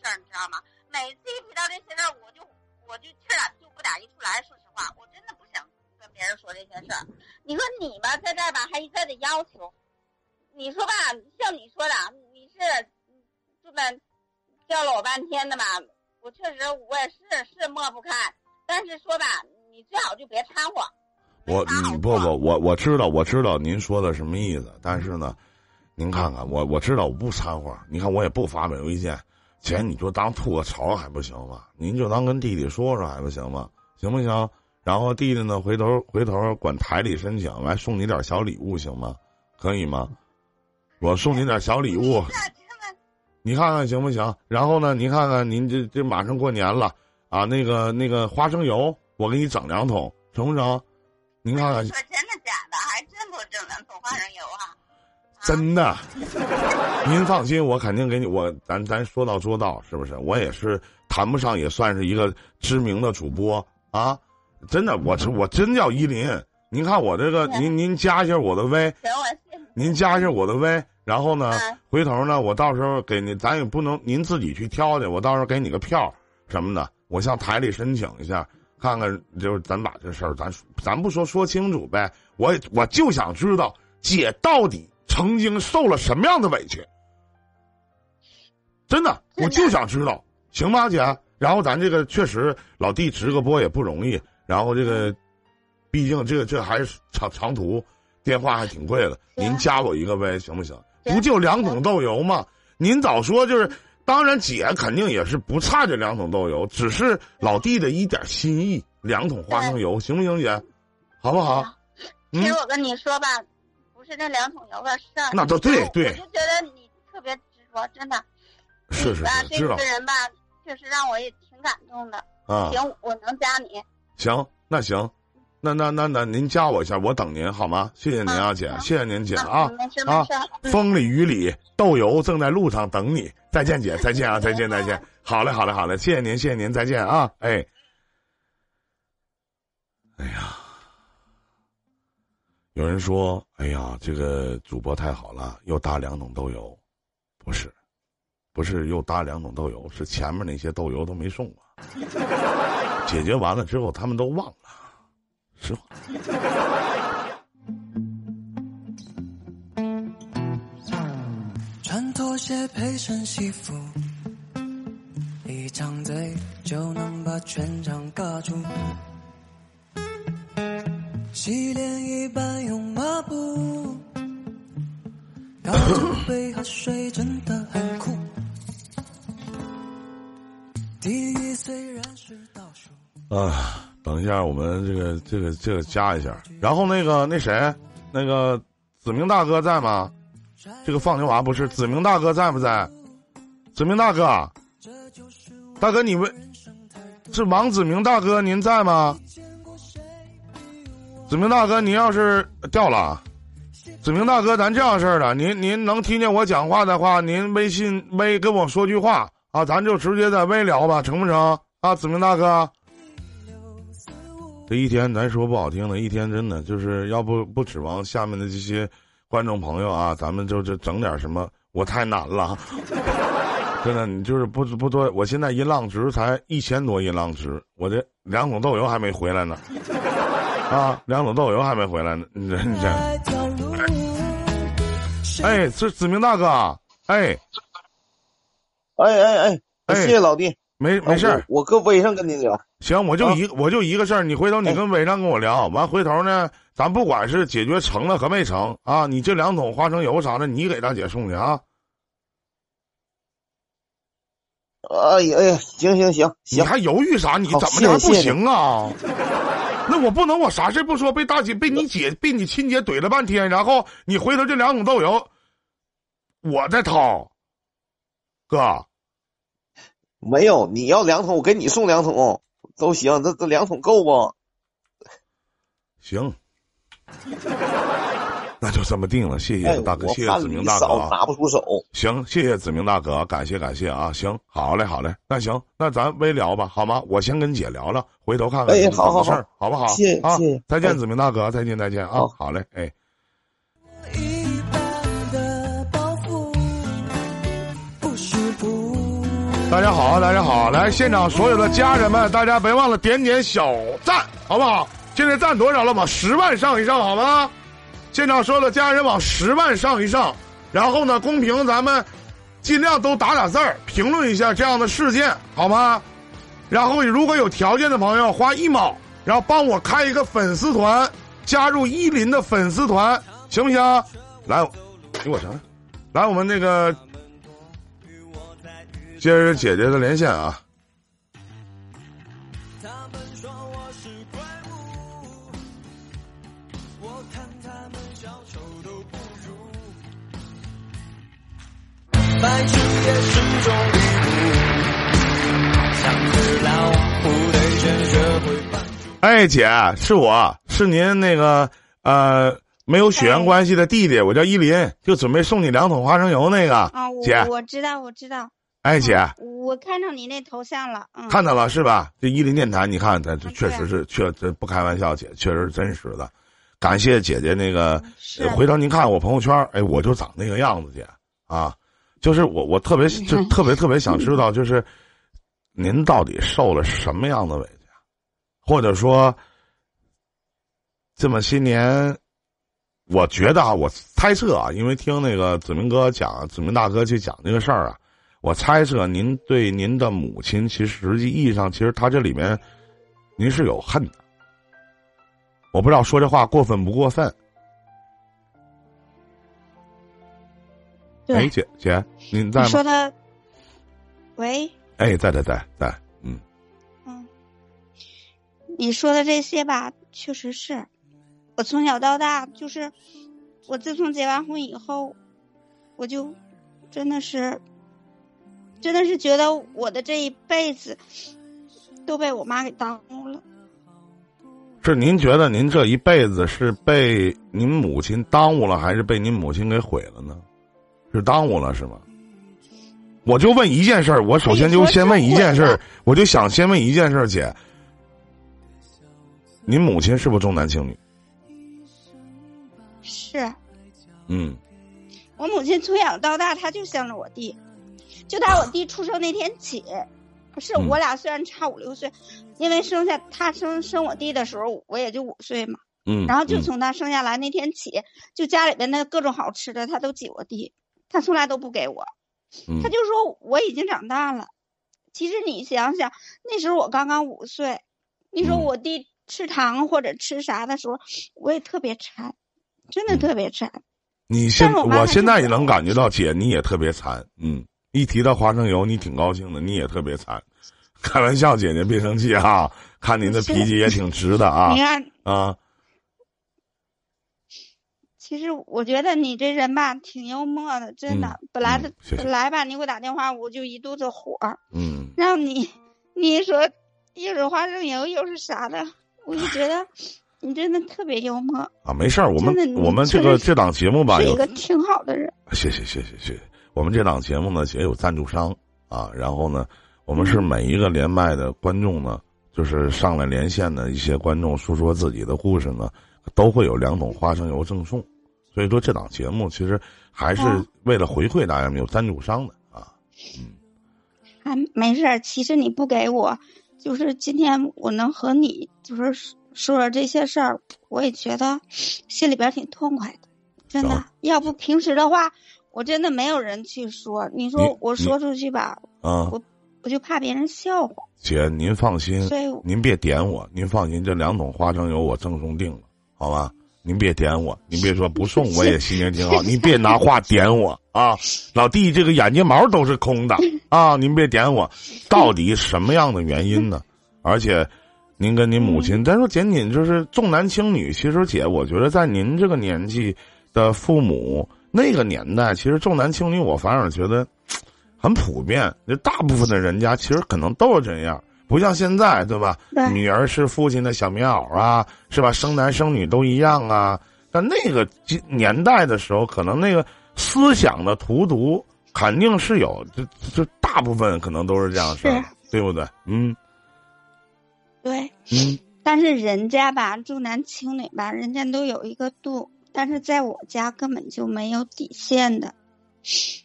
事儿，你知道吗？每次一提到这些事儿，我就我就气儿打就不打一处来。说实话，我真的不想跟别人说这些事儿。你说你吧，在这儿吧，还一再的要求。你说吧，像你说的，你是这么叫了我半天的吧？我确实我也是是抹不开，但是说吧，你最好就别掺和。我你不不，我我知道我知道您说的什么意思，但是呢，您看看我我知道我不掺和，你看我也不发表意见，姐你就当吐个槽还不行吗？您就当跟弟弟说说还不行吗？行不行？然后弟弟呢，回头回头管台里申请，来送你点小礼物行吗？可以吗？我送你点小礼物。你看看行不行？然后呢，您看看您这这马上过年了啊，那个那个花生油，我给你整两桶，成不成？您看看。说真的假的？还真给我整两桶花生油啊？真的，您放心，我肯定给你。我咱咱说到做到，是不是？我也是谈不上，也算是一个知名的主播啊！真的，我我真叫依林。您看我这个，您您加一下我的微。您加一下我的微。然后呢，回头呢，我到时候给您，咱也不能您自己去挑去，我到时候给你个票什么的，我向台里申请一下，看看就是咱把这事儿，咱咱不说说清楚呗，我我就想知道姐到底曾经受了什么样的委屈，真的，我就想知道，行吗，姐？然后咱这个确实老弟直个播也不容易，然后这个，毕竟这个这还是长长途，电话还挺贵的，您加我一个呗，行不行？不就两桶豆油吗？您早说就是，当然姐肯定也是不差这两桶豆油，只是老弟的一点心意，两桶花生油行不行，姐？好不好？其实我跟你说吧，不是那两桶油的事儿。那都对对。我就觉得你特别执着，真的。是是是，知道。这个人吧，确实让我也挺感动的。啊。行，我能加你。行，那行。那那那那，您加我一下，我等您好吗？谢谢您啊，姐，谢谢您，姐啊啊！风里雨里，豆油正在路上等你。再见，姐，再见啊，再见，再见。好嘞，好嘞，好嘞，谢谢您，谢谢您，再见啊！哎，哎呀，有人说，哎呀，这个主播太好了，又搭两桶豆油，不是，不是又搭两桶豆油，是前面那些豆油都没送完，解决完了之后，他们都忘了。实话。穿拖鞋配身西服，一张嘴就能把全场尬住。洗脸一般用抹布，高着杯喝水真的很酷。地狱虽然是倒数。啊。等一下，我们这个这个这个加一下，然后那个那谁，那个子明大哥在吗？这个放牛娃不是子明大哥在不在？子明大哥，大哥你问，是王子明大哥您在吗？子明大哥，您要是掉了，子明大哥，咱这样式儿的，您您能听见我讲话的话，您微信微跟我说句话啊，咱就直接在微聊吧，成不成？啊，子明大哥。这一天，咱说不好听的，一天真的就是要不不指望下面的这些观众朋友啊，咱们就就整点什么，我太难了，[LAUGHS] 真的，你就是不不多，我现在音浪值才一千多音浪值，我这两桶豆油还没回来呢，啊，两桶豆油还没回来呢，你这你这，[LAUGHS] 哎，这子明大哥，哎，哎哎哎，谢谢老弟，没没事儿。我搁微上跟您聊。行，我就啊。一、我就一个事儿，你回头你哎。跟伟章跟我聊，完回头呢，咱不管是解决成了和没成啊，你这两桶花生油啥的，你给大姐送去啊。哎呀哎呀，行行行行，你还犹豫啥？你怎么的还不谢谢谢谢行啊？那我不能，我啥事不说，被大姐、被你姐、被你亲姐怼了半天，然后你回头这两桶豆油，我再掏，哥，没有，你要两桶，我给你送两桶。都行，这这两桶够不？行，那就这么定了。谢谢哎，大哥，我谢谢子明大哥啊。拿不出手，行，谢谢子明大哥，感谢感谢啊！行，好嘞好嘞，那行，那咱微聊吧，好吗？我先跟姐聊聊，回头看看哎好好事儿，好不好？谢谢再见，哎子明大哥，再见再见啊！好好嘞，哎。大家好，大家好，来现场所有的家人们，大家别忘了点点小赞，好不好？现在赞多少了？往十万上一上，好吗？现场所有的家人往十万上一上，然后呢，公屏咱们尽量都打打字儿，评论一下这样的事件，好吗？然后如果有条件的朋友，花一毛，然后帮我开一个粉丝团，加入依林的粉丝团，行不行？来，给我啥？来，我们那个接着姐姐的连线啊。白痴也是种礼物，像只老虎得先学会扮猪。哎，姐，是我是您那个呃没有血缘关系的弟弟，我叫依林，就准备送你两桶花生油那个。啊，我姐，我知道，我知道。哎，姐，我看到你那头像了，嗯，看到了是吧？这依林电台，你看，这这确实是确这不开玩笑，姐确实是真实的。感谢姐姐那个，回头您看我朋友圈，哎，我就长那个样子，姐啊，就是我我特别就特别特别想知道，[LAUGHS] 就是您到底受了什么样的委屈，或者说这么些年，我觉得啊，我猜测啊，因为听那个子明哥讲，子明大哥去讲这个事儿啊，我猜测您对您的母亲，其实实际意义上，其实他这里面您是有恨的。我不知道说这话过分不过分。哎，姐姐，您在吗？你说的，喂，哎，在在在在，嗯，嗯，你说的这些吧，确实是我从小到大，就是我自从结完婚以后，我就真的是，真的是觉得我的这一辈子都被我妈给耽误了。是您觉得您这一辈子是被您母亲耽误了，还是被您母亲给毁了呢？是耽误了是吗？我就问一件事儿，我首先就先问一件事儿，我就想先问一件事儿，姐，您母亲是不是重男轻女？是嗯，我母亲从小到大，她就向着我弟，就打我弟出生那天起，不是嗯我俩虽然差五六岁，因为生下他生生我弟的时候，我也就五岁嘛，嗯，然后就嗯从他生下来那天起，就家里边的各种好吃的，他都挤我弟，他从来都不给我，嗯他就说我已经长大了。其实你想想，那时候我刚刚五岁，你说嗯我弟吃糖或者吃啥的时候，我也特别馋，真的嗯特别馋。你现我我现在也能感觉到，姐你也特别馋，嗯，一提到花生油，你挺高兴的，你也特别馋。[LAUGHS] 开玩笑，姐姐别生气啊，看您的脾气也挺直的啊你看，啊，其实我觉得你这人吧挺幽默的，真的。嗯本来的、本来吧，你给我打电话，我就一肚子火，嗯，[LAUGHS] 让你你说又是花生油又是啥的，我就觉得你真的特别幽默，啊，没事儿，我们我们这个这档节目吧，一个挺好的人。谢谢谢谢谢谢。我们这档节目呢，也有赞助商啊，然后呢，我们是每一个连麦的观众呢，就是上来连线的一些观众诉说自己的故事呢，都会有两桶花生油赠送。所以说，这档节目其实还是哦为了回馈大家，有赞助商的啊。嗯还没事儿，其实你不给我，就是今天我能和你就是说说这些事儿，我也觉得心里边挺痛快的，真的。要不平时的话，我真的没有人去说。你你说我说出去吧，啊我我就怕别人笑话。姐，您放心您别点我，您放心，这两桶花生油我赠送定了，好吧？您别点我，您别说不送，[LAUGHS] 我也心情挺好。您别拿话点我啊，老弟，这个眼睫毛都是空的啊！您别点我，到底什么样的原因呢？而且，您跟您母亲，咱说仅仅就是重男轻女，其实姐，我觉得在您这个年纪的父母那个年代，其实重男轻女，我反而觉得很普遍。就大部分的人家其实可能都是这样，不像现在，对吧？对女儿是父亲的小棉袄啊，是吧？生男生女都一样啊。但那个年年代的时候，可能那个思想的荼毒肯定是有，就就大部分可能都是这样式儿，对不对？嗯对，嗯但是人家吧重男轻女吧，人家都有一个度，但是在我家根本就没有底线的。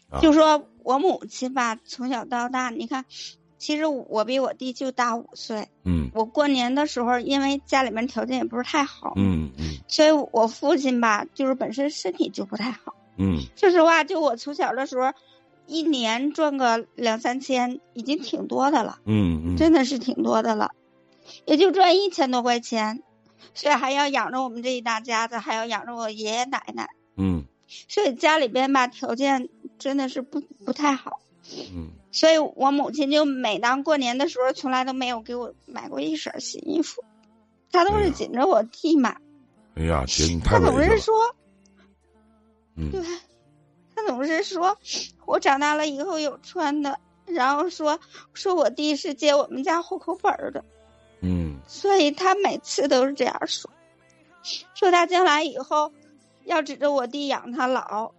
啊就说我母亲吧，从小到大，你看，其实我比我弟就大五岁。嗯。我过年的时候，因为家里面条件也不是太好，嗯嗯。所以我父亲吧，就是本身身体就不太好。嗯。说实话，就我从小的时候，一年赚个两三千，已经挺多的了。嗯嗯，真的是挺多的了，也就赚一千多块钱，所以还要养着我们这一大家子，还要养着我爷爷奶奶，嗯。所以家里边吧条件真的是不不太好，嗯所以我母亲就每当过年的时候，从来都没有给我买过一身新衣服，她都是紧着我弟买，哎呀，姐你太她总是说，嗯。对，她总是说我长大了以后有穿的，然后说说我弟是接我们家户口本儿的。嗯。所以他每次都是这样说，说他将来以后要指着我弟养他老，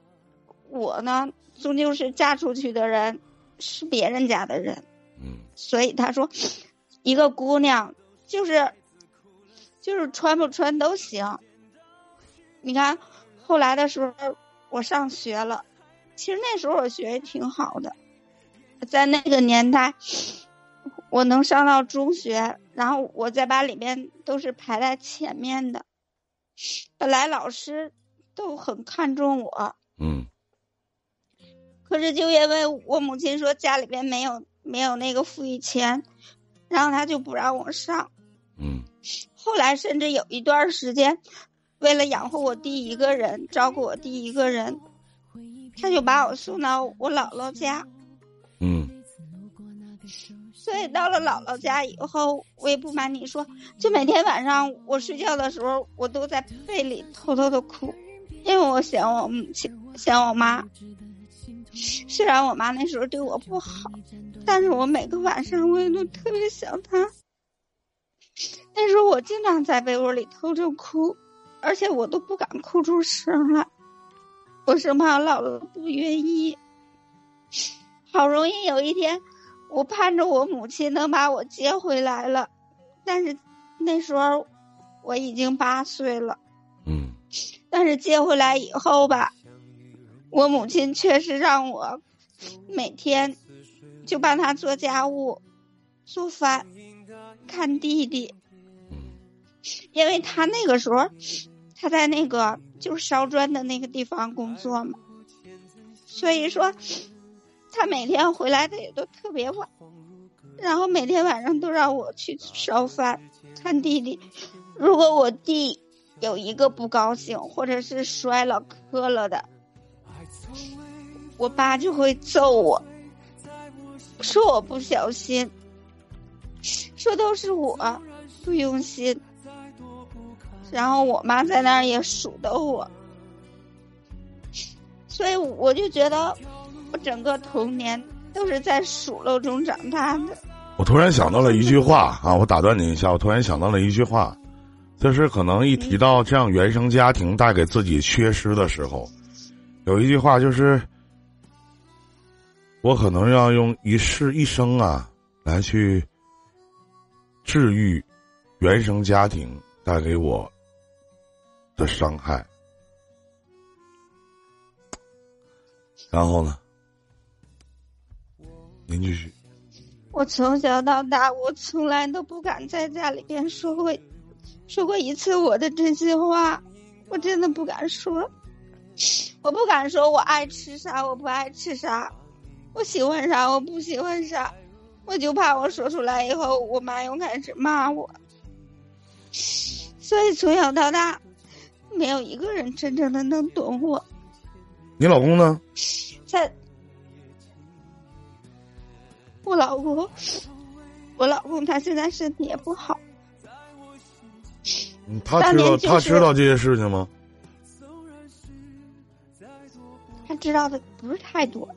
我呢终究是嫁出去的人，是别人家的人，嗯所以他说，一个姑娘就是就是穿不穿都行。你看后来的时候，我上学了，其实那时候我学习挺好的，在那个年代。我能上到中学，然后我在班里面都是排在前面的。本来老师都很看重我，嗯可是就因为我母亲说家里边没有没有那个富裕钱，然后他就不让我上。嗯后来甚至有一段时间，为了养活我弟一个人，照顾我弟一个人，他就把我送到我姥姥家。嗯所以到了姥姥家以后，我也不瞒你说，就每天晚上我睡觉的时候，我都在被里偷偷的哭，因为我想我母亲，想我妈。虽然我妈那时候对我不好，但是我每个晚上我也都特别想她。那时候我经常在被窝里偷偷哭，而且我都不敢哭出声来，我生怕我姥姥不愿意。好容易有一天。我盼着我母亲能把我接回来了，但是那时候我已经八岁了。嗯但是接回来以后吧，我母亲确实让我每天就帮她做家务、做饭、看弟弟，嗯因为她那个时候她在那个就是烧砖的那个地方工作嘛，所以说。他每天回来的也都特别晚，然后每天晚上都让我去烧饭、看弟弟。如果我弟有一个不高兴，或者是摔了、磕了的，我爸就会揍我，说我不小心，说都是我不用心。然后我妈在那儿也数落我，所以我就觉得。我整个童年都是在数落中长大的。我突然想到了一句话啊，我打断你一下，我突然想到了一句话，就是可能一提到这样原生家庭带给自己缺失的时候，有一句话就是，我可能要用一世一生啊来去治愈原生家庭带给我的伤害，然后呢？您继续。我从小到大，我从来都不敢在家里边说过，说过一次我的真心话，我真的不敢说，我不敢说我爱吃啥，我不爱吃啥，我喜欢啥，我不喜欢啥，我就怕我说出来以后，我妈又开始骂我。所以从小到大，没有一个人真正的能懂我。你老公呢？[SNIFFS] 在，我老公，我老公他现在身体也不好。嗯他知道、就是他知道这些事情吗？他知道的不是太多，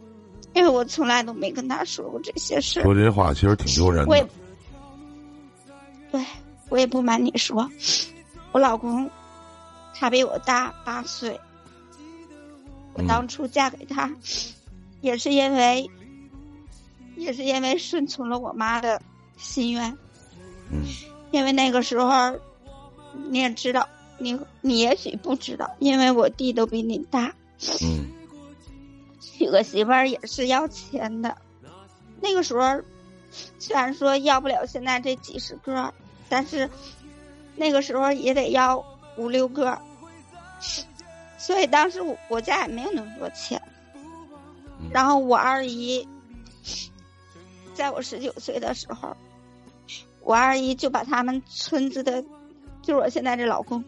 因为我从来都没跟他说过这些事儿。说这些话其实挺丢人的我也的。，对我也不瞒你说，我老公他比我大八岁。我嗯当初嫁给他，也是因为，也是因为顺从了我妈的心愿。嗯因为那个时候，你也知道，你你也许不知道，因为我弟都比你大，嗯娶个媳妇儿也是要钱的。那个时候，虽然说要不了现在这几十个，但是那个时候也得要五六个。所以当时我我家也没有那么多钱。嗯然后我二姨，在我十九岁的时候，我二姨就把他们村子的，就是我现在这老公，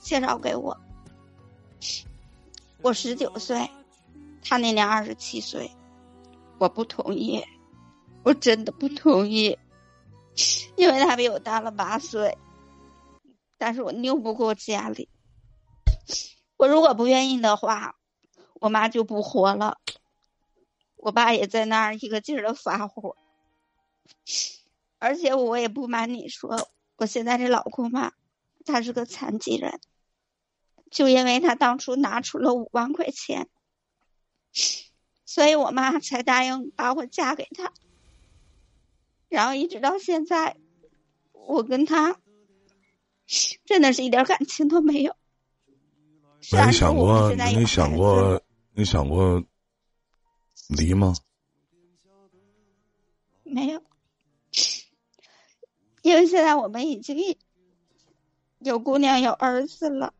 介绍给我。我十九岁，他那年二十七岁，我不同意，[LAUGHS] 我真的不同意，因为他比我大了八岁，但是我拗不过家里。我如果不愿意的话，我妈就不活了。我爸也在那儿一个劲儿的发火，而且我也不瞒你说，我现在这老公吧，他是个残疾人，就因为他当初拿出了五万块钱，所以我妈才答应把我嫁给他。然后一直到现在，我跟他真的是一点感情都没有。虽那你然说我们想过你想过你想过离吗？没有，因为现在我们已经有姑娘有儿子了，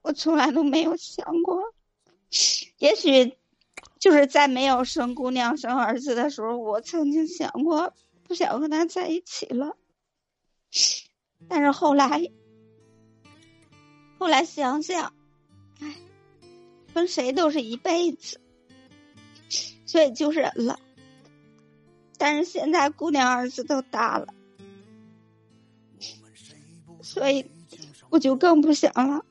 我从来都没有想过，也许就是在没有生姑娘生儿子的时候，我曾经想过不想和他在一起了，但是后来，后来想想，哎，跟谁都是一辈子，所以就忍了。但是现在姑娘儿子都大了，所以我就更不想了。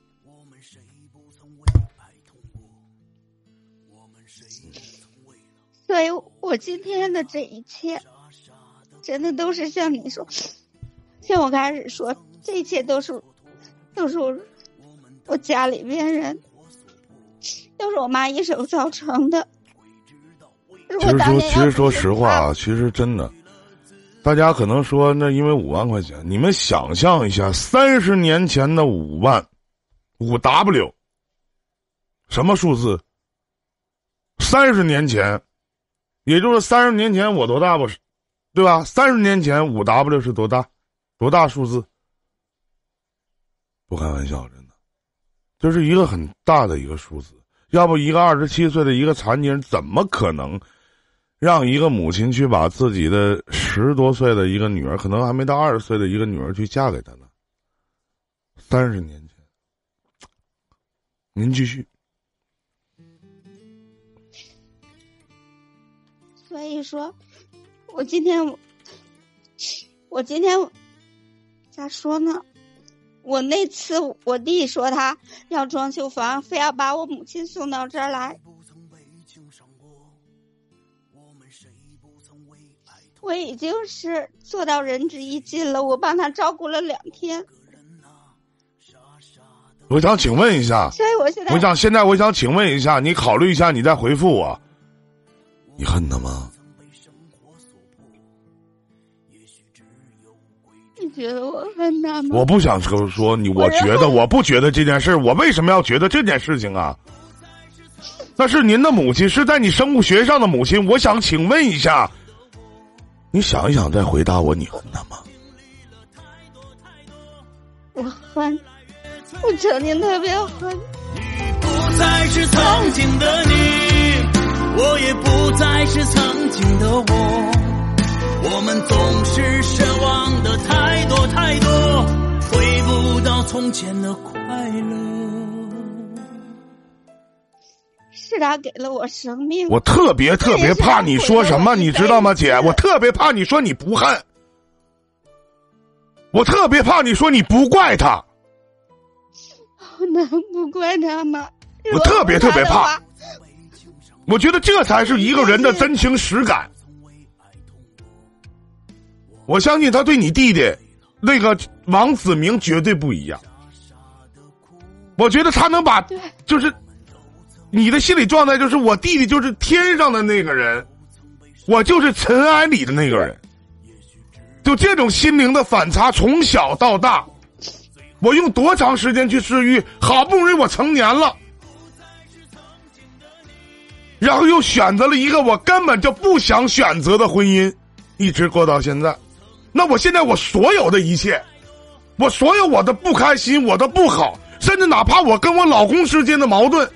所以我今天的这一切，真的都是像你说，像我开始说，这一切都是，都是我我家里边人，都是我妈一手造成的。如果其实说，其实说实话啊，其实真的，大家可能说那因为五万块钱，你们想象一下，三十年前的五万，五 W，什么数字？三十年前，也就是三十年前我多大不是，对吧？三十年前五 W 是多大？多大数字？不开玩笑，真的，这是一个很大的一个数字。要不一个二十七岁的一个残疾人，怎么可能让一个母亲去把自己的十多岁的一个女儿，可能还没到二十岁的一个女儿去嫁给他呢？三十年前，您继续。所以说，我今天，我今天咋说呢？我那次我弟说他要装修房，非要把我母亲送到这儿来。我已经是做到仁至义尽了，我帮他照顾了两天，我想请问一下，所以我现在我想现在我想请问一下，你考虑一下，你再回复我。你恨他吗？你觉得我恨他吗？我不想说说你，我觉得我不觉得这件事儿，我为什么要觉得这件事情啊？那是您的母亲，是在你生物学上的母亲。我想请问一下，你想一想再回答我，你恨他吗？我恨，我曾经特别恨。不再是曾经的你，我也不再是曾经的我。我们总是奢望的太多太多，回不到从前的快乐。是他给了我生命，我特别特别怕你说什么，你知道吗，姐？我特别怕你说你不恨，我特别怕你说你不怪他。我能不怪他吗？我特别特别怕。我觉得这才是一个人的真情实感。我相信他对你弟弟那个王子明绝对不一样。我觉得他能把就是你的心理状态，就是我弟弟就是天上的那个人，我就是尘埃里的那个人。就这种心灵的反差，从小到大，我用多长时间去治愈？好不容易我成年了。然后又选择了一个我根本就不想选择的婚姻，一直过到现在。那我现在我所有的一切，我所有我的不开心，我的不好，甚至哪怕我跟我老公之间的矛盾，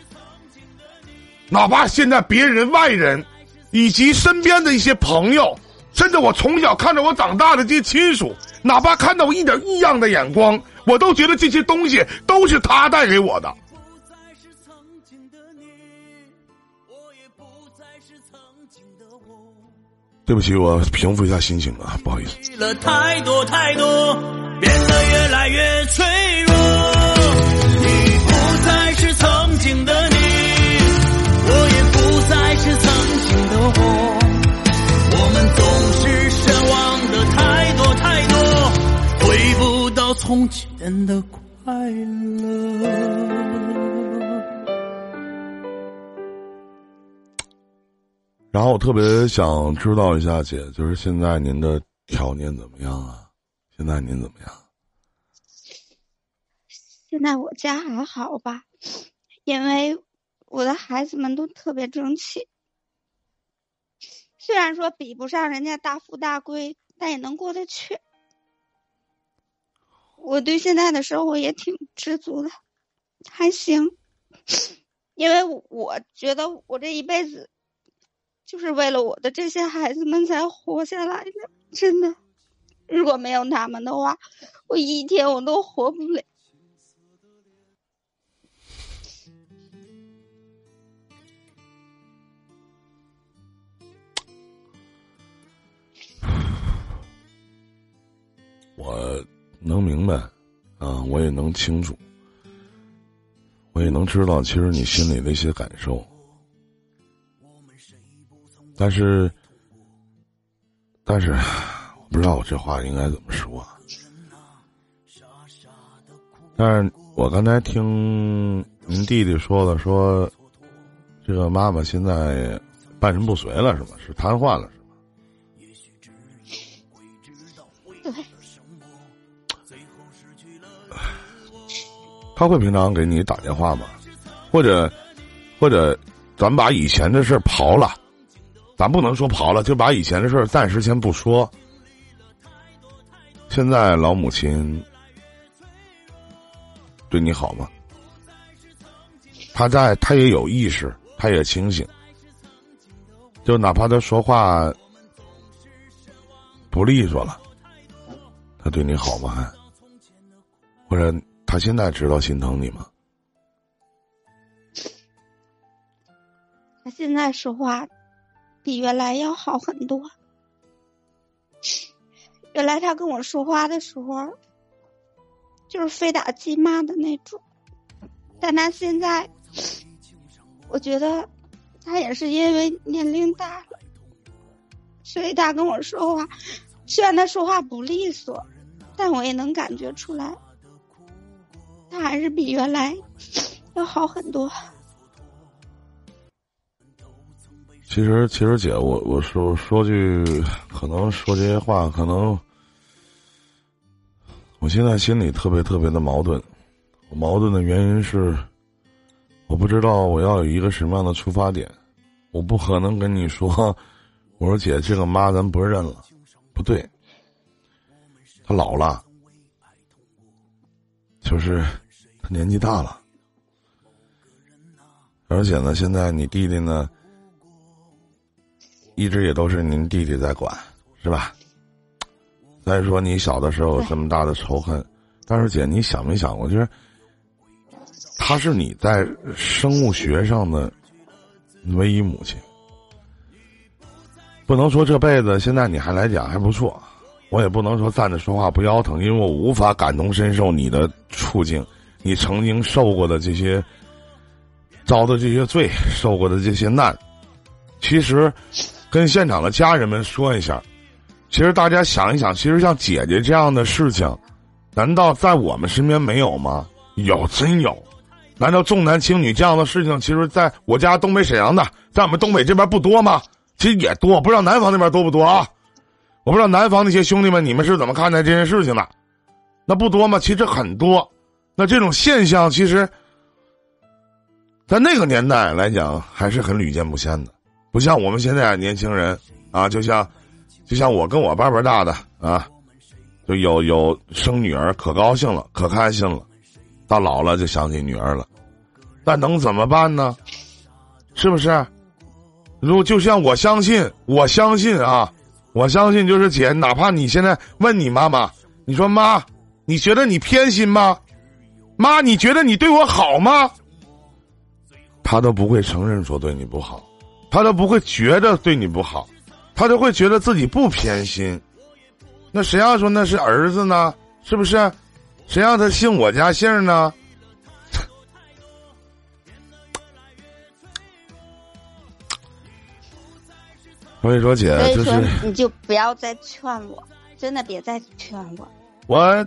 哪怕现在别人、外人，以及身边的一些朋友，甚至我从小看着我长大的这些亲属，哪怕看到我一点异样的眼光，我都觉得这些东西都是他带给我的。对不起，我平复一下心情啊，不好意思。了太多太多，变得越来越脆弱。你不再是曾经的你，我也不再是曾经的我。我们总是奢望的太多太多，回不到从前的快乐。然后我特别想知道一下，姐，就是现在您的条件怎么样啊？现在您怎么样？现在我家还好吧，因为我的孩子们都特别争气，虽然说比不上人家大富大贵，但也能过得去。我对现在的生活也挺知足的，还行，因为我觉得我这一辈子就是为了我的这些孩子们才活下来的，真的。如果没有他们的话，我一天我都活不了。我能明白，啊，我也能清楚，我也能知道，其实你心里的一些感受。但是，但是，我不知道我这话应该怎么说。但是我刚才听您弟弟说了，说这个妈妈现在半身不遂了，是吗？是瘫痪了，是吗？对，他会平常给你打电话吗？或者，或者，咱把以前的事儿刨了，咱不能说刨了，就把以前的事儿暂时先不说。现在老母亲对你好吗？他在，他也有意识，他也清醒，就哪怕他说话不利索了，他对你好吗？或者他现在知道心疼你吗？他现在说话比原来要好很多。原来他跟我说话的时候，就是非打即骂的那种，但他现在，我觉得他也是因为年龄大了，所以他跟我说话，虽然他说话不利索，但我也能感觉出来，他还是比原来 [LAUGHS] 要好很多。其实，其实姐，我我说说句，可能说这些话，可能我现在心里特别特别的矛盾。我矛盾的原因是，我不知道我要有一个什么样的出发点。我不可能跟你说，我说姐，这个妈咱不认了，不对，她老了，就是她年纪大了，而且呢，现在你弟弟呢。一直也都是您弟弟在管，是吧？再说你小的时候有这么大的仇恨，但是姐，你想没想过，就是她是你在生物学上的唯一母亲，不能说这辈子现在你还来讲还不错，我也不能说站着说话不腰疼，因为我无法感同身受你的处境，你曾经受过的这些。遭的这些罪，受过的这些难，其实，跟现场的家人们说一下，其实大家想一想，其实像姐姐这样的事情，难道在我们身边没有吗？有，真有。难道重男轻女这样的事情，其实在我家东北沈阳的，在我们东北这边不多吗？其实也多，不知道南方那边多不多啊？我不知道南方那些兄弟们，你们是怎么看待这件事情的？那不多吗？其实很多。那这种现象，其实。在那个年代来讲，还是很屡见不鲜的，不像我们现在年轻人啊，就像，就像我跟我爸爸大的啊，就有有生女儿，可高兴了，可开心了，到老了就想起女儿了，那能怎么办呢？是不是？如果就像我相信，我相信啊，我相信就是姐，哪怕你现在问你妈妈，你说妈，你觉得你偏心吗？妈，你觉得你对我好吗？他都不会承认说对你不好，他都不会觉得对你不好，他都会觉得自己不偏心。那谁要说那是儿子呢？是不是？谁让他姓我家姓呢？[TSK] 所以说，姐，就是你就不要再劝我，真的别再劝我。我。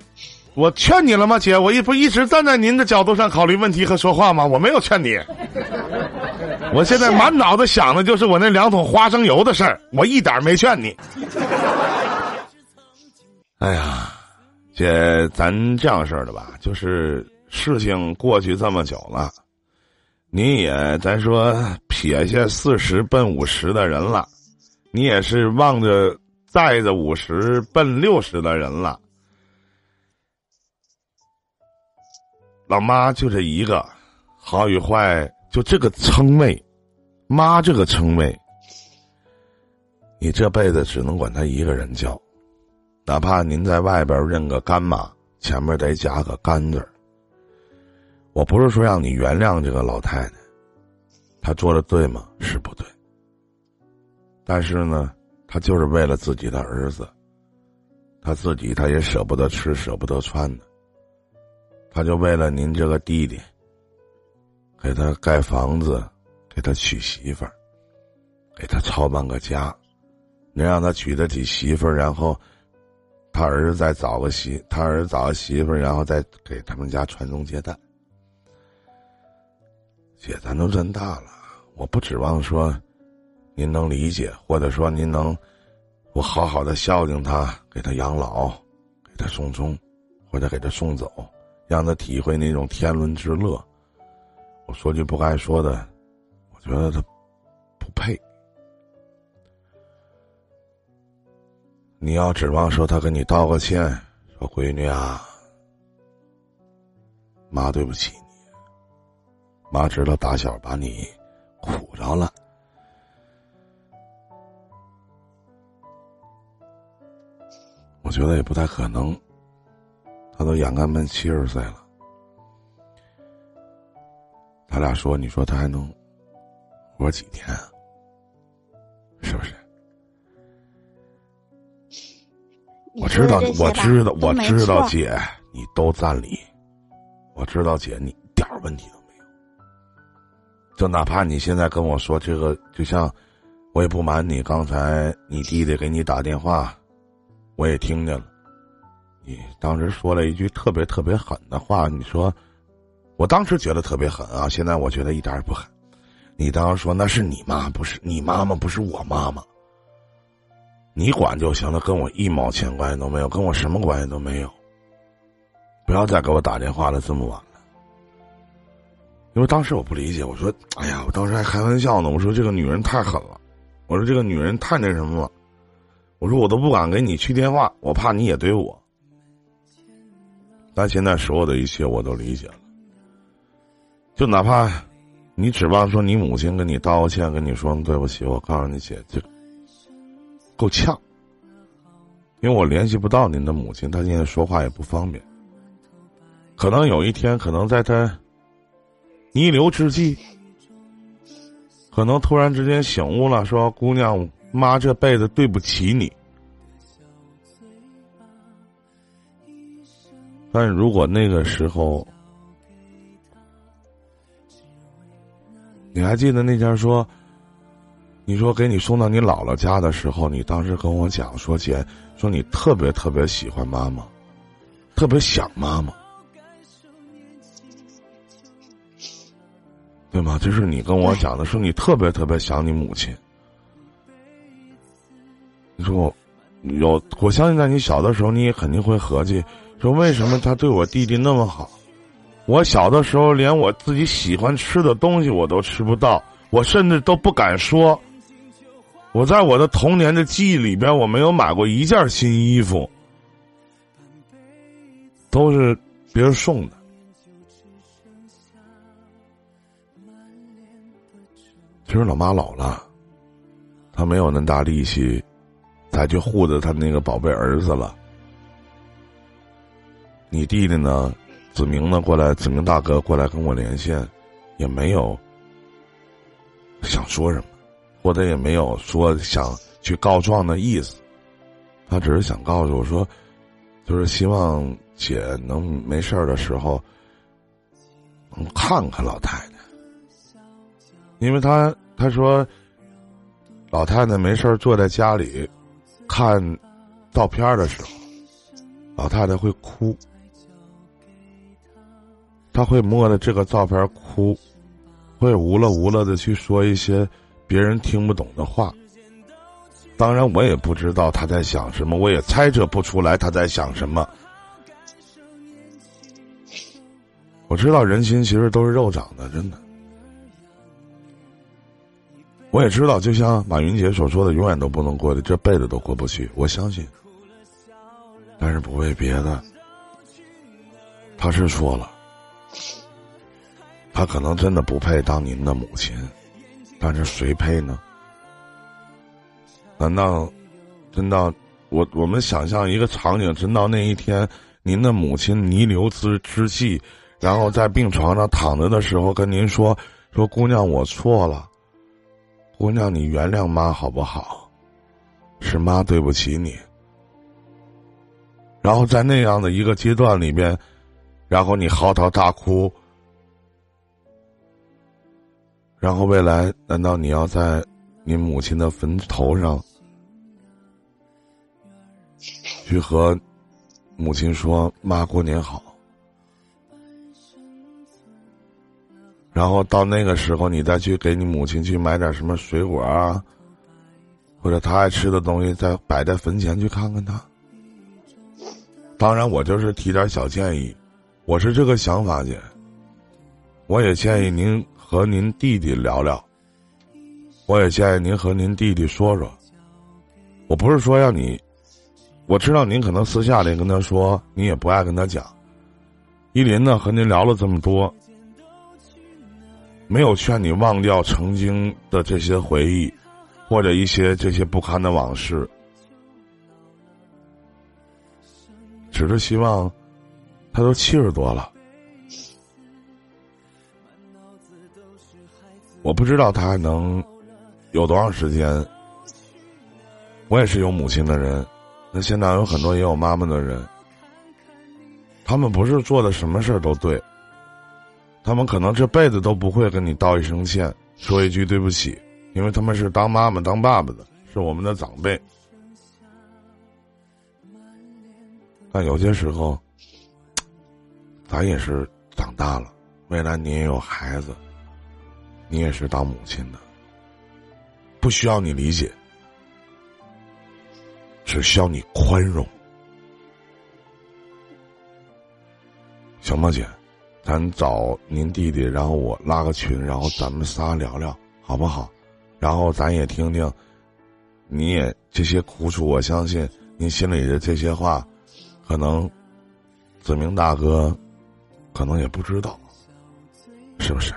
我劝你了吗，姐？我一不一直站在您的角度上考虑问题和说话吗？我没有劝你。[LAUGHS] 我现在满脑子想的就是我那两桶花生油的事儿，我一点没劝你。[LAUGHS] 哎呀，姐，咱这样式儿的吧，就是事情过去这么久了，你也咱说撇下四十奔五十的人了，你也是望着载着五十奔六十的人了。老妈就这一个，好与坏就这个称谓，妈这个称谓，你这辈子只能管她一个人叫，哪怕您在外边认个干妈，前面得加个干字儿。我不是说让你原谅这个老太太，她做的对吗？是不对。但是呢，她就是为了自己的儿子，她自己她也舍不得吃，舍不得穿的。他就为了您这个弟弟，给他盖房子，给他娶媳妇儿，给他操办个家，您让他娶得起媳妇儿，然后他儿子再找个媳，他儿子找个媳妇儿，然后再给他们家传宗接代。姐，咱都这么大了，我不指望说您能理解，或者说您能我好好的孝敬他，给他养老，给他送终，或者给他送走。让他体会那种天伦之乐。我说句不该说的，我觉得他不配。你要指望说他跟你道个歉，说闺女啊，妈对不起你，妈知道打小把你苦着了，我觉得也不太可能。他都眼看奔七十岁了，他俩说：“你说他还能活几天啊？是不是？”我知道，我知道，我知道，姐，你都占理。我知道，姐，你一点问题都没有。就哪怕你现在跟我说这个，就像我也不瞒你，刚才你弟弟给你打电话，我也听见了。你当时说了一句特别特别狠的话，你说，我当时觉得特别狠啊，现在我觉得一点也不狠。你当时说那是你妈，不是你妈妈，不是我妈妈，你管就行了，跟我一毛钱关系都没有，跟我什么关系都没有。不要再给我打电话了，这么晚了。因为当时我不理解，我说，哎呀，我当时还开玩笑呢，我说这个女人太狠了，我说这个女人太那什么了，我说我都不敢给你去电话，我怕你也怼我。但现在所有的一切我都理解了，就哪怕你指望说你母亲跟你道个歉，跟你说对不起，我告诉你姐，这够呛，因为我联系不到您的母亲，她现在说话也不方便。可能有一天，可能在她弥留之际，可能突然之间醒悟了，说：“姑娘，妈这辈子对不起你。”但如果那个时候，你还记得那天说，你说给你送到你姥姥家的时候，你当时跟我讲说姐，说你特别特别喜欢妈妈，特别想妈妈，对吗？这是你跟我讲的，说你特别特别想你母亲。你说我有，我相信在你小的时候，你也肯定会合计，说为什么他对我弟弟那么好。我小的时候，连我自己喜欢吃的东西我都吃不到，我甚至都不敢说。我在我的童年的记忆里边，我没有买过一件新衣服，都是别人送的。其实老妈老了，她没有那大力气再去护着她那个宝贝儿子了。你弟弟呢？子明呢？过来，子明大哥过来跟我连线，也没有想说什么，或者也没有说想去告状的意思。他只是想告诉我说，就是希望姐能没事儿的时候能看看老太太，因为他他说老太太没事儿坐在家里看照片的时候，老太太会哭。他会摸着这个照片哭，会无了无了的去说一些别人听不懂的话。当然，我也不知道他在想什么，我也猜测不出来他在想什么。我知道人心其实都是肉长的，真的。我也知道，就像马云杰所说的，永远都不能过的，这辈子都过不去。我相信，但是不为别的，他是说了。她可能真的不配当您的母亲，但是谁配呢？难道真到我我们想象一个场景，真到那一天，您的母亲弥留之之际，然后在病床上躺着的时候，跟您说说：“姑娘，我错了，姑娘，你原谅妈好不好？是妈对不起你。”然后在那样的一个阶段里边。然后你嚎啕大哭，然后未来难道你要在你母亲的坟头上去和母亲说“妈，过年好”？然后到那个时候，你再去给你母亲去买点什么水果啊，或者她爱吃的东西，再摆在坟前去看看她。当然，我就是提点小建议。我是这个想法，姐。我也建议您和您弟弟聊聊。我也建议您和您弟弟说说。我不是说要你，我知道您可能私下里跟他说，你也不爱跟他讲。依林呢，和您聊了这么多，没有劝你忘掉曾经的这些回忆，或者一些这些不堪的往事，只是希望。他都七十多了，我不知道他还能有多长时间。我也是有母亲的人，那现在有很多也有妈妈的人，他们不是做的什么事儿都对，他们可能这辈子都不会跟你道一声歉，说一句对不起，因为他们是当妈妈当爸爸的，是我们的长辈。但有些时候。咱也是长大了，未来你也有孩子，你也是当母亲的，不需要你理解，只需要你宽容，行吗，姐？咱找您弟弟，然后我拉个群，然后咱们仨聊聊，好不好？然后咱也听听，你也这些苦楚，我相信您心里的这些话，可能子明大哥。可能也不知道，是不是？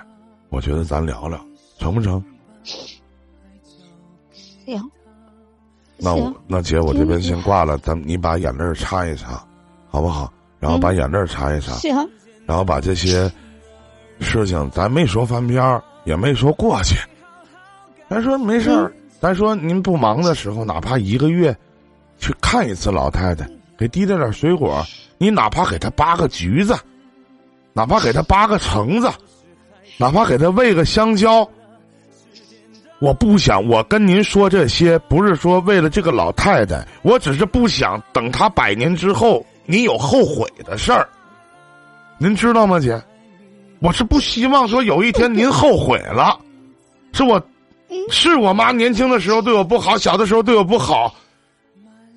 我觉得咱聊聊，成不成？行。那我那姐，我这边嗯先挂了，咱你把眼泪擦一擦，好不好？然后把眼泪擦一擦，行，然后把这些事情，咱没说翻篇儿，也没说过去，咱说没事儿，咱说您不忙的时候，哪怕一个月去看一次老太太，给提点点水果，你哪怕给她扒个橘子，哪怕给他扒个橙子，哪怕给他喂个香蕉。我不想，我跟您说这些，不是说为了这个老太太，我只是不想等她百年之后，你有后悔的事儿。您知道吗，姐？我是不希望说有一天您后悔了，是我，是我妈年轻的时候对我不好，小的时候对我不好，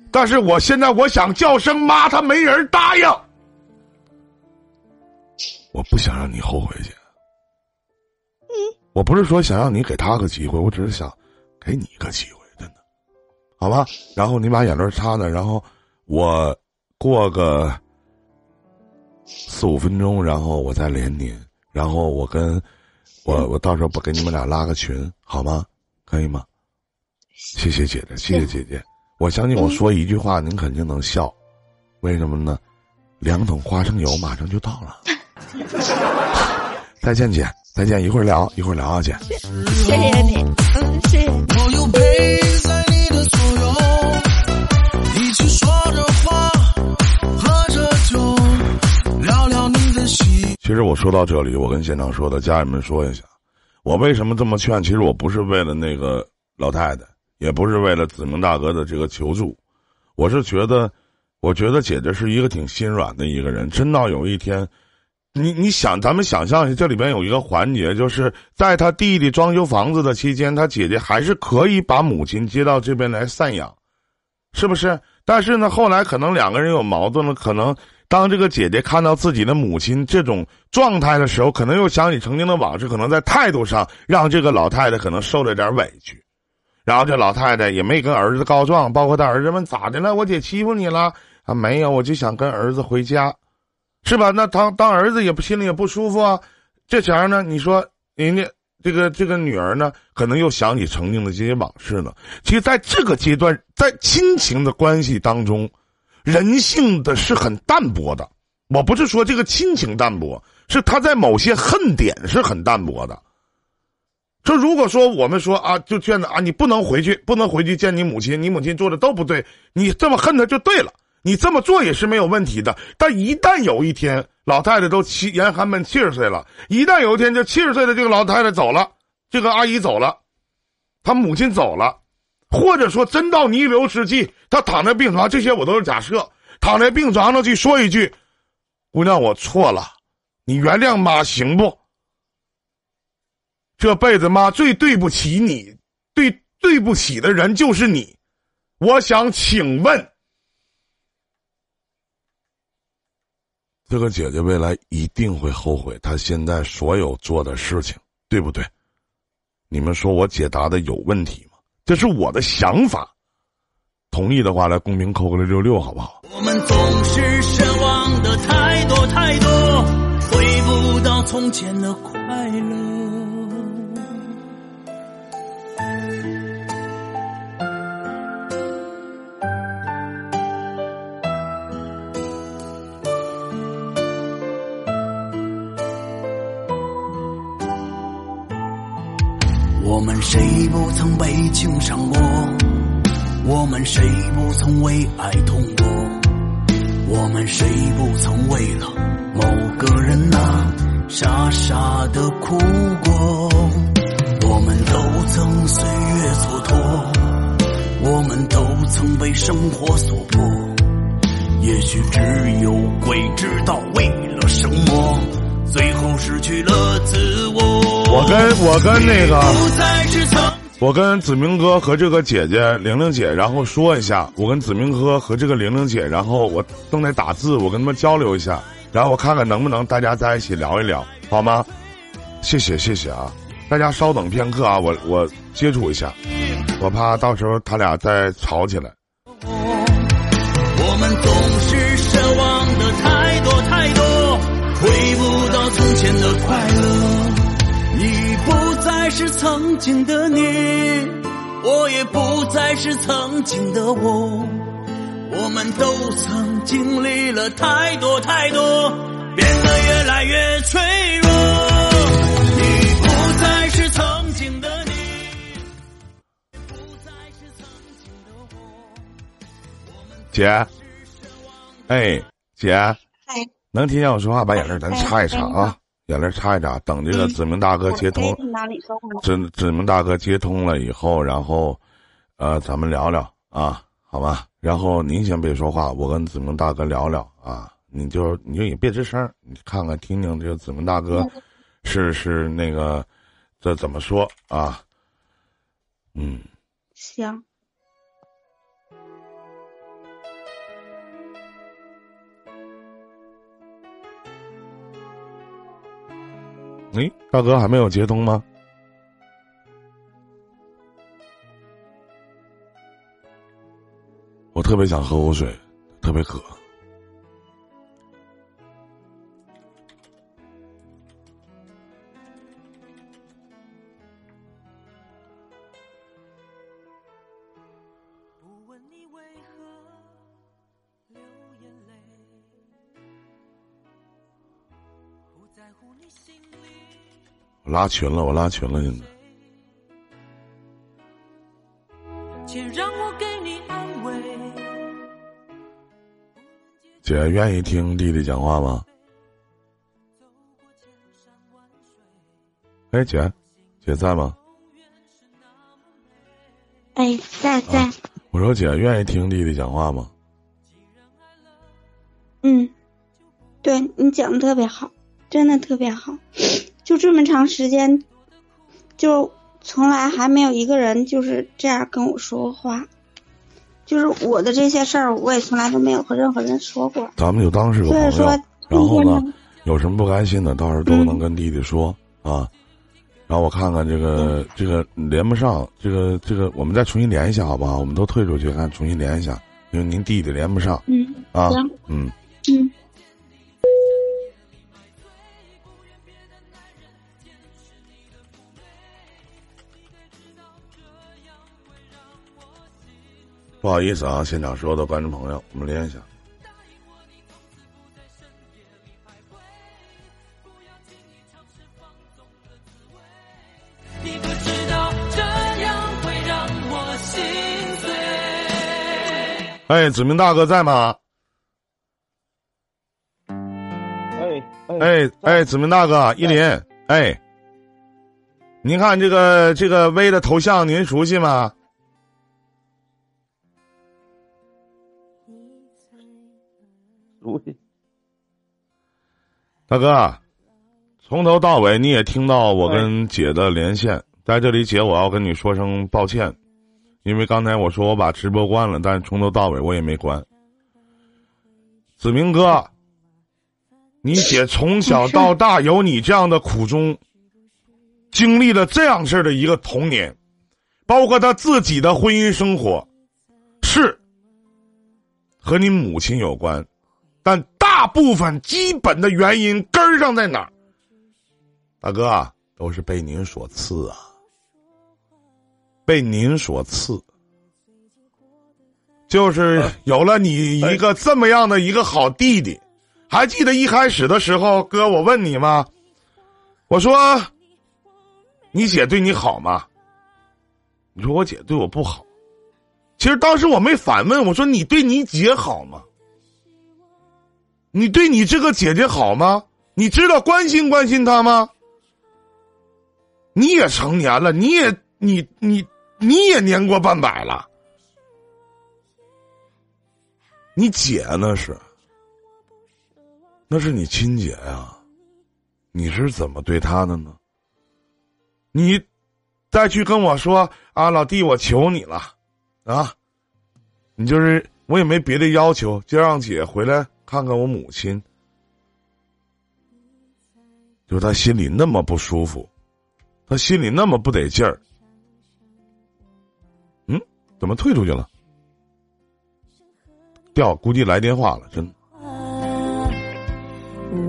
但是我现在我想叫声妈，她没人答应。我不想让你后悔，姐。我不是说想让你给他个机会，我只是想给你一个机会，真的，好吧？然后你把眼泪擦擦，然后我过个四五分钟，然后我再连您，然后我跟我我到时候不给你们俩拉个群，好吗？可以吗？谢谢姐姐，谢谢姐姐。我相信我说一句话，您肯定能笑，为什么呢？两桶花生油马上就到了。[LAUGHS] 再见，姐，再见，一会儿聊，一会儿聊啊，姐。谢谢你，嗯，谢谢你。我有陪在你的左右，一起说着话，喝着酒，聊聊你的心。其实我说到这里，我跟现场说的家人们说一下，我为什么这么劝？其实我不是为了那个老太太，也不是为了子明大哥的这个求助，我是觉得，我觉得姐姐是一个挺心软的一个人。真到有一天，你你想，咱们想象一下，这里边有一个环节，就是在他弟弟装修房子的期间，他姐姐还是可以把母亲接到这边来赡养，是不是？但是呢，后来可能两个人有矛盾了，可能当这个姐姐看到自己的母亲这种状态的时候，可能又想起曾经的往事，可能在态度上让这个老太太可能受了点委屈，然后这老太太也没跟儿子告状，包括他儿子问咋的了，我姐欺负你了啊？没有，我就想跟儿子回家，是吧？那当当儿子也不心里也不舒服啊。这前儿呢，你说人家这个这个女儿呢，可能又想起曾经的这些往事呢。其实，在这个阶段，在亲情的关系当中，人性的是很淡薄的。我不是说这个亲情淡薄，是他在某些恨点是很淡薄的。说如果说我们说啊，就劝他啊，你不能回去，不能回去见你母亲，你母亲做的都不对，你这么恨他就对了，你这么做也是没有问题的。但一旦有一天老太太都七严寒们七十岁了，一旦有一天这七十岁的这个老太太走了，这个阿姨走了，她母亲走了，或者说真到弥留之际，她躺在病床，这些我都是假设，躺在病床上去说一句：“姑娘，我错了，你原谅妈行不？”这辈子妈最对不起你，对对不起的人就是你。我想请问，这个姐姐未来一定会后悔她现在所有做的事情，对不对？你们说我解答的有问题吗？这是我的想法。同意的话，来公屏扣个六六六，好不好？我们总是奢望的太多太多，回不到从前的快乐。我们谁不曾被情伤过？我们谁不曾为爱痛过？我们谁不曾为了某个人呐、傻傻的哭过？我们都曾岁月蹉跎，我们都曾被生活所迫。也许只有鬼知道，为了什么，最后失去了自我。我跟我跟那个。我跟子明哥和这个姐姐玲玲姐，然后说一下，我跟子明哥和这个玲玲姐，然后我正在打字，我跟他们交流一下，然后我看看能不能大家在一起聊一聊，好吗？谢谢谢谢啊，大家稍等片刻啊，我我接触一下，我怕到时候他俩再吵起来。曾经的你，我也不再是曾经的我。我们都曾经历了太多太多，变得越来越脆弱。你不再是曾经的你，不再是曾经的我。姐，哎，姐，哎，能听见我说话？把眼泪咱哎擦一擦啊，眼泪擦一擦。等这个子明大哥接通。子子明大哥接通了以后，然后，呃，咱们聊聊啊，好吧？然后您先别说话，我跟子明大哥聊聊啊。你就你就也别吱声，你看看听听这个子明大哥是是那个这怎么说啊？嗯，行，诶，大哥还没有接通吗？我特别想喝口水，特别渴。我拉群了，我拉群了，现在。请让我给你安慰。姐愿意听弟弟讲话吗？哎，姐，姐在吗？哎，在在，我说姐愿意听弟弟讲话吗？嗯，对你讲的特别好，真的特别好，就这么长时间，就从来还没有一个人就是这样跟我说话，就是我的这些事儿，我也从来都没有和任何人说过，咱们就当是个朋友所以说。然后呢，有什么不开心的，到时候都能跟弟弟说、啊。然后我看看这个这个连不上，这个这个我们再重新连一下好不好？我们都退出去看，重新连一下，因为您弟弟连不上嗯啊行。嗯，不好意思啊，现场所有的观众朋友，我们连一下。你可知道这样会让我心碎？哎，子明大哥在吗？哎哎哎，子明大哥，依林，哎，您看这个这个微的头像，您熟悉吗？大哥，从头到尾你也听到我跟姐的连线，在这里，姐我要跟你说声抱歉，因为刚才我说我把直播关了，但是从头到尾我也没关。子明哥，你姐从小到大有你这样的苦衷，经历了这样式儿的一个童年，包括她自己的婚姻生活，是和你母亲有关，但大部分基本的原因根儿上在哪儿？大哥，都是被您所赐啊，被您所赐，就是有了你一个这么样的一个好弟弟。还记得一开始的时候，哥，我问你吗？我说，你姐对你好吗？你说我姐对我不好。其实当时我没反问，我说你对你姐好吗？你对你这个姐姐好吗？你知道关心关心她吗？你也成年了，你也你你你也年过半百了，你姐那是，那是你亲姐呀、你是怎么对她的呢？你再去跟我说啊，老弟，我求你了，啊，你就是我也没别的要求，就让姐回来看看我母亲。就是他心里那么不舒服，他心里那么不得劲儿。嗯，怎么退出去了？掉，估计来电话了，真。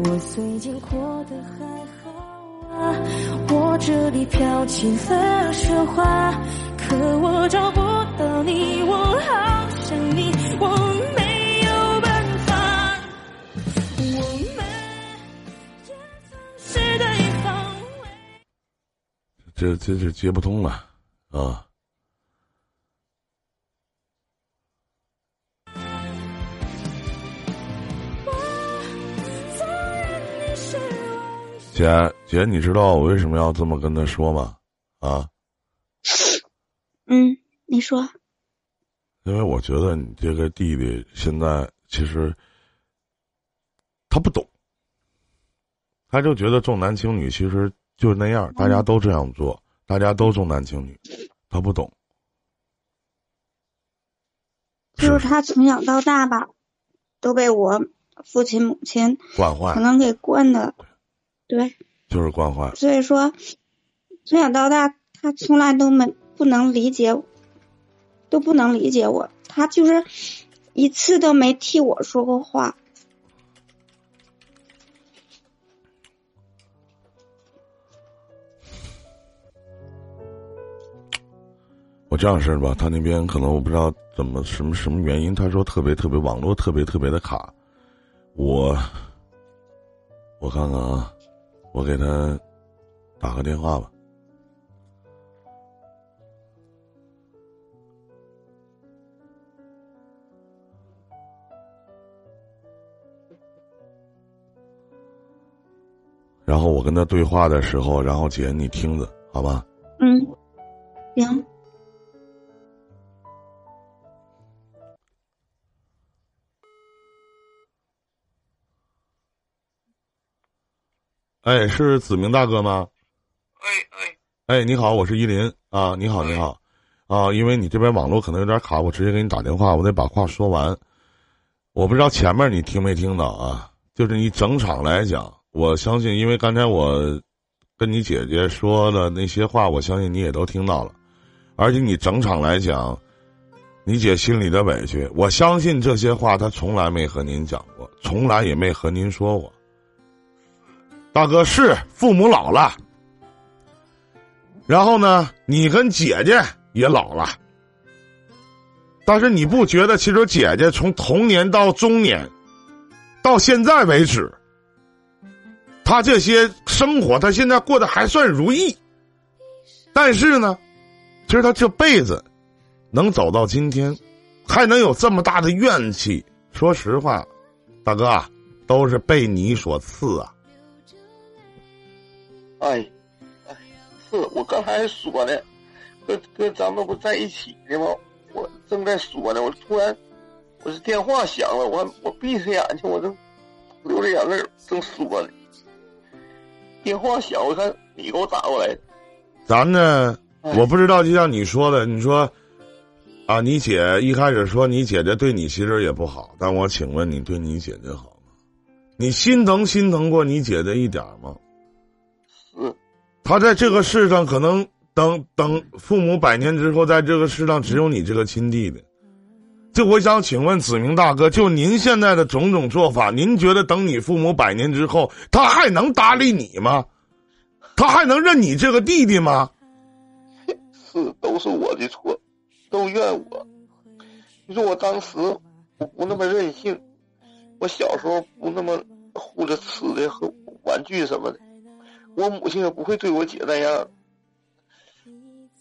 我最近过得还好啊，我这里飘起了雪花，可我找不到你，我好想你，我没这这这接不通了啊！姐姐，你知道我为什么要这么跟他说吗？啊，嗯，你说，因为我觉得你这个弟弟现在其实他不懂，他就觉得重男轻女，其实就是那样，大家都这样做，大家都重男轻女，他不懂。就是他从小到大吧，都被我父亲母亲惯坏可，能给惯的，对，就是惯坏。所以说从小到大他从来都没不能理解我，都不能理解我，他就是一次都没替我说过话。我这样式儿吧，他那边可能我不知道怎么什么什么原因，他说特别特别网络特别特别的卡，我我看看啊，我给他打个电话吧。然后我跟他对话的时候，然后姐你听着，好吧？哎，是子明大哥吗？哎哎，哎，你好，我是依林啊，你好，你好，啊，因为你这边网络可能有点卡，我直接给你打电话，我得把话说完。我不知道前面你听没听到啊？就是你整场来讲，我相信，因为刚才我跟你姐姐说的那些话，我相信你也都听到了，而且你整场来讲，你姐心里的委屈，我相信这些话她从来没和您讲过，从来也没和您说过。大哥是父母老了，然后呢，你跟姐姐也老了，但是你不觉得其实姐姐从童年到中年，到现在为止，她这些生活她现在过得还算如意，但是呢，其实她这辈子能走到今天，还能有这么大的怨气，说实话，大哥，都是被你所赐啊。哎，哎，是我刚才还说的，跟跟，咱们不在一起呢吗？我正在说呢，我突然，我这电话响了，我我闭上眼睛，我正流着眼泪正说呢。电话响，我看你给我打过来的，咱呢，哎我不知道，就像你说的，你说啊，你姐一开始说你姐姐对你其实也不好，但我请问你对你姐姐好吗？你心疼心疼过你姐姐一点儿吗？他在这个世上，可能等等父母百年之后，在这个世上只有你这个亲弟弟。就我想请问子明大哥，就您现在的种种做法，您觉得等你父母百年之后，他还能搭理你吗？他还能认你这个弟弟吗？是，都是我的错，都怨我。你说我当时我不那么任性，我小时候不那么护着吃的和玩具什么的，我母亲也不会对我姐那样。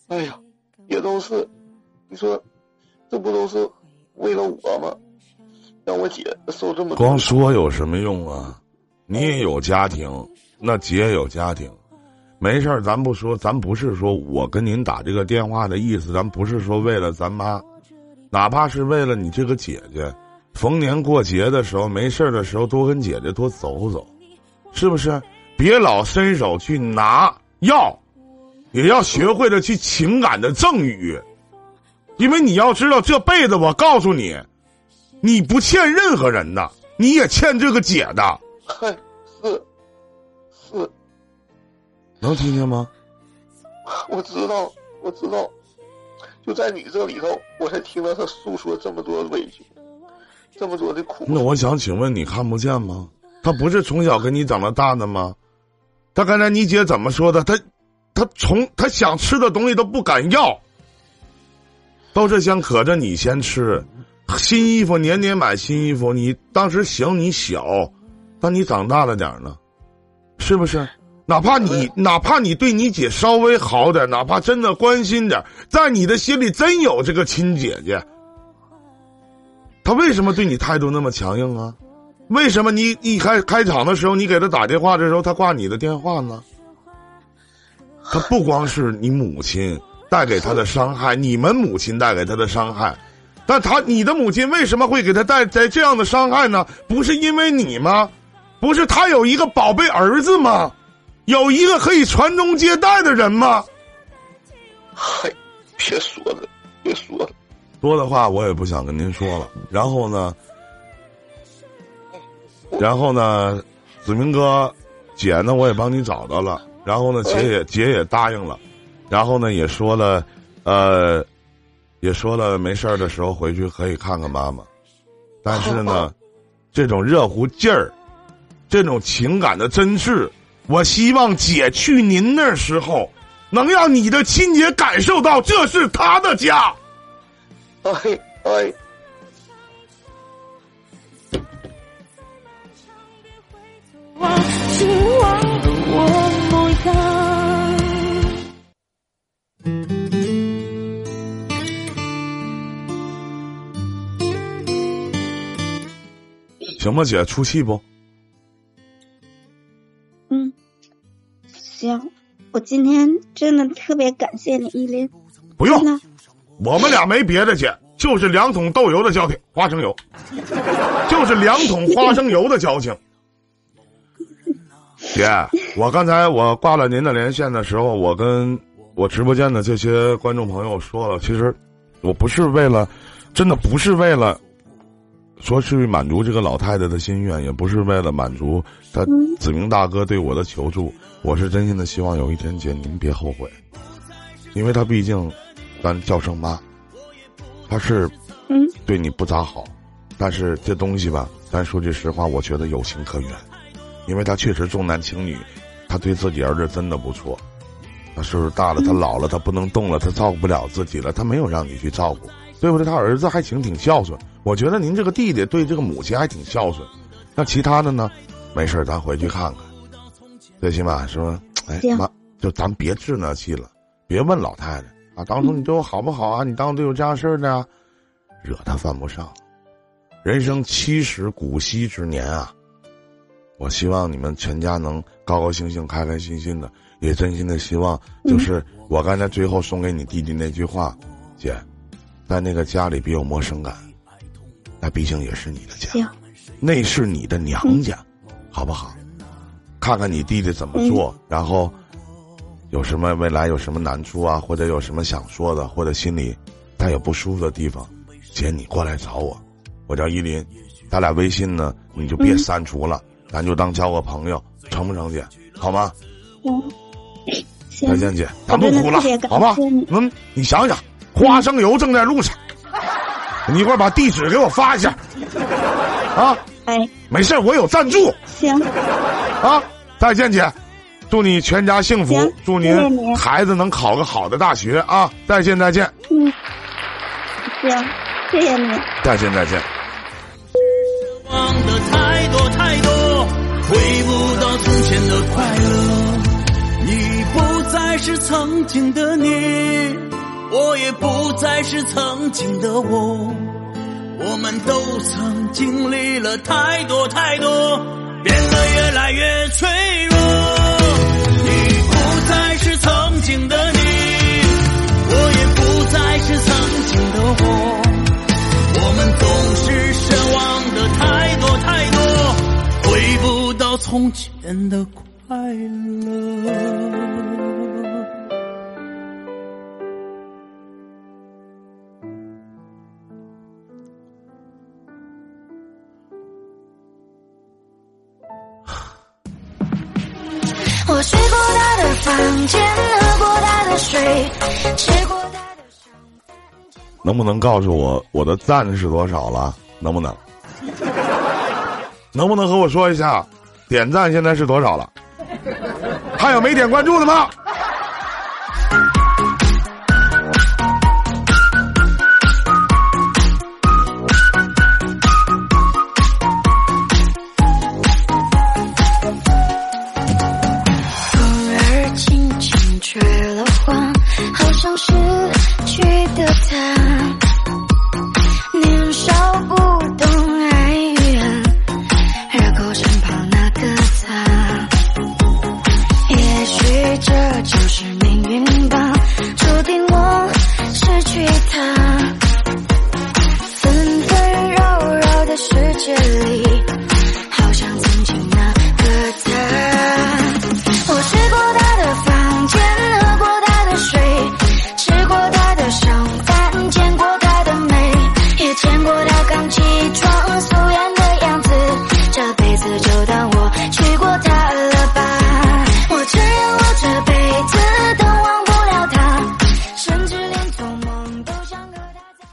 哎呀，也都是，你说，这不都是为了我吗？让我姐受这么光说有什么用啊？你也有家庭，那姐也有家庭，没事儿，咱不说，咱不是说我跟您打这个电话的意思，咱不是说为了咱妈，哪怕是为了你这个姐姐，逢年过节的时候，没事儿的时候多跟姐姐多走走，是不是？别老伸手去拿要，也要学会了去情感的赠予，因为你要知道，这辈子我告诉你，你不欠任何人的，你也欠这个姐的，嗨，是是，能听见吗？我知道，我知道，就在你这里头，我才听到他诉说这么多委屈，这么多的苦。那我想请问，你看不见吗？他不是从小跟你长到大的吗？他刚才你姐怎么说的？他，他从他想吃的东西都不敢要，都是想可着你先吃。新衣服年年买新衣服，你当时行你小，但你长大了点呢，是不是？哪怕你哪怕你对你姐稍微好点，哪怕真的关心点，在你的心里真有这个亲姐姐，她为什么对你态度那么强硬啊？为什么你一开开场的时候，你给他打电话的时候，他挂你的电话呢？他不光是你母亲带给他的伤害，[LAUGHS] 你们母亲带给他的伤害，但他你的母亲为什么会给他带来这样的伤害呢？不是因为你吗？不是他有一个宝贝儿子吗？有一个可以传宗接代的人吗？嗨，别说了，别说了。多的话我也不想跟您说了。然后呢，然后呢，子明哥，姐呢我也帮你找到了。然后呢，姐也姐也答应了。然后呢，也说了，呃，也说了没事儿的时候回去可以看看妈妈。但是呢，这种热乎劲儿，这种情感的真挚，我希望姐去您那时候，能让你的亲姐感受到这是她的家。哎哎，行吧，姐，出气不？嗯，行，我今天真的特别感谢你，依林。不用我们俩没别的，姐，就是两桶豆油的交情，花生油，就是两桶花生油的交情。姐，我刚才我挂了您的连线的时候，我跟我直播间的这些观众朋友说了，其实我不是为了，真的不是为了说去满足这个老太太的心愿，也不是为了满足他子明大哥对我的求助，我是真心的希望有一天姐您别后悔，因为他毕竟咱叫声妈，他是嗯，对你不咋好，但是这东西吧，咱说句实话，我觉得有情可原，因为他确实重男轻女，他对自己儿子真的不错。他岁数大了，他老了，他不能动了，他照顾不了自己了，他没有让你去照顾，对不对？他儿子还行挺孝顺，我觉得您这个弟弟对这个母亲还挺孝顺。那其他的呢？没事儿咱回去看看，最起码说，哎行妈，就咱别置那气了，别问老太太啊，当初你对我好不好啊？你当初对我这样事儿的啊，惹他犯不上。人生七十古稀之年啊，我希望你们全家能高高兴兴、开开心心的，也真心的希望，就是我刚才最后送给你弟弟那句话，姐，在那个家里别有陌生感，那毕竟也是你的家，那是你的娘家，好不好？看看你弟弟怎么做，然后有什么未来有什么难处啊，或者有什么想说的，或者心里他有不舒服的地方，姐你过来找我，我叫依林，咱俩微信呢你就别删除了，咱就当交个朋友，成不成姐？好吗？行，再，见姐，咱不哭了好吧？嗯，你想想，花生油正在路上，你一会儿把地址给我发一下，啊，哎，没事儿我有赞助行，啊。再见，姐，祝你全家幸福，祝谢谢你孩子能考个好的大学啊！再见，再见，嗯，行，谢谢你。再见，再见。忘的太多，回不到从前的快乐。你不再是曾经的你，我也不再是曾经的我。我们都曾经历了太多太多，变得越来越脆弱。从前的快乐。我睡过他的房间，喝过他的水，吃过他的伤。能不能告诉我我的赞是多少了？能不能？[LAUGHS] 能不能和我说一下，点赞现在是多少了？还有没点关注的吗？风儿轻轻吹了花好像失去的他。这就是命运吧，注定我失去他。纷纷扰扰的世界里，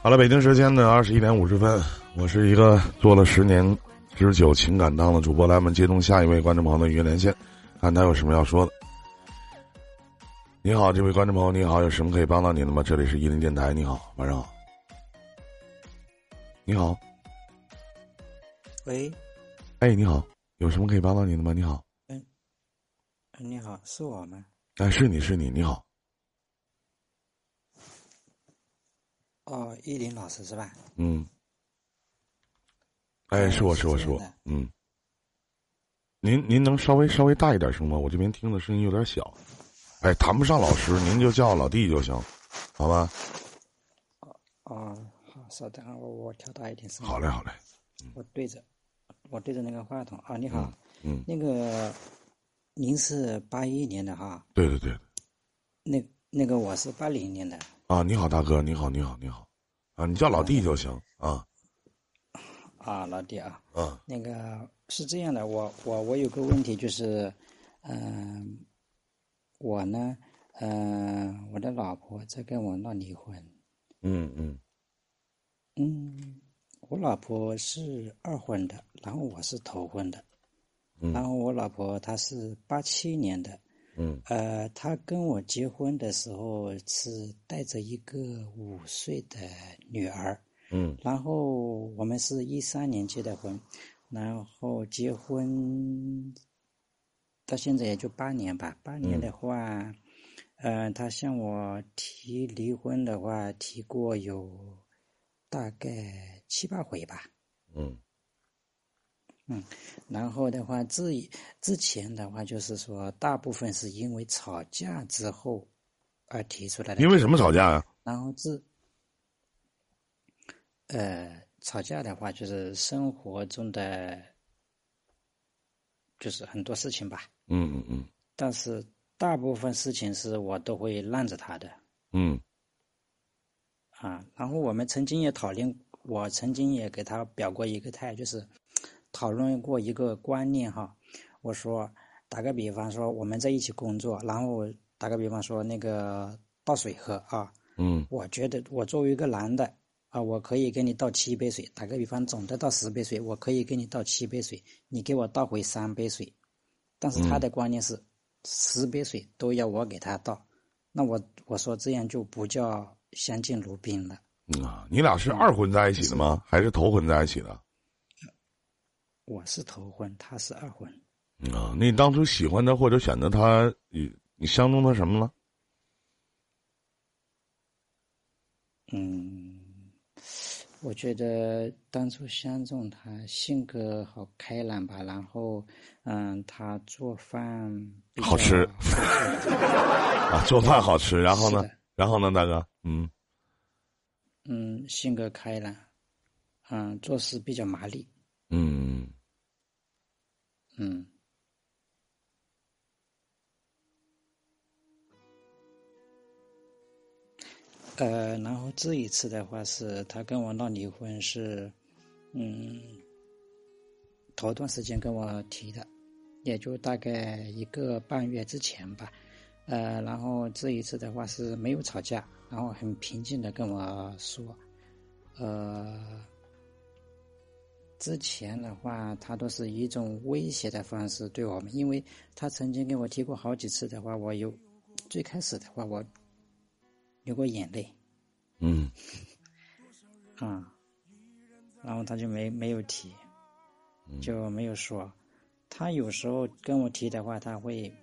好了，北京时间的二十一点五十分，我是一个做了十年之久情感档的主播，来我们接通下一位观众朋友的语音连线，看他有什么要说的。你好，这位观众朋友，你好，有什么可以帮到您的吗？这里是伊林电台，你好，晚上好。你好，喂，哎，你好，有什么可以帮到您的吗？你好，你好，是我吗？哎，是你是你，你好，哦，依林老师是吧？嗯，哎，是我是我是我嗯，您您能稍微稍微大一点声吗？我这边听的声音有点小，哎，谈不上老师，您就叫老弟就行，好吧？哦，好，稍等啊，我我调大一点声。好嘞好嘞，我对着，我对着那个话筒。啊，你好，嗯，那个您是八一年的哈，对对对，那那个我是八零年的，啊，你好大哥，你好你好你好，啊，你叫老弟就行啊，啊，老弟啊，啊，那个是这样的，我我我有个问题就是，嗯、我呢，嗯、我的老婆在跟我闹离婚，嗯嗯。嗯，我老婆是二婚的，然后我是头婚的，嗯。然后我老婆她是八七年的，嗯呃，他跟我结婚的时候是带着一个五岁的女儿，嗯然后我们是一三年结的婚，然后结婚到现在也就八年吧。八年的话，呃，他向我提离婚的话，提过有大概七八回吧。嗯然后的话，之之前的话，就是说大部分是因为吵架之后而提出来的。因为什么吵架呀、然后自呃吵架的话，就是生活中的就是很多事情吧，嗯嗯嗯但是大部分事情是我都会让着他的嗯啊。然后我们曾经也讨论，我曾经也给他表过一个态，就是讨论过一个观念哈。我说打个比方说，我们在一起工作，然后打个比方说那个倒水喝啊，嗯我觉得我作为一个男的啊，我可以给你倒七杯水。打个比方，总的倒十杯水，我可以给你倒七杯水，你给我倒回三杯水。但是他的观念是，十杯水都要我给他倒，那我我说这样就不叫相敬如宾了。嗯啊，你俩是二婚在一起的吗？还是头婚在一起的？我是头婚，他是二婚。嗯啊，那你当初喜欢他或者选择他，你你相中他什么了？嗯，我觉得当初相中他性格好开朗吧，然后嗯，他做饭好吃 [LAUGHS] 啊，做饭好吃，然后呢？然后呢，大哥？嗯嗯，性格开朗，嗯，做事比较麻利，嗯嗯。呃，然后这一次的话是他跟我闹离婚是，嗯，头段时间跟我提的，也就大概一个半月之前吧，呃，然后这一次的话是没有吵架，然后很平静的跟我说，呃，之前的话他都是以一种威胁的方式对我们，因为他曾经跟我提过好几次的话，我有最开始的话我流过眼泪。嗯 [LAUGHS] 啊、然后他就没没有提，就没有说。他有时候跟我提的话，他会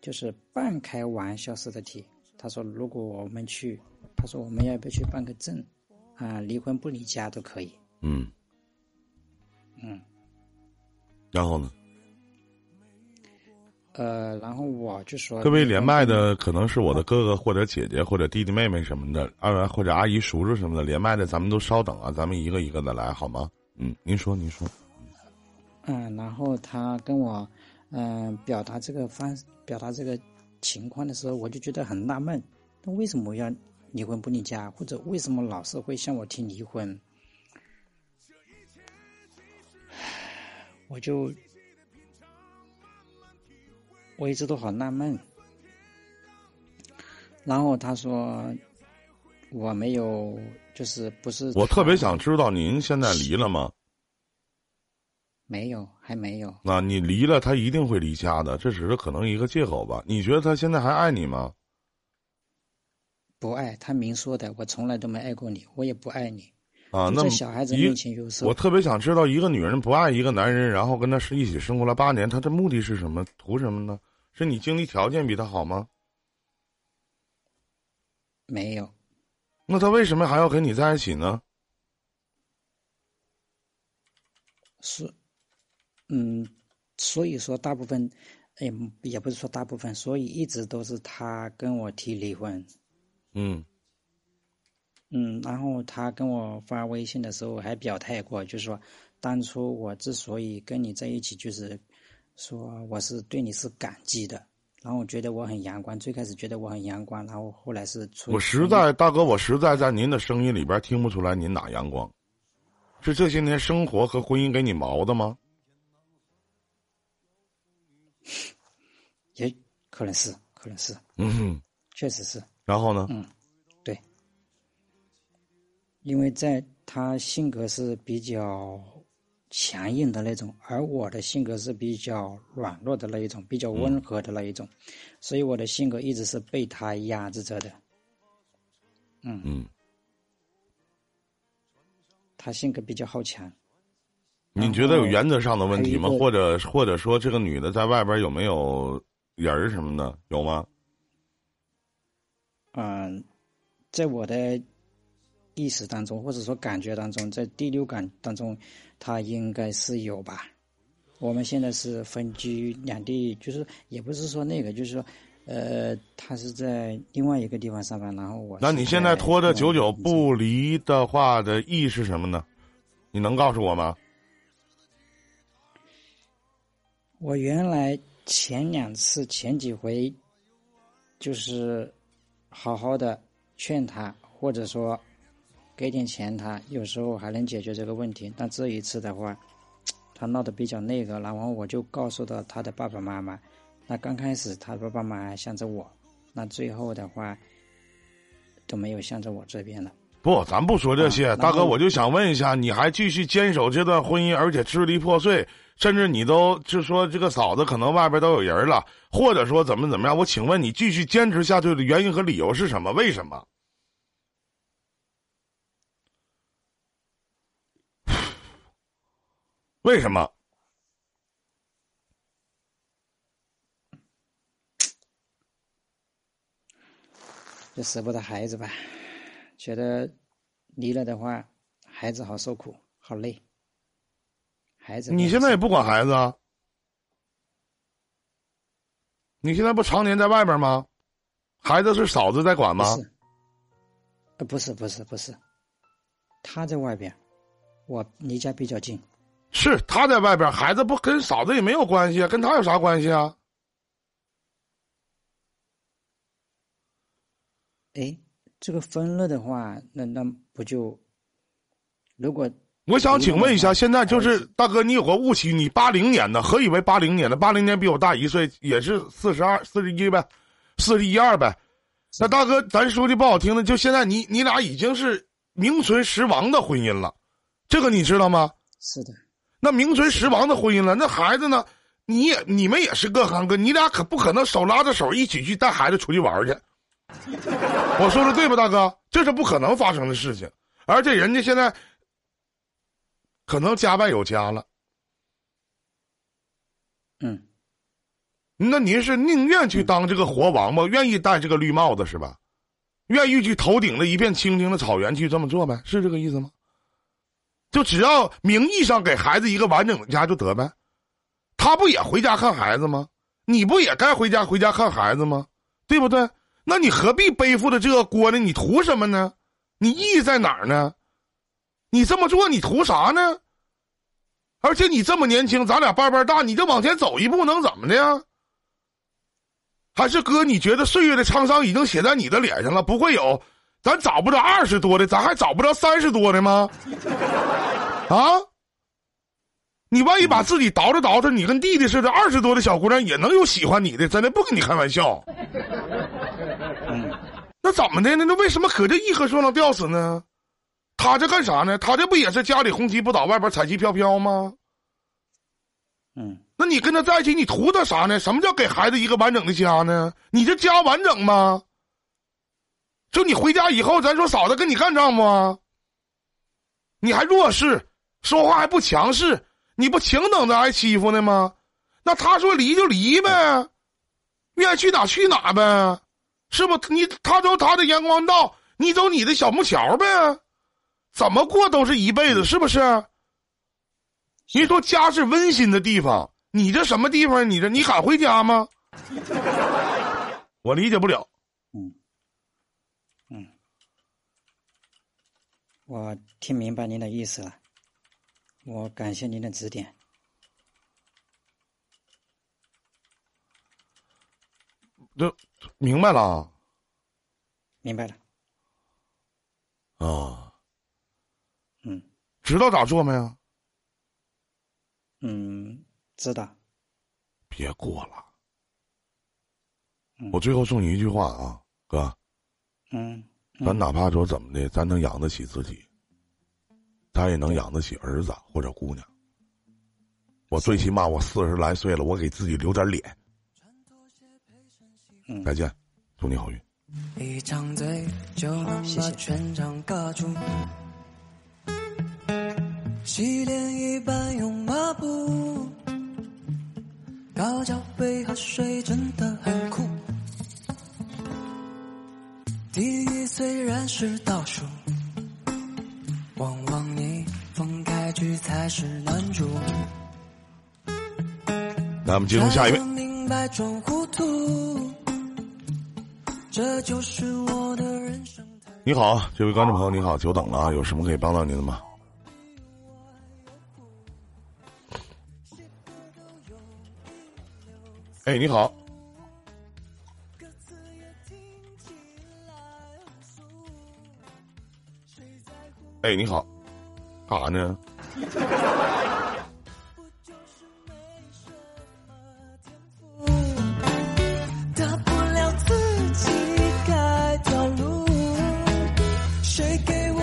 就是半开玩笑似的提。他说如果我们去，他说我们要不要去办个证，啊，离婚不离家都可以。嗯，嗯，然后呢？呃，然后我就说，各位连麦的可能是我的哥哥或者姐姐或者弟弟妹妹什么的，二或者阿姨叔叔什么的连麦的，咱们都稍等啊，咱们一个一个的来好吗？嗯，您说，您说。嗯，然后他跟我，嗯、表达这个方表达这个情况的时候，我就觉得很纳闷，那为什么要离婚不离家，或者为什么老是会向我提离婚？我就我一直都好纳闷。然后他说我没有，就是不是我特别想知道您现在离了吗？没有，还没有。那你离了，他一定会离家的，这只是可能一个借口吧？你觉得他现在还爱你吗？不爱，他明说的，我从来都没爱过你，我也不爱你。啊，那么小孩子我特别想知道，一个女人不爱一个男人，然后跟他是一起生活了八年，她的目的是什么？图什么呢？是你经济条件比他好吗？没有，那他为什么还要跟你在一起呢？是，嗯，所以说大部分，也也不是说大部分，所以一直都是他跟我提离婚。嗯嗯，然后他跟我发微信的时候还表态过，就是说，当初我之所以跟你在一起，就是说我是对你是感激的，然后我觉得我很阳光，最开始觉得我很阳光，然后后来是出我实在大哥，我实在在您的声音里边听不出来您哪阳光，是这些年生活和婚姻给你毛的吗？[LAUGHS] 也可能是，可能是，嗯哼，确实是。然后呢？嗯，对，因为在他性格是比较强硬的那种，而我的性格是比较软弱的那一种，比较温和的那一种，所以我的性格一直是被他压制着的。嗯，嗯，他性格比较好强。你觉得有原则上的问题吗？或者或者说这个女的在外边有没有人儿什么的？有吗？嗯，在我的意识当中，或者说感觉当中，在第六感当中，他应该是有吧。我们现在是分居两地，就是也不是说那个，就是说，呃，他是在另外一个地方上班，然后我。那你现在拖着久久不离的话的意义是什么呢？你能告诉我吗？我原来前两次、前几回，就是好好的劝他，或者说给点钱他，有时候还能解决这个问题。但这一次的话，[TSK] 他闹得比较那个，然后我就告诉到他的爸爸妈妈。那刚开始他爸爸妈妈向着我，那最后的话都没有向着我这边了。不，咱不说这些，大哥，我就想问一下，你还继续坚守这段婚姻，而且支离破碎，甚至你都就说这个嫂子可能外边都有人了，或者说怎么怎么样？我请问你继续坚持下去的原因和理由是什么？为什么？为什么？就舍不得孩子吧，觉得离了的话，孩子好受苦，好累。孩子，你现在也不管孩子啊？你现在不常年在外边吗？孩子是嫂子在管吗？不是，呃，不是，不是，不是，他在外边，我离家比较近。是他在外边，孩子不跟嫂子也没有关系啊，跟他有啥关系啊？哎，这个分了的话，那那不就，如果我想请问一下，现在就是大哥，你有个误区，你八零年的，何以为八零年的？八零年比我大一岁，也是四十二、四十一呗，四十一二呗。那大哥，咱说句不好听的，就现在你你俩已经是名存实亡的婚姻了，这个你知道吗？是的，那名存实亡的婚姻了，那孩子呢？你也你们也是各行各，你俩可不可能手拉着手一起去带孩子出去玩去？[LAUGHS] 我说的对吧，大哥？这是不可能发生的事情，而且人家现在可能家外有家了。嗯，那您是宁愿去当这个活王八，愿意戴这个绿帽子是吧？愿意去头顶着一片青青的草原去这么做呗？是这个意思吗？就只要名义上给孩子一个完整的家就得呗，他不也回家看孩子吗？你不也该回家回家看孩子吗？对不对？那你何必背负着这个锅呢？你图什么呢？你意义在哪儿呢？你这么做你图啥呢？而且你这么年轻，咱俩班班大，你就往前走一步能怎么的呀？还是哥，你觉得岁月的沧桑已经写在你的脸上了？不会有，咱找不着二十多的，咱还找不着三十多的吗？啊？你万一把自己倒着倒饬，你跟弟弟似的，二十多的小姑娘也能有喜欢你的，真的不跟你开玩笑。那怎么的呢？那为什么可这一棵树上吊死呢？他这干啥呢？他这不也是家里红旗不倒，外边彩旗飘飘吗？嗯，那你跟他在一起，你图他啥呢？什么叫给孩子一个完整的家呢？你这家完整吗？就你回家以后，咱说嫂子跟你干仗不？你还弱势，说话还不强势，你不请等着挨欺负呢吗？那他说离就离呗，愿意去哪去哪呗，是不？你他走他的阳光道，你走你的小木桥呗，怎么过都是一辈子，是不是？你说家是温馨的地方，你这什么地方？你这你敢回家吗？我理解不了。嗯，嗯，我听明白您的意思了，我感谢您的指点。这明白了明白了，啊？嗯知道咋做没有？嗯，知道。别过了。嗯我最后送你一句话啊，哥，嗯，咱哪怕说怎么的，咱能养得起自己，咱也能养得起儿子或者姑娘。我最起码我四十来岁了，我给自己留点脸。嗯再见，祝你好运。一张嘴就能把全场尬住，洗脸一般用抹布，高脚杯和水真的很酷。第一虽然是倒数，往往逆风开局才是男主。那我们接通下一位明白装糊涂，这就是我的人生。你好，这位观众朋友，你好，久等了啊，有什么可以帮到您的吗？哎，你好，哎，你好，干啥呢？大不了自己改条路，谁给我？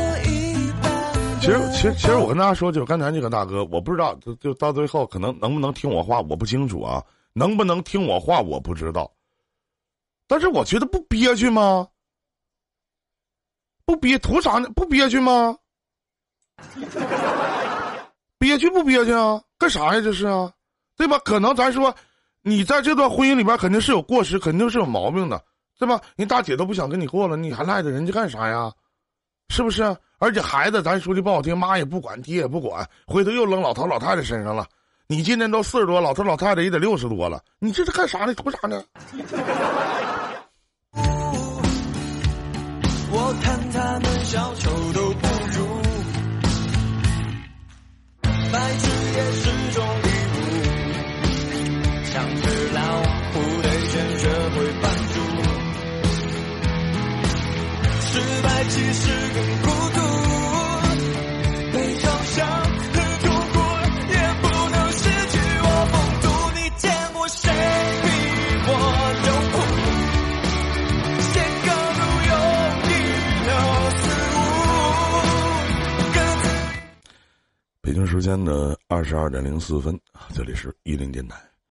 其实，其实，其实我跟大家说，就是刚才那个大哥，我不知道，就就到最后可能能不能听我话，我不清楚啊，能不能听我话，我不知道。但是我觉得不憋屈吗？不憋图啥呢？不憋屈吗？[LAUGHS] 憋屈不憋屈啊？干啥呀？这是啊，对吧？可能咱说，你在这段婚姻里边肯定是有过失，肯定是有毛病的，对吧？人大姐都不想跟你过了，你还赖着人家干啥呀？是不是？而且孩子，咱说句不好听，妈也不管，爹也不管，回头又扔老头老太太身上了。你今年都四十多，老头老太太也得六十多了，你这是干啥呢？图啥呢？其实更孤独，被嘲笑和痛苦也不能失去我风度。你见过谁比我有苦？谁高度有一六四五？北京时间的二十二点零四分，这里是伊林电台。